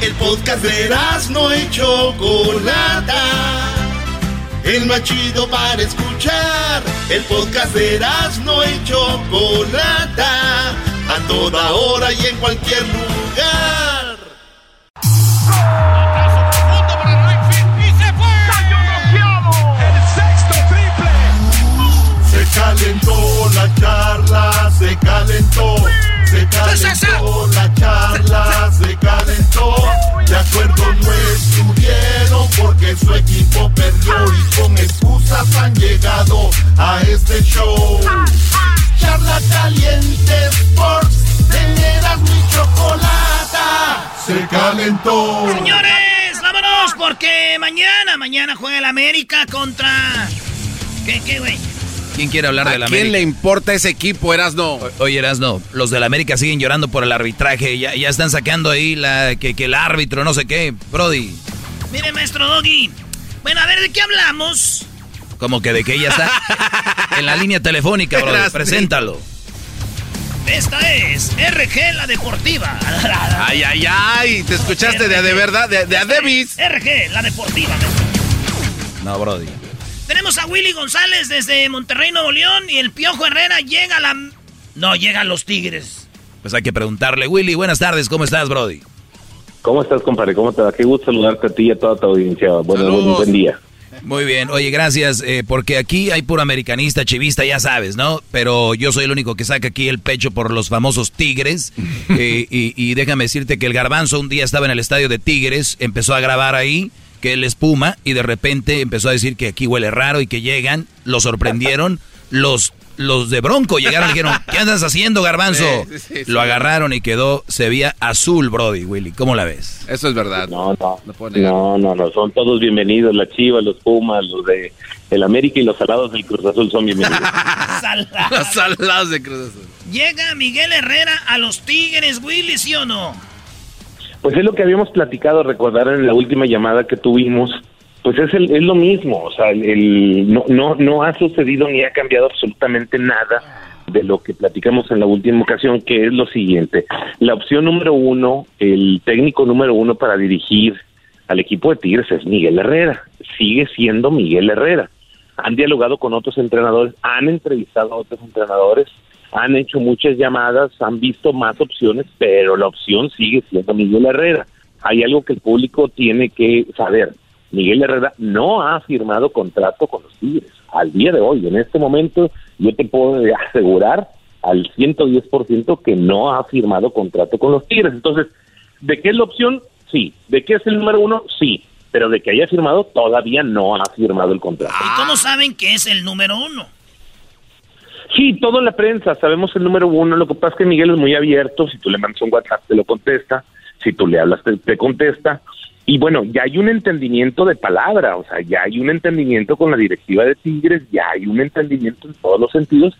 El podcast de no y Chocolata. El más chido para escuchar. El podcast de no y Chocolata. A toda hora y en cualquier lugar. Se calentó la charla, se calentó. Se calentó la charla, se calentó. De acuerdo no estuvieron porque su equipo perdió y con excusas han llegado a este show. Charla caliente Sports, teneras mi chocolata. Se calentó. Señores, vámonos porque mañana, mañana juega el América contra... ¿Qué, qué, güey? ¿Quién quiere hablar ¿A del quién América? le importa ese equipo, Erasno? O- Oye, Erasno, los del América siguen llorando por el arbitraje. Ya, ya están sacando ahí la, que, que el árbitro, no sé qué. Brody, Mire, maestro Doggy. Bueno, a ver, ¿de qué hablamos? como que de que ella está en la línea telefónica, Brody. Erasno. Preséntalo. Esta es RG La Deportiva. Ay, ay, ay, te escuchaste de, de verdad, de, de a Davis. RG La Deportiva. No, Brody. Tenemos a Willy González desde Monterrey, Nuevo León. Y el Piojo Herrera llega a la... No, llega a los Tigres. Pues hay que preguntarle. Willy, buenas tardes. ¿Cómo estás, Brody? ¿Cómo estás, compadre? ¿Cómo te va? Qué gusto saludarte a ti y a toda tu audiencia. Bueno, buen, buen día. Muy bien. Oye, gracias. eh, porque aquí hay puro americanista, chivista, ya sabes, ¿no? Pero yo soy el único que saca aquí el pecho por los famosos Tigres. eh, y, y déjame decirte que el garbanzo un día estaba en el estadio de Tigres, empezó a grabar ahí que él es Puma y de repente empezó a decir que aquí huele raro y que llegan, lo sorprendieron, los los de Bronco llegaron y dijeron, ¿qué andas haciendo, garbanzo? Sí, sí, sí, lo sí. agarraron y quedó, se veía azul, Brody, Willy. ¿Cómo la ves? Eso es verdad. No, no. No, no, no. Son todos bienvenidos. La Chivas, los Pumas, los de el América y los salados del Cruz Azul son bienvenidos. Los salados de Cruz Azul. Llega Miguel Herrera a los Tigres, Willy, ¿sí o no? Pues es lo que habíamos platicado, recordar en la última llamada que tuvimos, pues es, el, es lo mismo, o sea, el, no, no, no ha sucedido ni ha cambiado absolutamente nada de lo que platicamos en la última ocasión, que es lo siguiente. La opción número uno, el técnico número uno para dirigir al equipo de Tigres es Miguel Herrera, sigue siendo Miguel Herrera. Han dialogado con otros entrenadores, han entrevistado a otros entrenadores, han hecho muchas llamadas, han visto más opciones, pero la opción sigue siendo Miguel Herrera. Hay algo que el público tiene que saber. Miguel Herrera no ha firmado contrato con los Tigres. Al día de hoy, en este momento, yo te puedo asegurar al 110% que no ha firmado contrato con los Tigres. Entonces, ¿de qué es la opción? Sí. ¿De qué es el número uno? Sí. Pero de que haya firmado, todavía no ha firmado el contrato. ¿Y cómo saben que es el número uno? Sí, todo en la prensa, sabemos el número uno. Lo que pasa es que Miguel es muy abierto. Si tú le mandas un WhatsApp, te lo contesta. Si tú le hablas, te, te contesta. Y bueno, ya hay un entendimiento de palabra, o sea, ya hay un entendimiento con la directiva de Tigres, ya hay un entendimiento en todos los sentidos.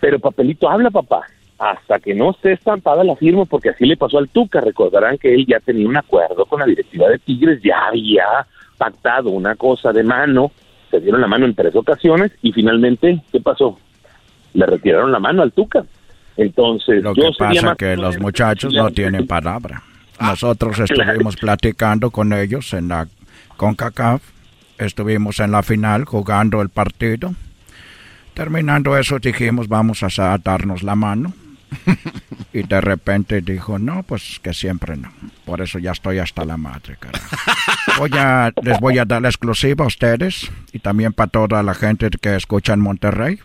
Pero papelito habla, papá. Hasta que no esté estampada la firma, porque así le pasó al Tuca. Recordarán que él ya tenía un acuerdo con la directiva de Tigres, ya había pactado una cosa de mano, se dieron la mano en tres ocasiones y finalmente, ¿qué pasó? Le retiraron la mano al Tuca. Entonces, Lo yo que sería pasa más que los muchachos no tienen palabra. Nosotros estuvimos platicando con ellos en la CONCACAF, estuvimos en la final jugando el partido. Terminando eso dijimos vamos a darnos la mano. Y de repente dijo, no, pues que siempre no. Por eso ya estoy hasta la madre, carajo. Voy a, les voy a dar la exclusiva a ustedes y también para toda la gente que escucha en Monterrey.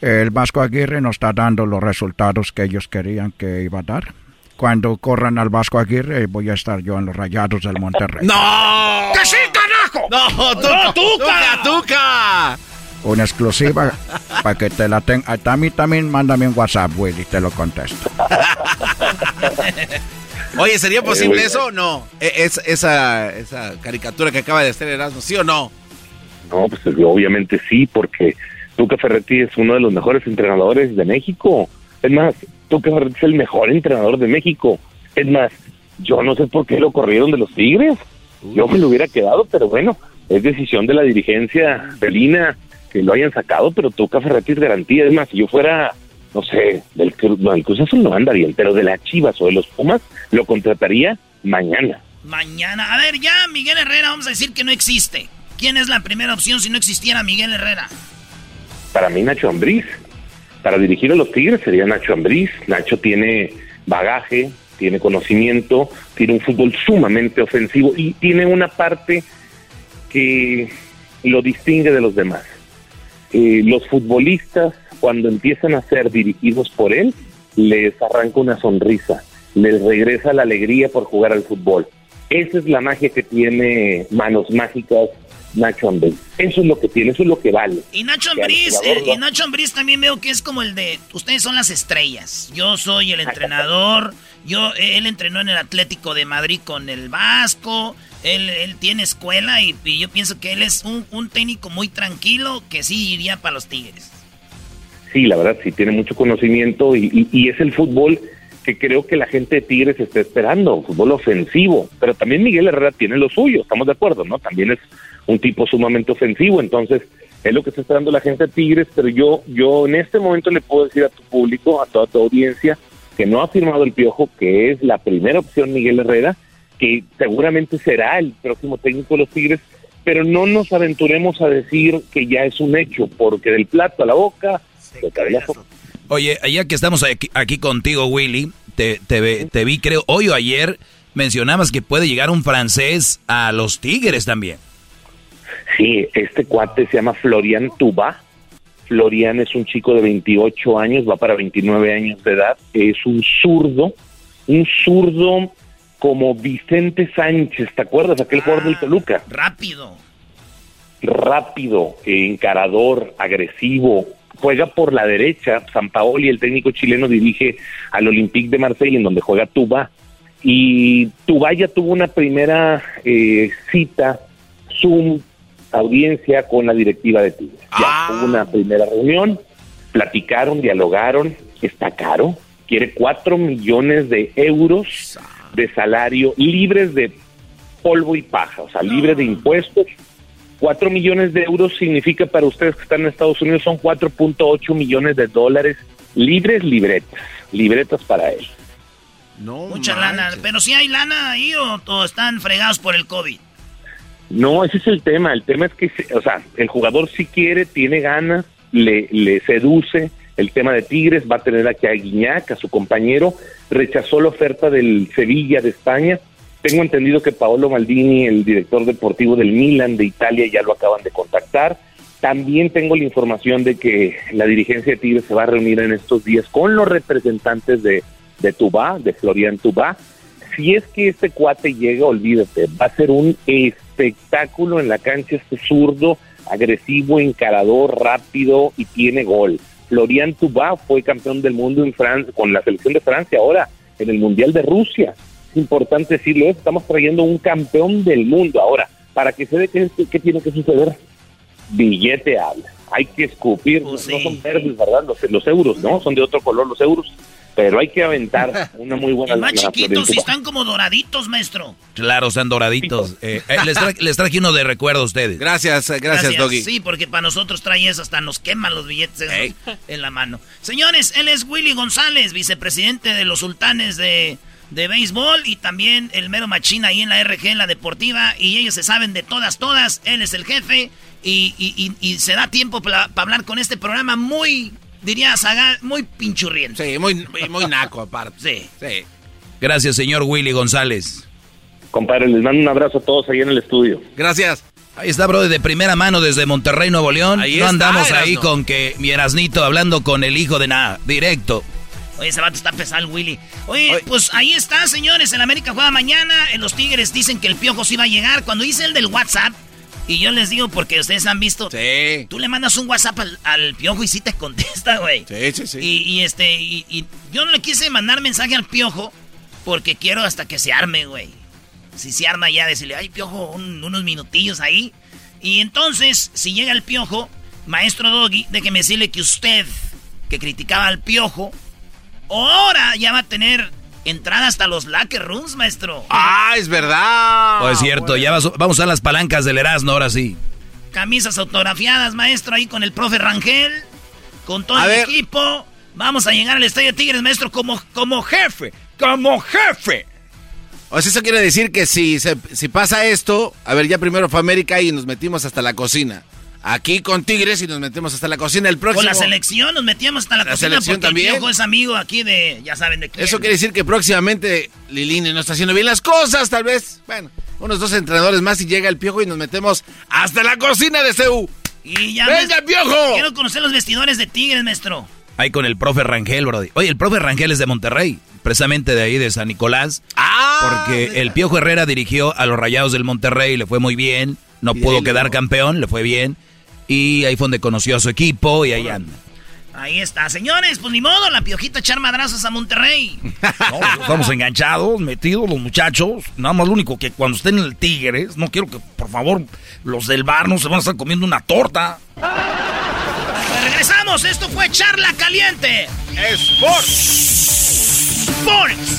El Vasco Aguirre nos está dando los resultados que ellos querían que iba a dar. Cuando corran al Vasco Aguirre, voy a estar yo en los rayados del Monterrey. ¡No! ¡Que sí, carajo! ¡No, ¡No, Tuca! ¡Tuca! Una exclusiva para que te la tenga. A mí también mándame un WhatsApp, Willy, te lo contesto. Oye, ¿sería posible Eh, eso o no? E- Es, esa, esa caricatura que acaba de hacer Erasmo, ¿sí o no? No, pues obviamente sí, porque Tuca Ferretti es uno de los mejores entrenadores de México. Es más, Tuca Ferretti es el mejor entrenador de México. Es más, yo no sé por qué lo corrieron de los Tigres. Yo me lo hubiera quedado, pero bueno, es decisión de la dirigencia felina que lo hayan sacado, pero Tuca Ferretti es garantía. Es más, si yo fuera, no sé, del no, el Cruz Azul no anda bien, pero de las Chivas o de los Pumas, lo contrataría mañana. Mañana. A ver, ya Miguel Herrera, vamos a decir que no existe. ¿Quién es la primera opción si no existiera Miguel Herrera? Para mí Nacho Ambriz. Para dirigir a los Tigres sería Nacho Ambriz. Nacho tiene bagaje, tiene conocimiento, tiene un fútbol sumamente ofensivo y tiene una parte que lo distingue de los demás. eh, los futbolistas, cuando empiezan a ser dirigidos por él, les arranca una sonrisa, les regresa la alegría por jugar al fútbol. Esa es la magia que tiene Manos Mágicas Nacho Ambriz. Eso es lo que tiene, eso es lo que vale. Y Nacho Ambriz, eh, y Nacho Ambriz también veo que es como el de, ustedes son las estrellas, yo soy el entrenador, yo, eh, él entrenó en el Atlético de Madrid con el Vasco, él, él tiene escuela y, y yo pienso que él es un, un técnico muy tranquilo que sí iría para los Tigres. Sí, la verdad, sí, tiene mucho conocimiento y, y- y es el fútbol que creo que la gente de Tigres está esperando, fútbol ofensivo. Pero también Miguel Herrera tiene lo suyo, estamos de acuerdo, ¿no? También es un tipo sumamente ofensivo, entonces es lo que está esperando la gente de Tigres, pero yo, yo en este momento le puedo decir a tu público, a toda tu audiencia, que no ha firmado el Piojo, que es la primera opción Miguel Herrera, que seguramente será el próximo técnico de los Tigres, pero no nos aventuremos a decir que ya es un hecho, porque del plato a la boca, se cae la sopa. Oye, ya que estamos aquí, aquí contigo, Willy, te, te, te vi, creo, hoy o ayer, mencionabas que puede llegar un francés a los Tigres también. Sí, este cuate se llama Florian Tuba. Florian es un chico de 28 años, va para 29 años de edad. Es un zurdo, un zurdo como Vicente Sánchez, ¿te acuerdas? Aquel jugador del Toluca. Rápido. Rápido, encarador, agresivo. Juega por la derecha. San Paoli, el técnico chileno, dirige al Olympique de Marsella, en donde juega Tuba. Y Tuba ya tuvo una primera eh, cita, Zoom, audiencia con la directiva de Tigres. Ya hubo una primera reunión, platicaron, dialogaron, está caro, quiere cuatro millones de euros de salario libres de polvo y paja, o sea, libre de impuestos. Cuatro millones de euros significa para ustedes que están en Estados Unidos son 4.8 millones de dólares libres, libretas, libretas para él. Mucha lana, pero si hay lana ahí o, o están fregados por el COVID. No, ese es el tema. El tema es que, o sea, el jugador sí quiere, tiene ganas, le, le seduce el tema de Tigres, va a tener aquí a Guiñac, a su compañero, rechazó la oferta del Sevilla de España. Tengo entendido que Paolo Maldini, el director deportivo del Milan de Italia, ya lo acaban de contactar. También tengo la información de que la dirigencia de Tigres se va a reunir en estos días con los representantes de, de Tubá, de Florian Tubá. Si es que este cuate llega, olvídate, va a ser un espectáculo en la cancha este zurdo, agresivo, encarador, rápido y tiene gol. Florian Tubá fue campeón del mundo en Francia con la selección de Francia ahora en el Mundial de Rusia. Es importante decirlo, eso, estamos trayendo un campeón del mundo ahora. Para que se dé qué, qué tiene que suceder, billete habla. Hay que escupir, no son verdes, ¿verdad? Los, los euros, ¿no? Son de otro color los euros, pero hay que aventar una muy buena Y más chiquitos y están como doraditos, maestro. Claro, están doraditos. Eh, eh, les, tra- les traje uno de recuerdo a ustedes. Gracias, eh, gracias, Doggy. Sí, porque para nosotros trae eso, hasta nos queman los billetes esos en la mano. Señores, él es Willy González, vicepresidente de los sultanes de, de béisbol y también el mero machín ahí en la RG, en la deportiva. Y ellos se saben de todas, todas. Él es el jefe y, y- y- y se da tiempo para hablar con este programa muy, diría Saga, muy pinchurriento. Sí, muy, muy naco aparte. Sí. Sí. Gracias, señor Willy González. Compadre, les mando un abrazo a todos ahí en el estudio. Gracias. Ahí está, bro, de primera mano desde Monterrey, Nuevo León. Ahí no está, andamos ahí con que mi Erasnito hablando con el hijo de nada, directo. Oye, ese vato está pesado Willy. Oye, pues ahí está, señores. El América juega mañana. En los Tigres dicen que el Piojo sí va a llegar. Cuando dice el del WhatsApp, y yo les digo porque ustedes han visto. Sí. Tú le mandas un WhatsApp al, al Piojo y sí te contesta, güey. Sí, sí, sí. Y, y este, y, y yo no le quise mandar mensaje al Piojo porque quiero hasta que se arme, güey. Si se arma ya, decirle, ay, Piojo, un- unos minutillos ahí. Y entonces, si llega el Piojo, maestro Doggy, déjeme decirle que usted, que criticaba al Piojo, ahora ya va a tener entrada hasta los locker rooms, maestro. Ah, es verdad. Oh, es cierto, ya vas- vamos a las palancas del Erasmo ahora sí. Camisas autografiadas, maestro, ahí con el profe Rangel, con todo A el ver. equipo. Vamos a llegar al Estadio Tigres, maestro, como, como jefe. Como jefe. O sea, eso quiere decir que si, se- si pasa esto, a ver, ya primero fue América y nos metimos hasta la cocina. Aquí con Tigres y nos metemos hasta la cocina. El próximo. Con la selección nos metíamos hasta la, La cocina selección porque también. el Piojo es amigo aquí de, ya saben de quién. Eso quiere decir que próximamente Lilini no está haciendo bien las cosas, tal vez. Bueno, unos dos entrenadores más y llega el piojo y nos metemos hasta la cocina de CEU. Y ya ¡Venga, maestro, piojo! Quiero conocer los vestidores de Tigres, maestro. Ahí con el profe Rangel, Brody. Oye, el profe Rangel es de Monterrey, precisamente de ahí, de San Nicolás. Ah, porque el Piojo Herrera dirigió a los Rayados del Monterrey, le fue muy bien. No pudo quedar campeón, le fue bien. Y ahí fue donde conoció a su equipo y ahí anda. Ahí está, señores, pues ni modo, la piojita echar madrazos a Monterrey. No, estamos enganchados, metidos los muchachos. Nada más lo único que cuando estén en el Tigres, no quiero que, por favor, los del bar no se van a estar comiendo una torta. Pues regresamos, esto fue Charla Caliente. Sports. Sports.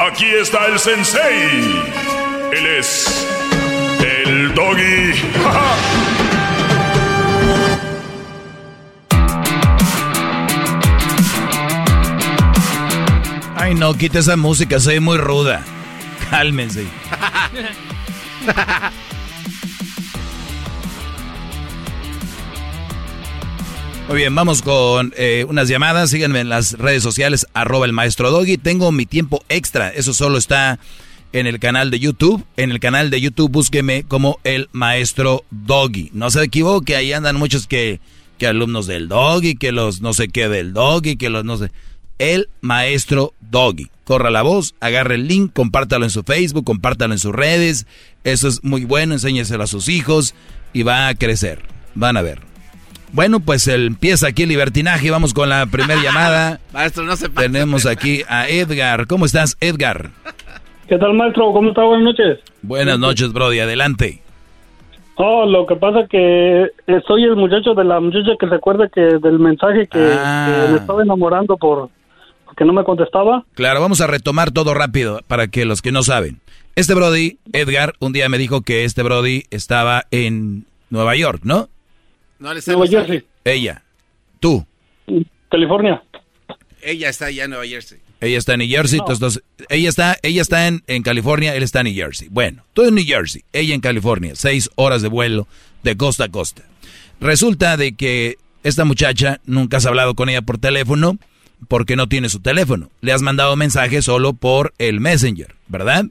Aquí está el sensei. Él es el doggy. Ay, no, quita esa música, soy muy ruda. Cálmense. Muy bien, vamos con eh, unas llamadas. Síganme en las redes sociales, arroba el maestro Doggy. Tengo mi tiempo extra. Eso solo está en el canal de YouTube. En el canal de YouTube búsqueme como el maestro Doggy. No se equivoque, ahí andan muchos que, que alumnos del Doggy, que los no sé qué del Doggy, que los no sé. El maestro Doggy. Corra la voz, agarre el link, compártalo en su Facebook, compártalo en sus redes. Eso es muy bueno, enséñeselo a sus hijos y va a crecer. Van a ver. Bueno, pues el- empieza aquí el libertinaje. Vamos con la primera llamada. Maestro, no se pase. Tenemos aquí a Edgar. ¿Cómo estás, Edgar? ¿Qué tal, maestro? ¿Cómo está? Buenas noches. Buenas noches, Brody. Adelante. Oh, lo que pasa que soy el muchacho de la muchacha que se acuerda que del mensaje que, Ah. que me estaba enamorando por porque no me contestaba. Claro, vamos a retomar todo rápido para que los que no saben. Este Brody, Edgar, un día me dijo que este Brody estaba en Nueva York, ¿no? No le sé Nueva. Jersey, Ella. Tú. California. Ella está allá en Nueva Jersey. Ella está en New Jersey, No. entonces, ella está, ella está en, en California, él está en New Jersey. Bueno, tú en New Jersey, ella en California, seis horas de vuelo de costa a costa. Resulta de que esta muchacha nunca has hablado con ella por teléfono porque no tiene su teléfono. Le has mandado mensajes solo por el Messenger, ¿verdad?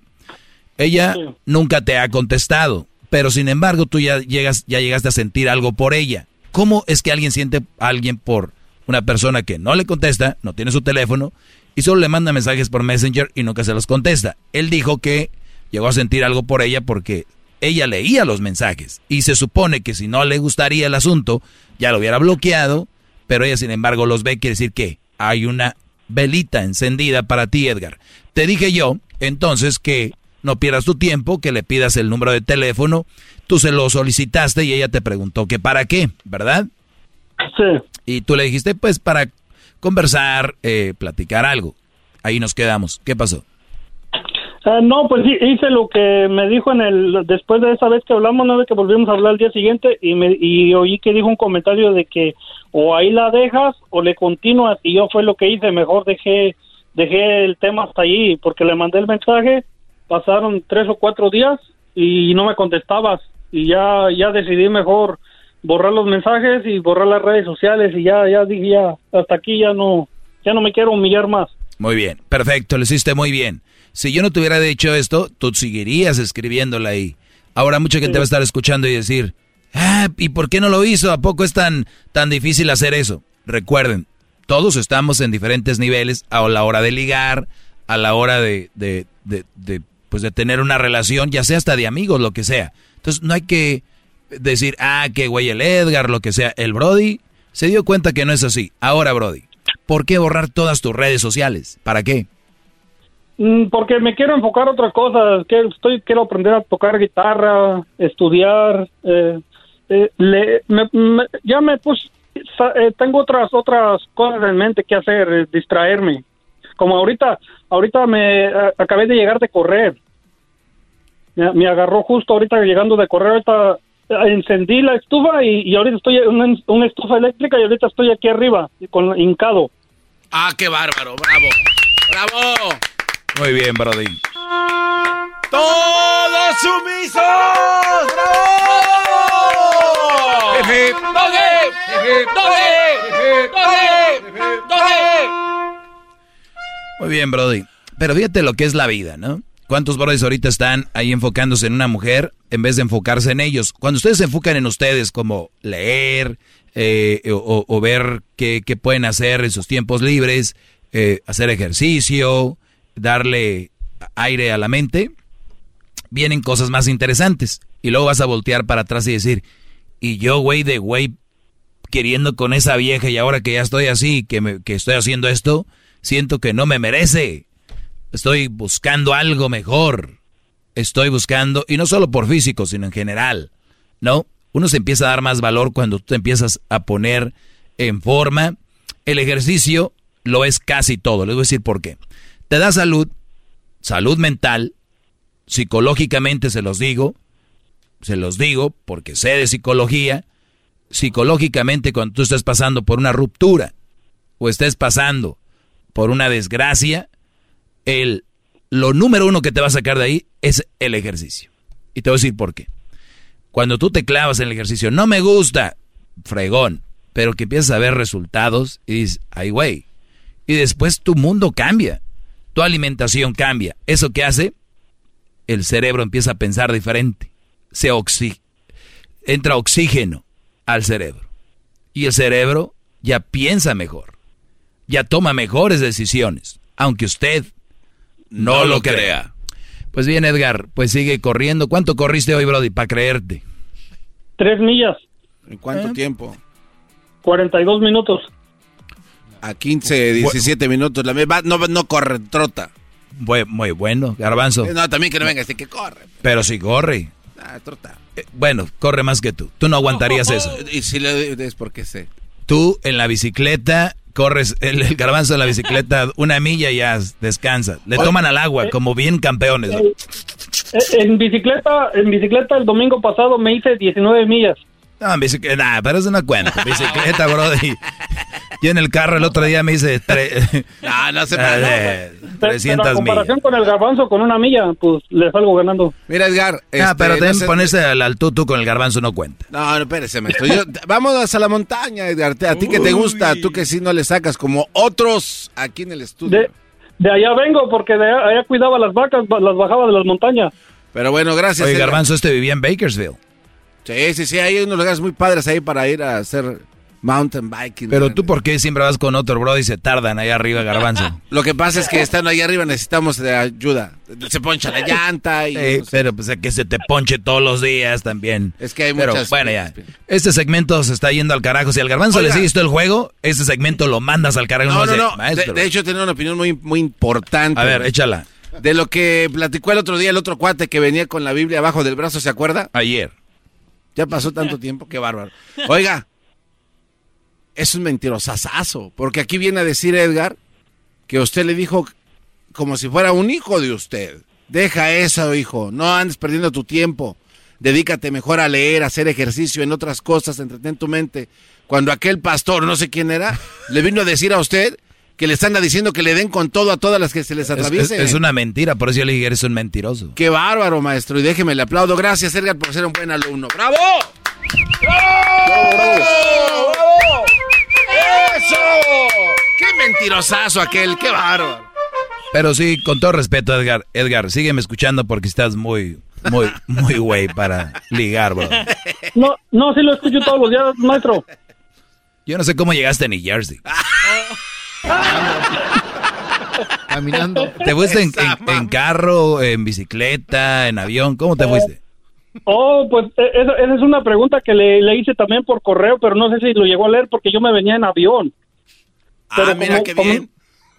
Ella Sí. nunca te ha contestado, pero sin embargo tú ya llegas, ya llegaste a sentir algo por ella. ¿Cómo es que alguien siente a alguien por una persona que no le contesta, no tiene su teléfono y solo le manda mensajes por Messenger y nunca se los contesta? Él dijo que llegó a sentir algo por ella porque ella leía los mensajes y se supone que si no le gustaría el asunto ya lo hubiera bloqueado, pero ella sin embargo los ve, quiere decir que hay una velita encendida para ti, Edgar. Te dije yo, entonces, que no pierdas tu tiempo, que le pidas el número de teléfono. Tú se lo solicitaste y ella te preguntó que para qué, ¿verdad? Sí. Y tú le dijiste, pues, para conversar, eh, platicar algo. Ahí nos quedamos. ¿Qué pasó? Ah, no, pues sí, hice lo que me dijo en el después de esa vez que hablamos, no de que volvimos a hablar el día siguiente y me y oí que dijo un comentario de que o ahí la dejas o le continúas y yo fue lo que hice, mejor dejé dejé el tema hasta ahí porque le mandé el mensaje, pasaron tres o cuatro días y no me contestabas y ya ya decidí mejor borrar los mensajes y borrar las redes sociales y ya ya dije ya hasta aquí ya no ya no me quiero humillar más. Muy bien, perfecto, lo hiciste muy bien. Si yo no te hubiera dicho esto, tú seguirías escribiéndola ahí. Ahora mucha gente va a estar escuchando y decir, ah, ¿y por qué no lo hizo? ¿A poco es tan, tan difícil hacer eso? Recuerden, todos estamos en diferentes niveles a la hora de ligar, a la hora de, de, de, de, pues de tener una relación, ya sea hasta de amigos, lo que sea. Entonces no hay que decir, ah, qué güey el Edgar, lo que sea. El Brody se dio cuenta que no es así. Ahora, Brody, ¿por qué borrar todas tus redes sociales? ¿Para qué? Mm, Porque me quiero enfocar a otras cosas. Que estoy, quiero aprender a tocar guitarra, estudiar. eh, eh, le- me- ya me puse, eh, tengo otras otras cosas en mente que hacer, eh, distraerme. Como ahorita, ahorita me a- acabé de llegar de correr. Me, me agarró justo ahorita llegando de correr. Ahorita encendí la estufa y, y ahorita estoy en una, una estufa eléctrica y ahorita estoy aquí arriba, con hincado. Ah, qué bárbaro, bravo. ¡Bravo! Muy bien, Brody. ¡Todos sumisos! Muy bien, Brody. Pero fíjate lo que es la vida, ¿no? ¿Cuántos brodis ahorita están ahí enfocándose en una mujer en vez de enfocarse en ellos? Cuando ustedes se enfocan en ustedes, como leer eh, o, o ver qué, qué pueden hacer en sus tiempos libres, eh, hacer ejercicio, darle aire a la mente, vienen cosas más interesantes. Y luego vas a voltear para atrás y decir, y yo, güey, de güey, queriendo con esa vieja y ahora que ya estoy así, que, me- que estoy haciendo esto, siento que no me merece. Estoy buscando algo mejor. Estoy buscando, y no solo por físico, sino en general, ¿no? Uno se empieza a dar más valor cuando tú te empiezas a poner en forma. El ejercicio lo es casi todo. Les voy a decir por qué. Te da salud, salud mental, psicológicamente se los digo, se los digo porque sé de psicología, psicológicamente cuando tú estés pasando por una ruptura o estés pasando por una desgracia, el, lo número uno que te va a sacar de ahí es el ejercicio. Y te voy a decir por qué. Cuando tú te clavas en el ejercicio, no me gusta, fregón, pero que empiezas a ver resultados y dices, ay güey. Y después tu mundo cambia, tu alimentación cambia. ¿Eso qué hace? El cerebro empieza a pensar diferente. Se entra oxígeno al cerebro. Y el cerebro ya piensa mejor. Ya toma mejores decisiones. Aunque usted no, No lo, lo crea. crea. Pues bien, Edgar, pues sigue corriendo. ¿Cuánto corriste hoy, Brody, para creerte? Tres millas, ¿En cuánto tiempo? 42 minutos. A 15, 17 minutos. La va- no, no corre, trota. Muy, muy bueno, Garbanzo. Eh, No, también que no venga este que corre. Pero si corre. Ah, trota. Eh, Bueno, corre más que tú. Tú no aguantarías eso. Y si le es porque sé. Tú en la bicicleta corres, el, el garbanzo en la bicicleta una milla y ya descansa. Le toman al agua como bien campeones. ¿no? Eh, En bicicleta, en bicicleta el domingo pasado me hice 19 millas. No, en bicicleta, nah, pero eso no cuenta. Bicicleta, brody. Yo en el carro el otro día me hice tre- No, no se eh, Pero, pero 300 a millas. comparación con el garbanzo con una milla, pues le salgo ganando. Mira, Edgar. Ah, este, pero no también sé- ponerse al, al tú con el garbanzo no cuenta. No, no, espérese, maestro. Yo- vámonos a la montaña, Edgar. A ti que te gusta, tú que sí no le sacas como otros aquí en el estudio. De, de allá vengo porque de allá, allá cuidaba las vacas, las bajaba de las montañas. Pero bueno, gracias. Oye, Edgar. garbanzo, este vivía en Bakersfield. Sí, sí, sí, hay unos lugares muy padres ahí para ir a hacer mountain biking. Pero tú, ¿por qué siempre vas con otro brody y se tardan ahí arriba, garbanzo? Lo que pasa es que estando ahí arriba necesitamos de ayuda. Se poncha la llanta y... Sí, pero pues que se te ponche todos los días también. Es que hay Pero muchas- bueno, ya. Este segmento se está yendo al carajo. Si al garbanzo Oiga. le sigues todo el juego, este segmento lo mandas al carajo. No, no, no. De, de hecho, tenía una opinión muy, muy importante. A ver, échala. De lo que platicó el otro día el otro cuate que venía con la Biblia abajo del brazo, ¿se acuerda? Ayer. Ya pasó tanto tiempo, qué bárbaro. Oiga, es un mentirosazazo, porque aquí viene a decir Edgar que usted le dijo como si fuera un hijo de usted. Deja eso, hijo, no andes perdiendo tu tiempo. Dedícate mejor a leer, a hacer ejercicio, en otras cosas, entretén tu mente. Cuando aquel pastor, no sé quién era, le vino a decir a usted que le están diciendo que le den con todo a todas las que se les Es, es- atraviesen. es una mentira, por eso yo le dije, eres un mentiroso. Qué bárbaro, maestro. Y déjeme, le aplaudo. Gracias, Edgar, por ser un buen alumno. ¡Bravo! ¡Bravo! ¡Bravo! ¡Eso! ¡Qué mentirosazo aquel! ¡Qué bárbaro! Pero sí, con todo respeto, Edgar, Edgar, sígueme escuchando porque estás muy, muy, muy güey para ligar, bro. No, no, sí lo escucho todos los días, maestro. Yo no sé cómo llegaste a New Jersey. Caminando. ¿Te fuiste en, en- en carro, en bicicleta, en avión? ¿Cómo te fuiste? Oh, pues eh, esa, esa es una pregunta que le, le hice también por correo, pero no sé si lo llegó a leer porque yo me venía en avión. Ah, mira qué como, bien.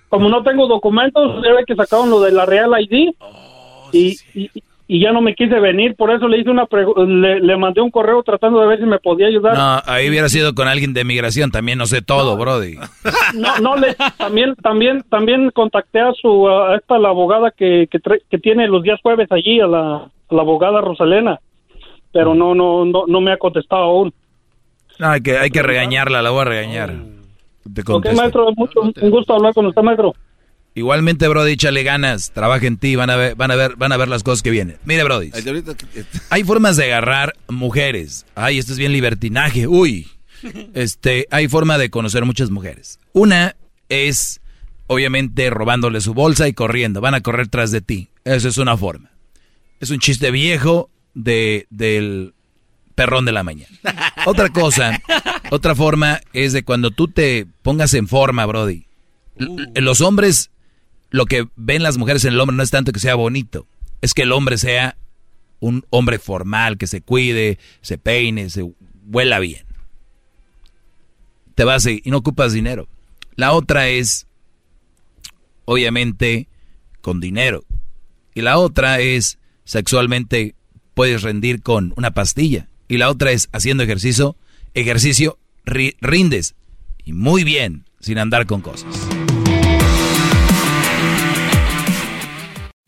como no tengo documentos, ya ve que sacaron lo de la Real ID Oh, y, y, y ya no me quise venir, por eso le hice una pregu- le, le mandé un correo tratando de ver si me podía ayudar. No, ahí hubiera sido con alguien de migración, también no sé todo, brody. No, no, le, también, también, también contacté a su, a esta, la abogada que, que, tiene los días jueves allí, a la, a la abogada Rosalena. pero no, no, no, no me ha contestado aún. No, hay que, hay que regañarla, la voy a regañar. Te Ok, contesto. maestro, mucho, un gusto hablar con usted, maestro. Igualmente, Brody, échale ganas, trabaja en ti, van a ver, van a ver, van a ver las cosas que vienen. Mire, Brody, que- hay formas de agarrar mujeres. Ay, esto es bien libertinaje. Uy. Este, hay forma de conocer muchas mujeres. Una es, obviamente, robándole su bolsa y corriendo. Van a correr tras de ti. Esa es una forma. Es un chiste viejo de, del perrón de la mañana. Otra cosa, otra forma es de cuando tú te pongas en forma, Brody. L- Los hombres, lo que ven las mujeres en el hombre no es tanto que sea bonito, es que el hombre sea un hombre formal, que se cuide, se peine, se huela bien. Te vas y no ocupas dinero. La otra es, obviamente, con dinero. Y la otra es, sexualmente, puedes rendir con una pastilla. Y la otra es, haciendo ejercicio, ejercicio, ri- rindes. Y muy bien, sin andar con cosas.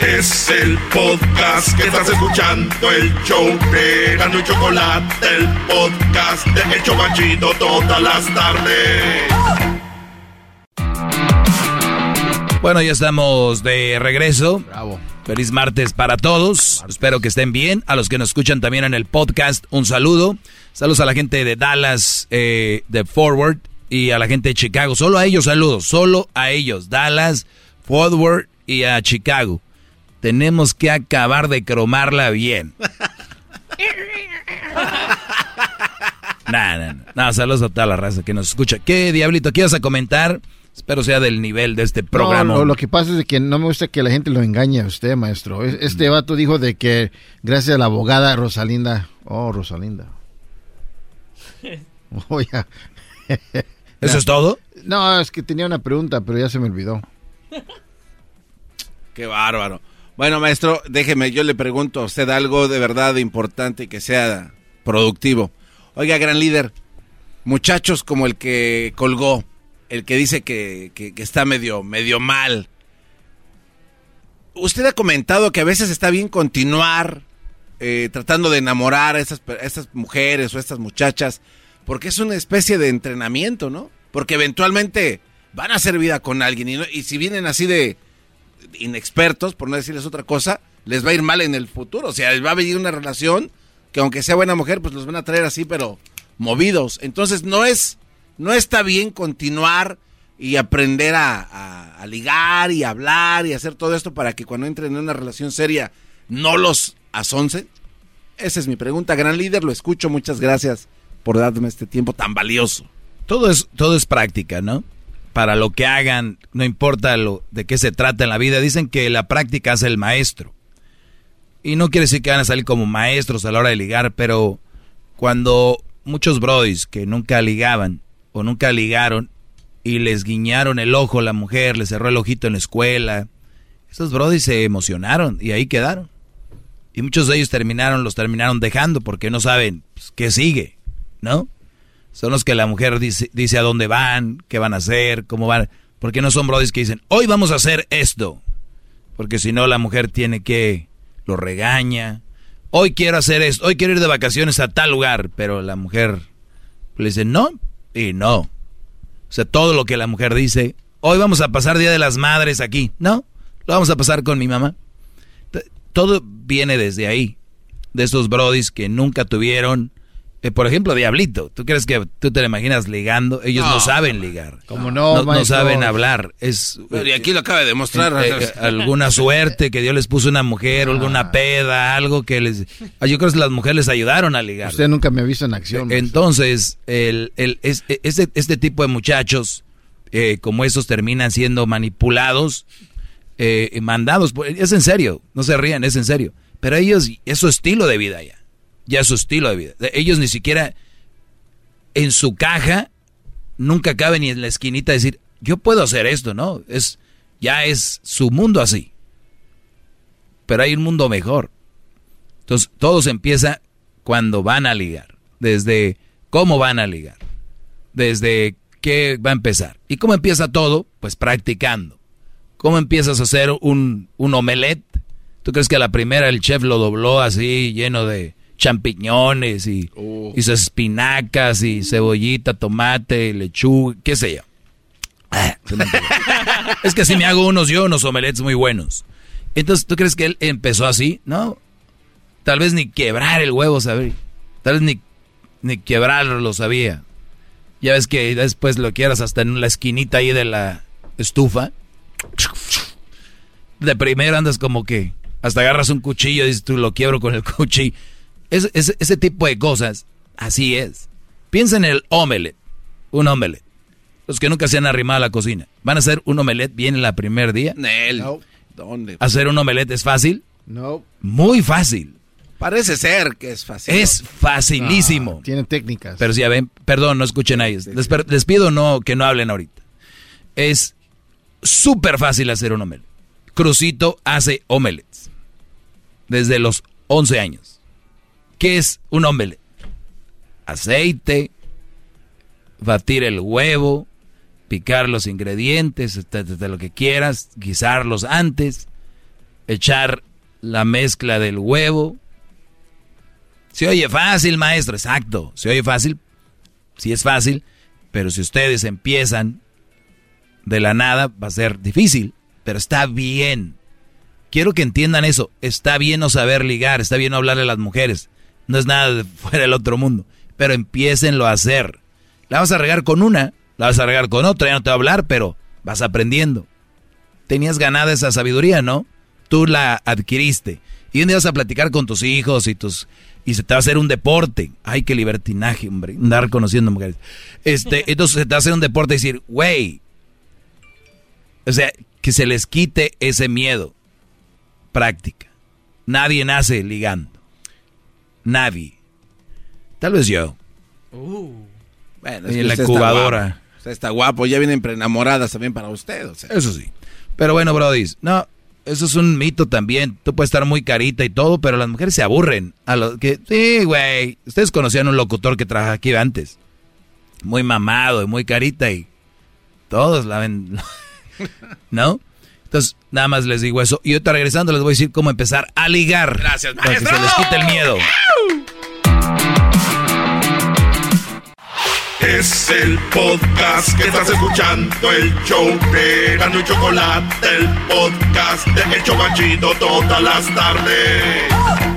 Es el podcast que estás escuchando, el show de Gano y Chocolate, el podcast de El Chobachito todas las tardes. Bueno, ya estamos de regreso. Bravo. Feliz martes para todos. Espero que estén bien. A los que nos escuchan también en el podcast, un saludo. Saludos a la gente de Dallas, eh, de Forward y a la gente de Chicago. Solo a ellos saludos, solo a ellos. Dallas, Forward y a Chicago. Tenemos que acabar de cromarla bien. Nada, no, no, saludos a toda la raza que nos escucha. ¿Qué diablito quieres a comentar? Espero sea del nivel de este programa. No, lo, lo que pasa es que no me gusta que la gente lo engañe a usted, maestro. Es- Este vato dijo de que gracias a la abogada Rosalinda. Oh, Rosalinda. Oh, ya. ¿Eso es todo? No, es que tenía una pregunta, pero ya se me olvidó. Qué bárbaro. Bueno, maestro, déjeme, yo le pregunto a usted algo de verdad importante que sea productivo. Oiga, gran líder, muchachos como el que colgó, el que dice que, que- está medio, medio mal. Usted ha comentado que a veces está bien continuar eh, tratando de enamorar a estas mujeres o a estas muchachas, porque es una especie de entrenamiento, ¿no? Porque eventualmente van a hacer vida con alguien y, no- y si vienen así de inexpertos, por no decirles otra cosa, les va a ir mal en el futuro. O sea, les va a venir una relación que aunque sea buena mujer, pues los van a traer así, pero movidos. Entonces no es, no está bien continuar y aprender a, ligar y a hablar y hacer todo esto para que cuando entren en una relación seria no los asoncen. Esa es mi pregunta, gran líder, lo escucho, muchas gracias por darme este tiempo tan valioso. Todo es, todo es práctica, ¿no? Para lo que hagan, no importa lo, de qué se trata en la vida, dicen que la práctica hace el maestro. Y no quiere decir que van a salir como maestros a la hora de ligar, pero cuando muchos brodis que nunca ligaban o nunca ligaron y les guiñaron el ojo a la mujer, les cerró el ojito en la escuela, esos brodis se emocionaron y ahí quedaron. Y muchos de ellos terminaron, los terminaron dejando porque no saben pues, qué sigue, ¿no? Son los que la mujer dice, dice a dónde van, qué van a hacer, cómo van. Porque no son brodis que dicen, hoy vamos a hacer esto. Porque si no, la mujer tiene que, lo regaña. Hoy quiero hacer esto, hoy quiero ir de vacaciones a tal lugar. Pero la mujer le dice no y no. O sea, todo lo que la mujer dice, hoy vamos a pasar Día de las Madres aquí. No, lo vamos a pasar con mi mamá. Todo viene desde ahí. De esos brodis que nunca tuvieron eh, por ejemplo, Diablito, ¿tú crees que tú te lo imaginas ligando? Ellos no, No. saben ligar. Como no, no, saben hablar. Es Pero y aquí lo acaba de demostrar. eh, eh, alguna suerte que Dios les puso una mujer, o alguna peda, algo que les... Ah, Yo creo que las mujeres les ayudaron a ligar. Usted nunca me ha visto en acción. Entonces, el, el, es- este, este tipo de muchachos, eh, como esos, terminan siendo manipulados, eh, mandados. por- Es en serio, no se rían, es en serio. Pero ellos, es su estilo de vida ya. Ya su estilo de vida. Ellos ni siquiera en su caja nunca caben ni en la esquinita decir, yo puedo hacer esto, ¿no? Es, ya es su mundo así. Pero hay un mundo mejor. Entonces, todo se empieza cuando van a ligar. Desde cómo van a ligar. Desde qué va a empezar. ¿Y cómo empieza todo? Pues practicando. ¿Cómo empiezas a hacer un, un omelette? ¿Tú crees que a la primera el chef lo dobló así, lleno de champiñones y, y sus espinacas y cebollita, tomate, lechuga, qué sé yo? Ah, es que si me hago unos yo, unos omelettes muy buenos. Entonces, ¿tú crees que él empezó así? No. Tal vez ni quebrar el huevo sabía. Tal vez ni, ni quebrarlo lo sabía. Ya ves que después lo quieras hasta en la esquinita ahí de la estufa. De primero andas como que hasta agarras un cuchillo y dices tú lo quiebro con el cuchillo. Ese tipo de cosas, así es. Piensa en el omelette. Un omelette. Los que nunca se han arrimado a la cocina. ¿Van a hacer un omelette bien en la primer día? No. ¿Dónde? ¿Hacer un omelette es fácil? No. Muy fácil. Parece ser que es fácil. Es facilísimo. tiene técnicas. Pero si ya ven, perdón, no escuchen a ellos. Les, les pido no, que no hablen ahorita. Es súper fácil hacer un omelette. Crucito hace omelettes. Desde los 11 años. ¿Qué es un omelette? Aceite, batir el huevo, picar los ingredientes, de lo que quieras, guisarlos antes, echar la mezcla del huevo. Se oye fácil, maestro, exacto. Se oye fácil, sí es fácil, pero si ustedes empiezan de la nada va a ser difícil, pero está bien. Quiero que entiendan eso. Está bien no saber ligar, está bien no hablarle a las mujeres. No es nada de fuera del otro mundo. Pero empiecenlo a hacer. La vas a regar con una, la vas a regar con otra, ya no te va a hablar, pero vas aprendiendo. Tenías ganada esa sabiduría, ¿no? Tú la adquiriste. Y un día vas a platicar con tus hijos y tus y se te va a hacer un deporte. Ay, qué libertinaje, hombre, andar conociendo mujeres. Este, entonces se te va a hacer un deporte y decir, güey, o sea, que se les quite ese miedo. Práctica. Nadie nace ligando. Nadie. Tal vez yo. Uh. Bueno, en la incubadora. Está, está guapo, ya vienen preenamoradas también para usted. Eso sí. Pero bueno, Brody, no, eso es un mito también. Tú puedes estar muy carita y todo, pero las mujeres se aburren. A lo que, sí, güey. Ustedes conocían un locutor que trabajaba aquí antes. Muy mamado y muy carita y todos la ven. ¿No? Entonces, nada más les digo eso. Y ahorita regresando les voy a decir cómo empezar a ligar. Gracias, Para que se les quite el miedo. Es el podcast que estás escuchando, el show de Gano y Chocolate, el podcast de El Chobachito todas las tardes.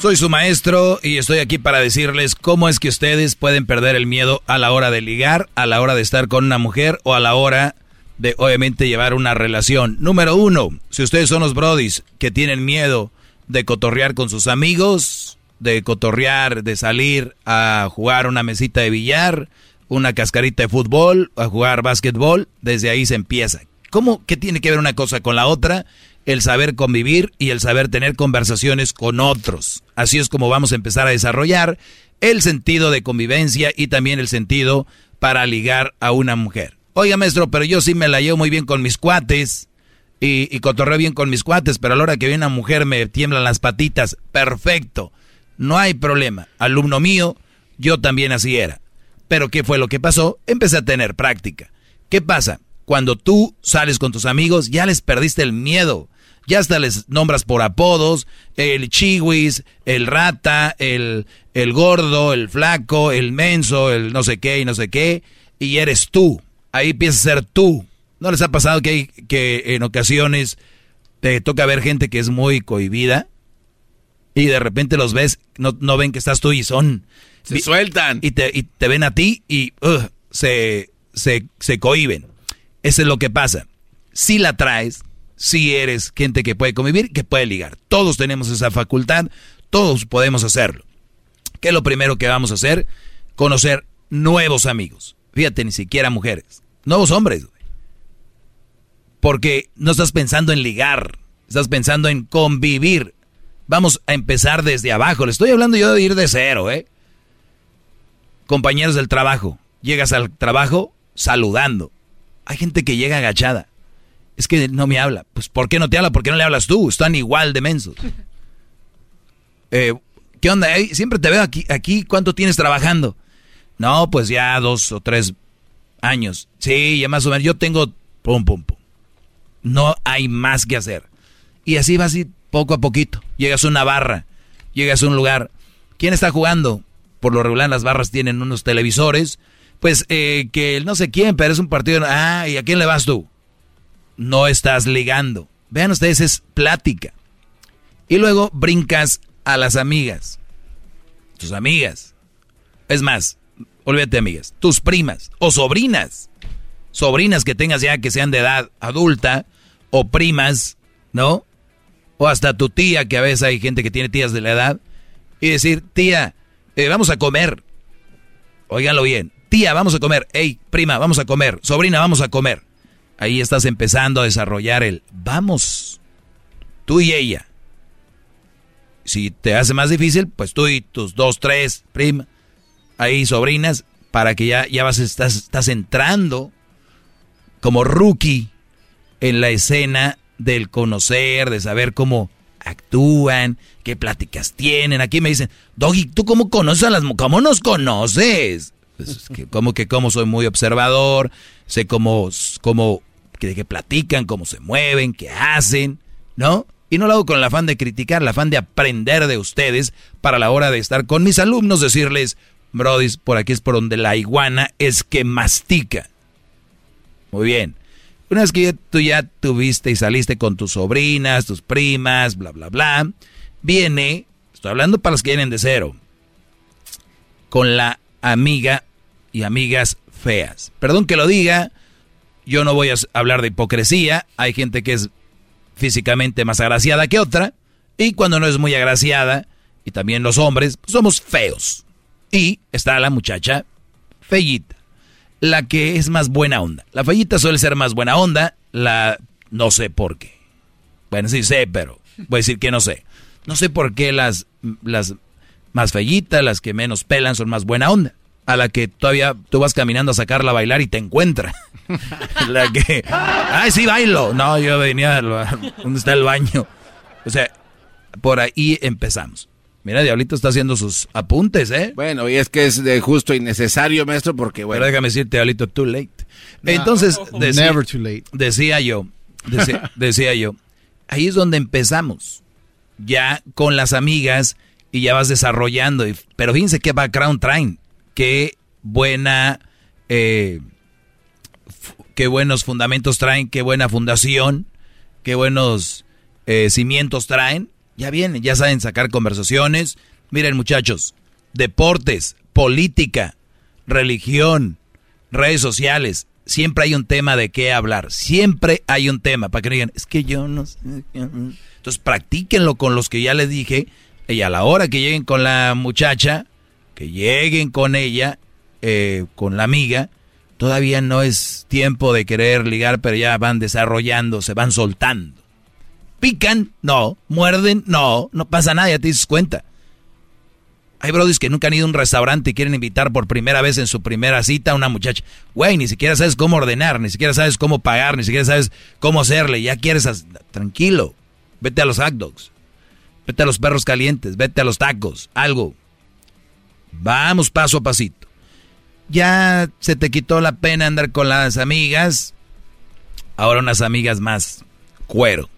Soy su maestro y estoy aquí para decirles cómo es que ustedes pueden perder el miedo a la hora de ligar, a la hora de estar con una mujer o a la hora de obviamente llevar una relación. Número uno, si ustedes son los brodis que tienen miedo de cotorrear con sus amigos, de cotorrear, de salir a jugar una mesita de billar, una cascarita de fútbol, a jugar básquetbol, desde ahí se empieza. ¿Cómo? ¿Qué tiene que ver una cosa con la otra? El saber convivir y el saber tener conversaciones con otros. Así es como vamos a empezar a desarrollar el sentido de convivencia y también el sentido para ligar a una mujer. Oiga, maestro, pero yo sí me la llevo muy bien con mis cuates y, y cotorreo bien con mis cuates, pero a la hora que viene una mujer me tiemblan las patitas. Perfecto, no hay problema. Alumno mío, yo también así era. Pero ¿qué fue lo que pasó? Empecé a tener práctica. ¿Qué pasa? Cuando tú sales con tus amigos, ya les perdiste el miedo. Ya hasta les nombras por apodos, el chihuis, el rata, el, el gordo, el flaco, el menso, el no sé qué y no sé qué, y eres tú. Ahí empiezas a ser tú. ¿No les ha pasado que, hay, que en ocasiones te toca ver gente que es muy cohibida y de repente los ves, no, no ven que estás tú y son... Se sueltan. Y te, y te ven a ti y uh, se, se, se cohiben. Eso es lo que pasa. Si la traes, si eres gente que puede convivir, que puede ligar. Todos tenemos esa facultad, todos podemos hacerlo. ¿Qué es lo primero que vamos a hacer? Conocer nuevos amigos. Fíjate, ni siquiera mujeres. Nuevos hombres. Porque no estás pensando en ligar, estás pensando en convivir. Vamos a empezar desde abajo. Le estoy hablando yo de ir de cero, ¿eh? Compañeros del trabajo. Llegas al trabajo saludando. Hay gente que llega agachada. Es que no me habla. Pues ¿por qué no te habla? ¿Por qué no le hablas tú? Están igual de mensos. Eh, ¿Qué onda? Eh? Siempre te veo aquí, aquí. ¿Cuánto tienes trabajando? No, pues ya dos o tres años. Sí, ya más o menos. Yo tengo pum, pum, pum. No hay más que hacer. Y así va así poco a poquito. Llegas a una barra, llegas a un lugar. ¿Quién está jugando? Por lo regular las barras tienen unos televisores. Pues eh, que no sé quién, pero es un partido. Ah, ¿y a quién le vas tú? No estás ligando. Vean ustedes, es plática. Y luego brincas a las amigas. Tus amigas. Es más, olvídate amigas. Tus primas o sobrinas. Sobrinas que tengas ya que sean de edad adulta o primas, ¿no? O hasta tu tía, que a veces hay gente que tiene tías de la edad. Y decir, tía, eh, vamos a comer. Óiganlo bien. Tía, vamos a comer. Hey, prima, vamos a comer. Sobrina, vamos a comer. Ahí estás empezando a desarrollar el vamos. Tú y ella. Si te hace más difícil, pues tú y tus dos, tres, prima, ahí sobrinas, para que ya, ya vas, estás, estás entrando como rookie en la escena del conocer, de saber cómo actúan, qué pláticas tienen. Aquí me dicen, Doggy, ¿tú cómo conoces a las? ¿Cómo nos conoces? Pues que, como que como soy muy observador, sé cómo, cómo que, que platican, cómo se mueven, qué hacen, ¿no? Y no lo hago con el afán de criticar, el afán de aprender de ustedes para la hora de estar con mis alumnos, decirles, Brody, por aquí es por donde la iguana es que mastica. Muy bien. Una vez que tú ya tuviste y saliste con tus sobrinas, tus primas, bla, bla, bla, viene, estoy hablando para los que vienen de cero, con la amiga y amigas feas. Perdón que lo diga, yo no voy a hablar de hipocresía, hay gente que es físicamente más agraciada que otra, y cuando no es muy agraciada, y también los hombres, pues somos feos. Y está la muchacha fellita la que es más buena onda. La fallita suele ser más buena onda, la no sé por qué. Bueno, sí sé, pero voy a decir que no sé. No sé por qué las, las más fellitas, las que menos pelan, son más buena onda. A la que todavía tú vas caminando a sacarla a bailar y te encuentra. la que, ay, sí, bailo. No, yo venía, ¿dónde está el baño? O sea, por ahí empezamos. Mira, Diablito está haciendo sus apuntes, ¿eh? Bueno, y es que es de justo y necesario, maestro, porque bueno. Pero déjame decirte, Diablito, too late. Entonces, decía, never too late. decía yo, decía, decía yo, ahí es donde empezamos. Ya con las amigas y ya vas desarrollando. Pero fíjense qué background traen. Qué buena, eh, qué buenos fundamentos traen, qué buena fundación, qué buenos eh, cimientos traen. Ya vienen, ya saben sacar conversaciones. Miren muchachos, deportes, política, religión, redes sociales. Siempre hay un tema de qué hablar. Siempre hay un tema. Para que digan, es que yo no sé. Entonces practíquenlo con los que ya les dije. Y a la hora que lleguen con la muchacha, que lleguen con ella, eh, con la amiga, todavía no es tiempo de querer ligar, pero ya van desarrollando, se van soltando. ¿Pican? No. ¿Muerden? No. No pasa nada, ya te dices cuenta. Hay brodis que nunca han ido a un restaurante y quieren invitar por primera vez en su primera cita a una muchacha. Güey, ni siquiera sabes cómo ordenar, ni siquiera sabes cómo pagar, ni siquiera sabes cómo hacerle. Ya quieres... Tranquilo. Vete a los hot dogs. Vete a los perros calientes. Vete a los tacos. Algo. Vamos paso a pasito. Ya se te quitó la pena andar con las amigas. Ahora unas amigas más. Cuero.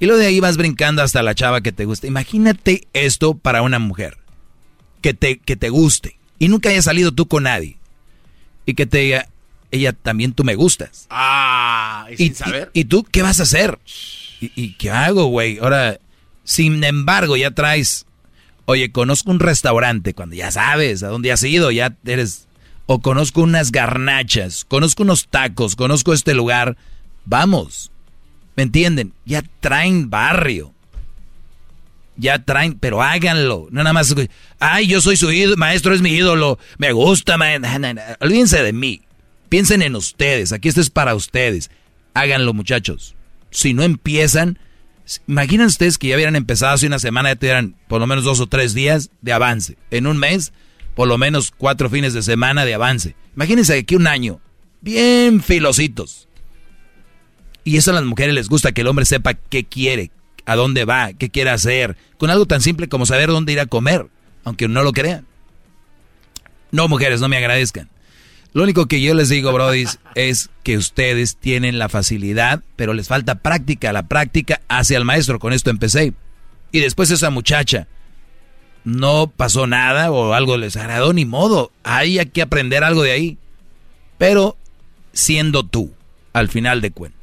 Y lo de ahí vas brincando hasta la chava que te gusta. Imagínate esto para una mujer. Que te, que te guste. Y nunca haya salido tú con nadie. Y que te diga, ella también tú me gustas. Ah, y, sin saber. Y, tú qué vas a hacer? ¿Y, y qué hago, güey? Ahora, sin embargo, ya traes. Oye, conozco un restaurante cuando ya sabes a dónde has ido, ya eres. O conozco unas garnachas, conozco unos tacos, conozco este lugar. Vamos. ¿Me entienden? Ya traen barrio. Ya traen, pero háganlo. No nada más, ay, yo soy su ídolo, maestro es mi ídolo, me gusta, man. Olvídense de mí. Piensen en ustedes, aquí esto es para ustedes. Háganlo, muchachos. Si no empiezan, imaginen ustedes que ya hubieran empezado hace una semana, ya tuvieran por lo menos dos o tres días de avance. En un mes, por lo menos cuatro fines de semana de avance. Imagínense aquí un año, bien filositos. Y eso a las mujeres les gusta, que el hombre sepa qué quiere, a dónde va, qué quiere hacer, con algo tan simple como saber dónde ir a comer, aunque no lo crean. No, mujeres, no me agradezcan. Lo único que yo les digo, Brody, es que ustedes tienen la facilidad, pero les falta práctica. La práctica hacia el maestro. Con esto empecé. Y después esa muchacha no pasó nada o algo les agradó, ni modo. Hay que aprender algo de ahí. Pero siendo tú, al final de cuentas.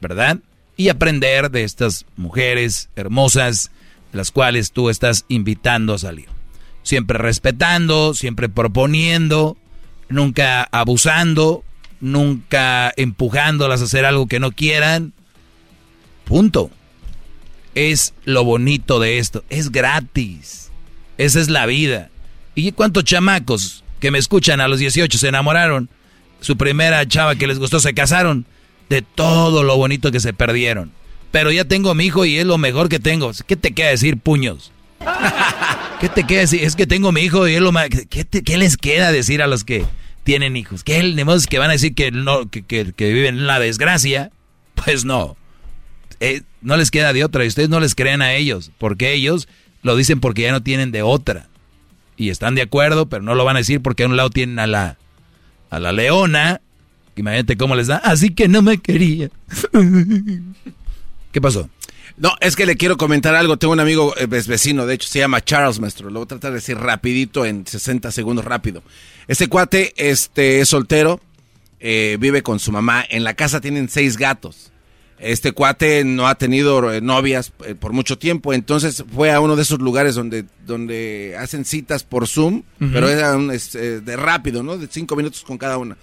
¿Verdad? Y aprender de estas mujeres hermosas, las cuales tú estás invitando a salir. Siempre respetando, siempre proponiendo nunca abusando, nunca empujándolas a hacer algo que no quieran. Punto. Es lo bonito de esto. Es gratis. Esa es la vida. ¿Y cuántos chamacos que me escuchan a los 18 se enamoraron? Su primera chava que les gustó se casaron. De todo lo bonito que se perdieron. Pero ya tengo a mi hijo y es lo mejor que tengo. ¿Qué te queda decir, puños? ¿Qué te queda decir? Es que tengo mi hijo y es lo. ¿Qué, ¿Qué, les queda decir a los que tienen hijos? ¿Qué es que van a decir que, no, que, que, viven en la desgracia? Pues no. Eh, no les queda de otra y ustedes no les crean a ellos, porque ellos lo dicen porque ya no tienen de otra. Y están de acuerdo, pero no lo van a decir porque a un lado tienen a la, a la leona. Imagínate cómo les da. Así que no me quería. ¿Qué pasó? No, es que le quiero comentar algo. Tengo un amigo eh, vecino, de hecho, se llama Charles, maestro. Lo voy a tratar de decir rapidito, en 60 segundos rápido. Este cuate este, es soltero, eh, vive con su mamá. En la casa tienen seis gatos. Este cuate no ha tenido eh, novias por mucho tiempo, entonces fue a uno de esos lugares donde, donde hacen citas por Zoom, pero era de rápido, ¿no? De cinco minutos con cada una.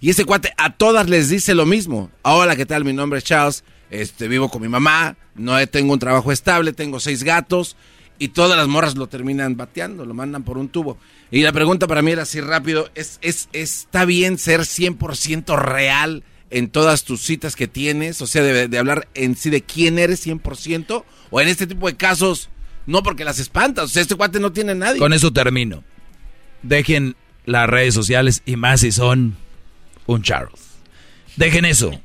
Y ese cuate a todas les dice lo mismo. Hola, ¿qué tal? Mi nombre es Charles este, vivo con mi mamá, no tengo un trabajo estable, tengo seis gatos y todas las morras lo terminan bateando, lo mandan por un tubo. Y la pregunta para mí era así rápido, ¿es, es, ¿está bien ser 100% real en todas tus citas que tienes? O sea, de, hablar en sí de quién eres 100%, o en este tipo de casos, no porque las espantas, o sea, este cuate no tiene nadie. Con eso termino. Dejen las redes sociales y más si son un Charles. Dejen eso.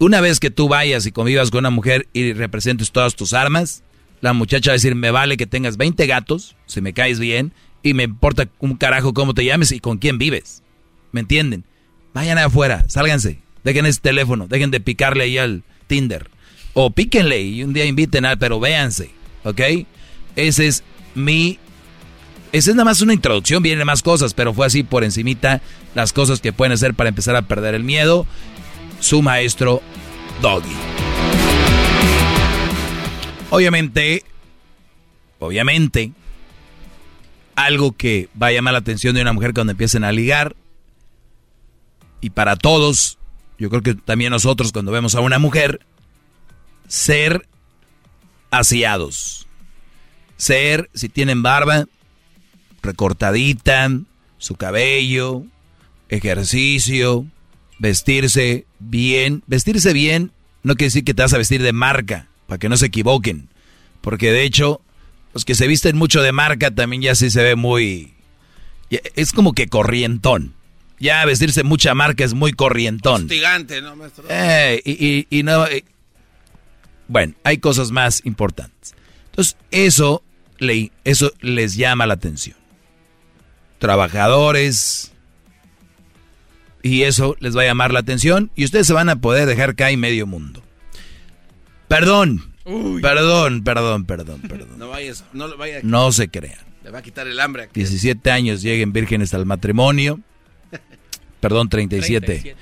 Una vez que tú vayas y convivas con una mujer y representes todas tus armas, la muchacha va a decir, me vale que tengas 20 gatos, si me caes bien, y me importa un carajo cómo te llames y con quién vives. ¿Me entienden? Vayan afuera, sálganse, dejen ese teléfono, dejen de picarle ahí al Tinder. O píquenle y un día inviten a, pero véanse, ¿ok? Ese es mi... Esa es nada más una introducción, vienen más cosas, pero fue así por encimita las cosas que pueden hacer para empezar a perder el miedo su maestro Doggy. Obviamente, obviamente, algo que va a llamar la atención de una mujer cuando empiecen a ligar, y para todos, yo creo que también nosotros cuando vemos a una mujer, ser asiados. Ser, si tienen barba, recortadita, su cabello, ejercicio, vestirse bien. Vestirse bien no quiere decir que te vas a vestir de marca, para que no se equivoquen. Porque de hecho, los que se visten mucho de marca también ya sí se ve muy... Es como que corrientón. Ya vestirse mucha marca es muy corrientón. Hostigante, ¿no, maestro? Eh, y, no... Eh, bueno, hay cosas más importantes. Entonces, eso, le, eso les llama la atención. Trabajadores, y eso les va a llamar la atención y ustedes se van a poder dejar caer medio mundo. Perdón, perdón, perdón, perdón, perdón. No, vayas, no, vaya, no se crean. Le va a quitar el hambre. 17 años lleguen vírgenes al matrimonio. perdón, 37. 37.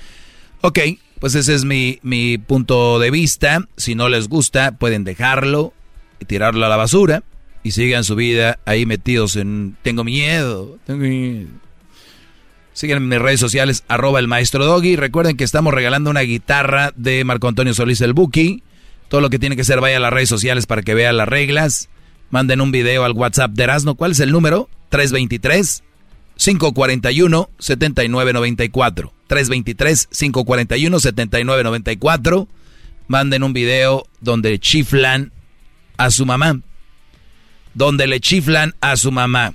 Ok, pues ese es mi, mi punto de vista. Si no les gusta, pueden dejarlo y tirarlo a la basura y sigan su vida ahí metidos en tengo miedo, tengo miedo. Síganme en mis redes sociales, arroba el maestro Doggy. Recuerden que estamos regalando una guitarra de Marco Antonio Solís el Buki. Todo lo que tiene que hacer, vaya a las redes sociales para que vea las reglas. Manden un video al WhatsApp de Erasmo. ¿Cuál es el número? 323-541-7994. 323-541-7994. Manden un video donde chiflan a su mamá. Donde le chiflan a su mamá.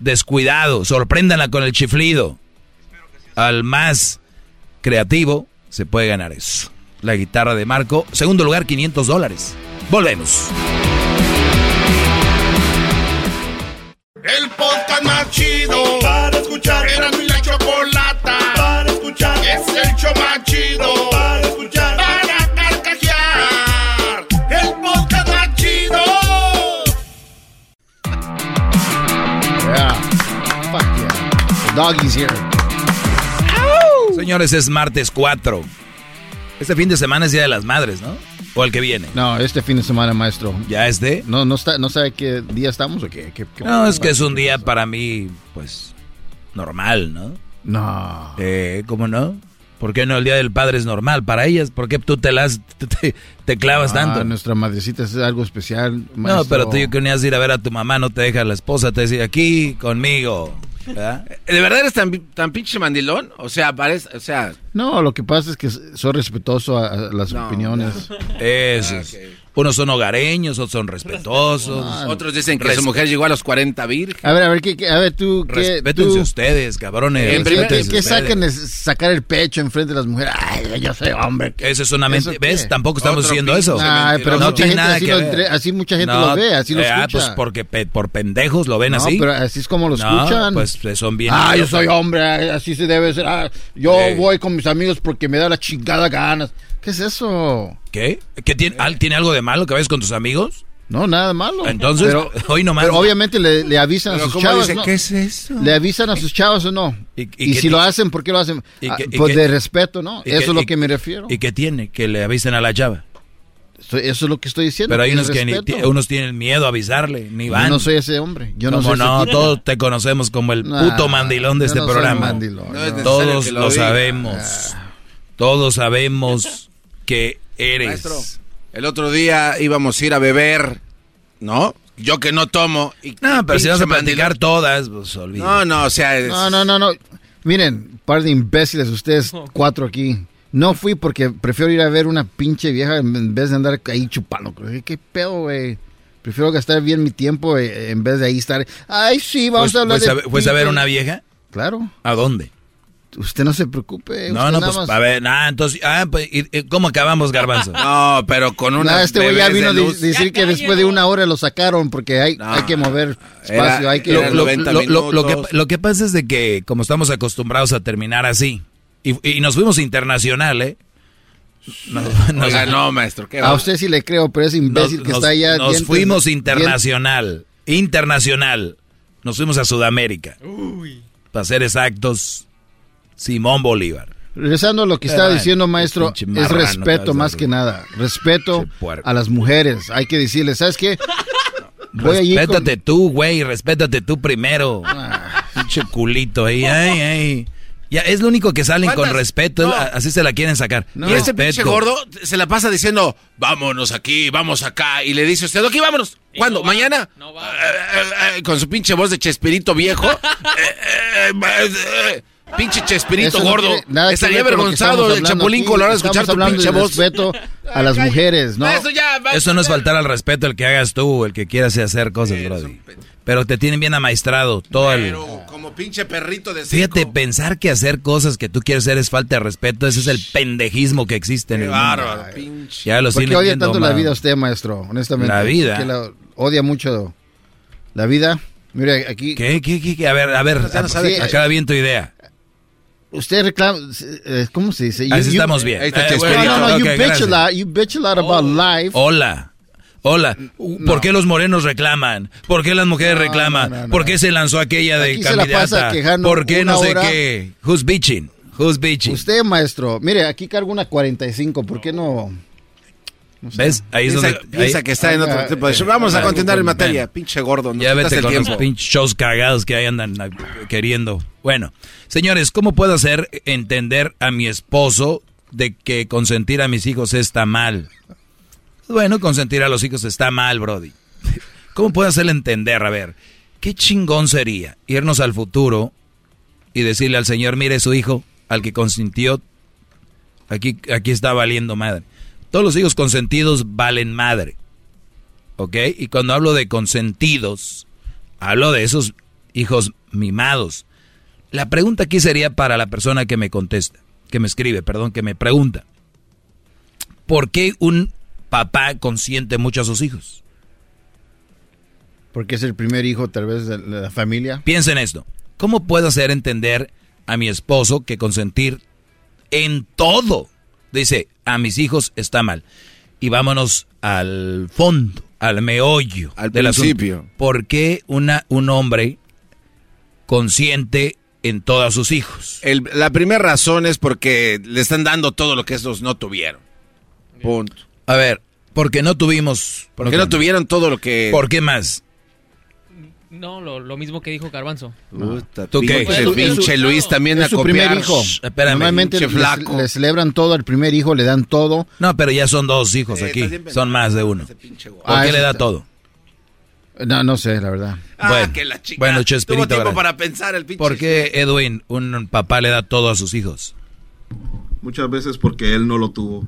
Descuidado, sorpréndanla con el chiflido. Al más creativo se puede ganar eso. La guitarra de Marco. Segundo lugar, 500 dólares. Volvemos. El podcast más chido Doggy's here. Señores, es martes 4. Este fin de semana es Día de las Madres, ¿no? ¿O el que viene? No, este fin de semana, maestro. ¿Ya es de? No, no, está, no sabe qué día estamos o qué. qué- qué- No, es que es un día para mí, pues, normal, ¿no? No. Eh, ¿cómo no? ¿Por qué no el Día del Padre es normal? Para ellas, ¿por qué tú te las te, te clavas Ah, tanto? Nuestra madrecita es algo especial. No, maestro. pero tú que venías a ir a ver a tu mamá, no te deja la esposa, te decía aquí conmigo. ¿Verdad? ¿De verdad eres tan, tan pinche mandilón? O sea, parece, o sea... No, lo que pasa es que soy respetuoso a, a las opiniones. Eso. es. Unos son hogareños, otros son respetuosos. Otros dicen que su mujer llegó a los 40 virgen. A ver, a ver, ¿qué, qué- a ver, tú, ¿qué, Respétense tú, ustedes, cabrones. En primer, ¿Qué, qué sacan es sacar el pecho enfrente de las mujeres? Ay, yo soy hombre. Eso es una mente. ¿Eso qué? ¿Ves? Tampoco estamos diciendo eso. Ay, pero no tiene nada así que ver. entre- así mucha gente lo ve, así lo eh, ah, escucha. pues porque pe- por pendejos lo ven No, así. pero así es como lo No, escuchan. pues eh, son bien. Ah, yo soy hombre, ah, así se debe ser. Ah, yo Sí. voy con mis amigos porque me da la chingada ganas. ¿Qué es eso? ¿Qué? ¿Qué tiene, al- ¿Tiene algo de malo que vayas con tus amigos? No, nada de malo. Entonces, Pero- hoy nomás. Pero obviamente le, le avisan Pero a sus ¿cómo chavas, dice? ¿no? ¿Qué es eso? ¿Le avisan a sus chavas o no? ¿Y- Y, y qué si lo hacen, ¿por qué lo hacen? y Ah, qué- y pues qué- de respeto, ¿no? ¿Y Eso qué- es lo y- que me refiero. ¿Y qué tiene? Que le avisen a la chava. Estoy- eso es lo que estoy diciendo. Pero hay unos que ni, unos tienen miedo a avisarle, ni Yo van. no soy ese hombre. Yo no ¿Cómo soy ese no? tipo. Todos te conocemos como el Nah, puto mandilón de yo este no soy programa. mandilón, No. Todos lo, sabemos. Todos sabemos que eres. Maestro, el otro día íbamos a ir a beber, ¿no? Yo que no tomo. Y, No, pero si vas a platicar todas, pues olvídate. No, no, o sea... es- No, no, no, no. Miren, par de imbéciles ustedes cuatro aquí. No fui porque prefiero ir a ver una pinche vieja en vez de andar ahí chupando. ¿Qué, pedo, güey? Prefiero gastar bien mi tiempo eh, en vez de ahí estar. Ay, sí, vamos ¿Fuiste- a hablar fuiste de. a fuiste a ver pito". una vieja? Claro. ¿A dónde? Usted no se preocupe. No, no, nada pues más- a ver, ah, entonces, ah, pues, ¿y- y ¿cómo acabamos, Garbanzo? No, pero con No, una. este güey ya vino a de- decir que después de una hora lo sacaron porque hay, hay que mover espacio, hay que... lo, lo- lo- lo- que, lo que pasa es de que como estamos acostumbrados a terminar así y, y nos fuimos internacional, ¿eh? Nos- nos- Oiga, no, maestro, ¿qué A usted sí le creo, pero ese imbécil nos- que está allá... Nos dientes- fuimos internacional, internacional. Nos fuimos a Sudamérica. Para ser exactos, Simón Bolívar. Regresando a lo que estaba Ay, diciendo, maestro, es marrano, respeto más que nada. Respeto a las mujeres. Hay que decirles, ¿sabes qué? Voy con- Respétate tú, güey, respétate tú primero. Pinche culito ahí, ay, ay. Ya, es lo único que salen con respeto, No. así se la quieren sacar. Y este pinche Respeto. gordo se la pasa diciendo, vámonos aquí, vamos acá. Y le dice usted, aquí vámonos. ¿Cuándo? ¿Mañana? Eh, eh, eh, con su pinche voz de Chespirito viejo. Pinche Chespirito Eso gordo. Estaría avergonzado el Chapulín. Colorado escuchar tu pinche de voz. respeto a las mujeres, ¿no? Maestro, ya, va- Eso no es faltar al respeto el que hagas tú, el que quieras hacer cosas, brody. Pero te tienen bien amaestrado todo el... Pero como pinche perrito de Fíjate, pensar que hacer cosas que tú quieres hacer es falta de respeto, ese es el pendejismo que existe en el mundo. bárbaro, pinche. Ya lo ¿Por qué odia tanto la vida usted, maestro? Honestamente. La vida. ¿Por qué la odia mucho la vida. Mire, aquí... ¿Qué, qué, qué, qué? A ver, a ver, no a- qué- acaba bien tu idea. Usted reclama... eh, ¿Cómo se dice? Así estamos bien. Ahí está Eh, bueno, no, no, you, bitch gracias. a lot, you bitch a lot about life. Hola. Hola. ¿Por qué los morenos reclaman? ¿Por qué las mujeres reclaman? ¿Por qué se lanzó aquella de Aquí se la pasa candidata? quejando ¿Por qué no sé hora. qué? Who's bitching? Who's bitching? Usted, maestro, mire, aquí cargo una 45, ¿por qué no...? ¿Ves? Ahí es Piensa, donde... piensa ahí- que está en otro tipo de show. eh, Vamos a continuar en materia. ven. Pinche gordo. nos Ya vete el con tiempo. los pinches shows cagados que ahí andan ah, queriendo. Bueno, señores, ¿cómo puedo hacer entender a mi esposo de que consentir a mis hijos está mal? Bueno, consentir a los hijos está mal, Brody. ¿Cómo puedo hacerle entender? A ver, qué chingón sería irnos al futuro y decirle al Señor, mire su hijo, al que consintió, aquí, aquí está valiendo madre. Todos los hijos consentidos valen madre. ¿Ok? Y cuando hablo de consentidos, hablo de esos hijos mimados. La pregunta aquí sería para la persona que me contesta, que me escribe, perdón, que me pregunta. ¿Por qué un papá consiente mucho a sus hijos? Porque es el primer hijo tal vez de la familia. Piensa en esto. ¿Cómo puedo hacer entender a mi esposo que consentir en todo, dice, a mis hijos está mal? Y vámonos al fondo, al meollo. Al del asunto. principio. ¿Por qué una, un hombre consiente en todos sus hijos? El- la primera razón es porque le están dando todo lo que esos no tuvieron. Punto. A ver, porque no tuvimos... Porque no tuvieron todo lo que... ¿Por qué más? No, lo, lo mismo que dijo Garbanzo. Puta, ¿Tú qué? pinche- pinche Luis también es a su copiar. primer hijo. Shh, espérame, Normalmente le, flaco. le celebran todo al primer hijo, le dan todo. No, pero ya son dos hijos Eh, aquí. Son más de uno. ¿Por Ah, qué eso le da está- todo? No, no sé, la verdad. Ah, Bueno, que la chica. bueno, Chespirito, Tuvo tiempo para pensar el pinche. ¿Por qué, Edwin, un papá le da todo a sus hijos? Muchas veces porque él no lo tuvo.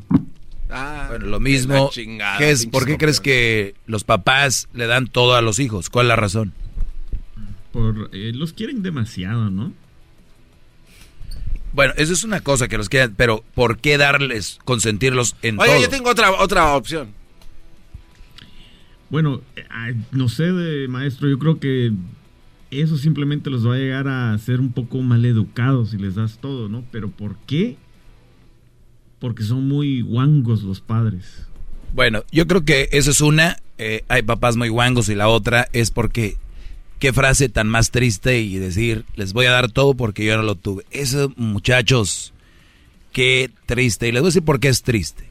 Ah, Bueno, lo mismo. chingada, ¿qué es, pinches ¿Por qué crees que los papás le dan todo a los hijos? ¿Cuál es la razón? Por, eh, los quieren demasiado, ¿no? Bueno, eso es una cosa que los quieran, pero ¿por qué darles, consentirlos en Oye, todo? yo tengo otra, otra opción. Bueno, eh, no sé, de, maestro, yo creo que eso simplemente los va a llegar a ser un poco mal educados si les das todo, ¿no? Pero ¿por qué? Porque son muy guangos los padres. Bueno, yo creo que eso es una. eh, hay papás muy guangos y la otra es porque. Qué frase tan más triste y decir, les voy a dar todo porque yo no lo tuve. Eso, muchachos, qué triste. Y les voy a decir por qué es triste.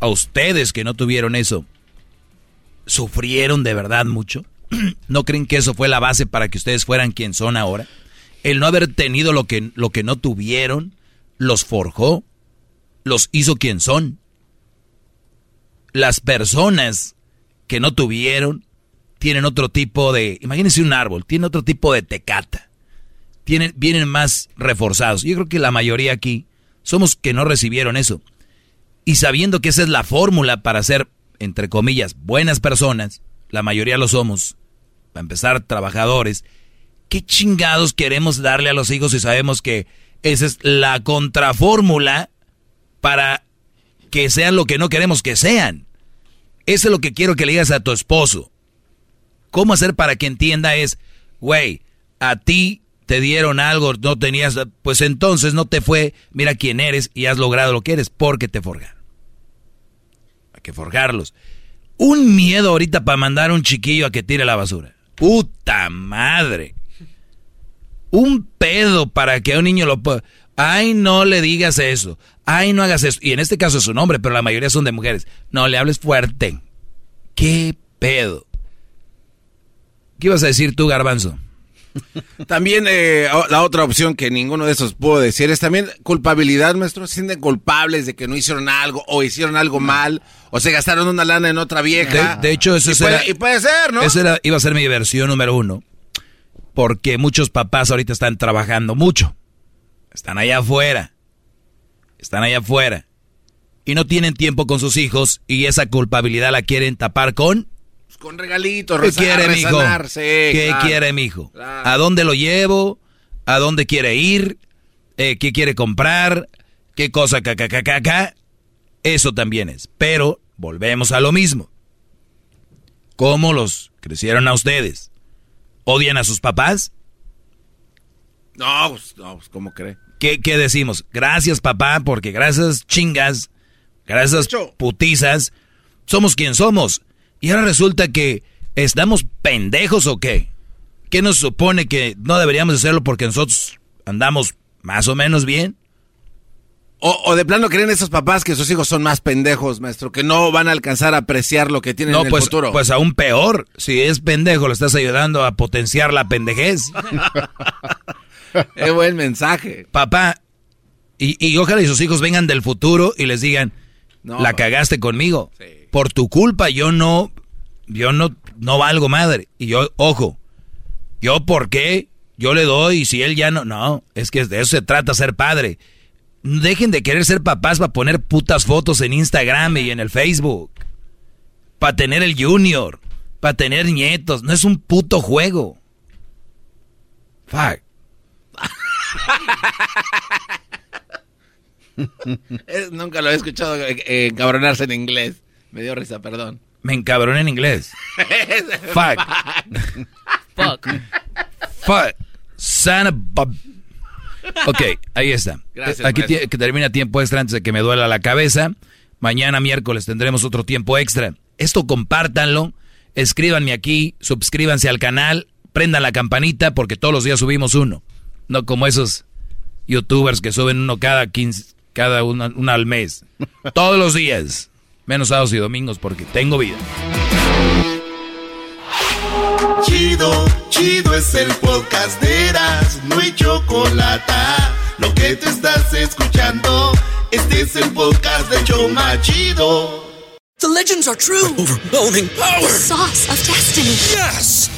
A ustedes que no tuvieron eso, ¿sufrieron de verdad mucho? ¿No creen que eso fue la base para que ustedes fueran quien son ahora? El no haber tenido lo que, lo que no tuvieron, los forjó, los hizo quien son las personas que no tuvieron tienen otro tipo de, imagínense un árbol, tiene otro tipo de tecata. Tienen, vienen más reforzados. Yo creo que la mayoría aquí somos que no recibieron eso. Y sabiendo que esa es la fórmula para ser, entre comillas, buenas personas, la mayoría lo somos, para empezar, trabajadores, ¿qué chingados queremos darle a los hijos si sabemos que esa es la contrafórmula para que sean lo que no queremos que sean? Eso es lo que quiero que le digas a tu esposo. ¿Cómo hacer para que entienda es, güey, a ti te dieron algo, no tenías, pues entonces no te fue, mira quién eres y has logrado lo que eres porque te forjaron. Hay que forjarlos. Un miedo ahorita para mandar a un chiquillo a que tire la basura. Puta madre. Un pedo para que un niño lo pueda... Ay, no le digas eso. Ay, no hagas eso. Y en este caso es un hombre, pero la mayoría son de mujeres. No, le hables fuerte. ¿Qué pedo? ¿Qué ibas a decir tú, Garbanzo? También eh, la otra opción que ninguno de esos puedo decir es también culpabilidad, maestro. Se sienten culpables de que no hicieron algo o hicieron algo mal o se gastaron una lana en otra vieja. De, de hecho, eso y es puede, y puede ser, ¿no? Esa era- iba a ser mi versión número uno. Porque muchos papás ahorita están trabajando mucho. Están allá afuera. Están allá afuera. Y no tienen tiempo con sus hijos y esa culpabilidad la quieren tapar con... Con regalitos, ¿Qué quiere, mijo? sí, ¿Qué claro. quiere, mijo? Claro. ¿A dónde lo llevo? ¿A dónde quiere ir? Eh, ¿Qué quiere comprar? ¿Qué cosa? Ca, ca, ca, ca, ca? Eso también es. Pero volvemos a lo mismo. ¿Cómo los crecieron a ustedes? ¿Odian a sus papás? No, pues, no, pues, ¿cómo cree? ¿Qué, qué decimos? Gracias, papá, porque gracias, chingas, gracias, putizas, somos quien somos. Y ahora resulta que estamos pendejos o qué? ¿Qué nos supone que no deberíamos hacerlo porque nosotros andamos más o menos bien? O, o de plano creen esos papás que sus hijos son más pendejos, maestro, que no van a alcanzar a apreciar lo que tienen No, en el pues, futuro. pues aún peor. Si es pendejo, le estás ayudando a potenciar la pendejez. Es buen mensaje. Papá, y, y ojalá y sus hijos vengan del futuro y les digan, No. la cagaste conmigo. Por tu culpa yo no, yo no, no valgo madre. Y yo, ojo, yo por qué, yo le doy y si él ya no, no, es que de eso se trata ser padre. Dejen de querer ser papás para poner putas fotos en Instagram y en el Facebook. Para tener el junior, para tener nietos, no es un puto juego. Fuck. nunca lo he escuchado eh, encabronarse en inglés. Me dio risa, perdón. Me encabroné en inglés. Fuck. Fuck. Fuck. Son of Ok, ahí está. Gracias, Aquí que termina tiempo extra antes de que me duela la cabeza. Mañana miércoles tendremos otro tiempo extra. Esto compártanlo, escríbanme aquí, suscríbanse al canal, prendan la campanita porque todos los días subimos uno. No como esos youtubers que suben uno cada 15, cada una, una al mes. Todos los días. Menos sábados y domingos porque tengo vida. Chido, chido es el podcast de Eras, no hay chocolate. Lo que te estás escuchando, este es el podcast de Choma Chido. The legends are true. overwhelming power! The sauce of destiny. Yes!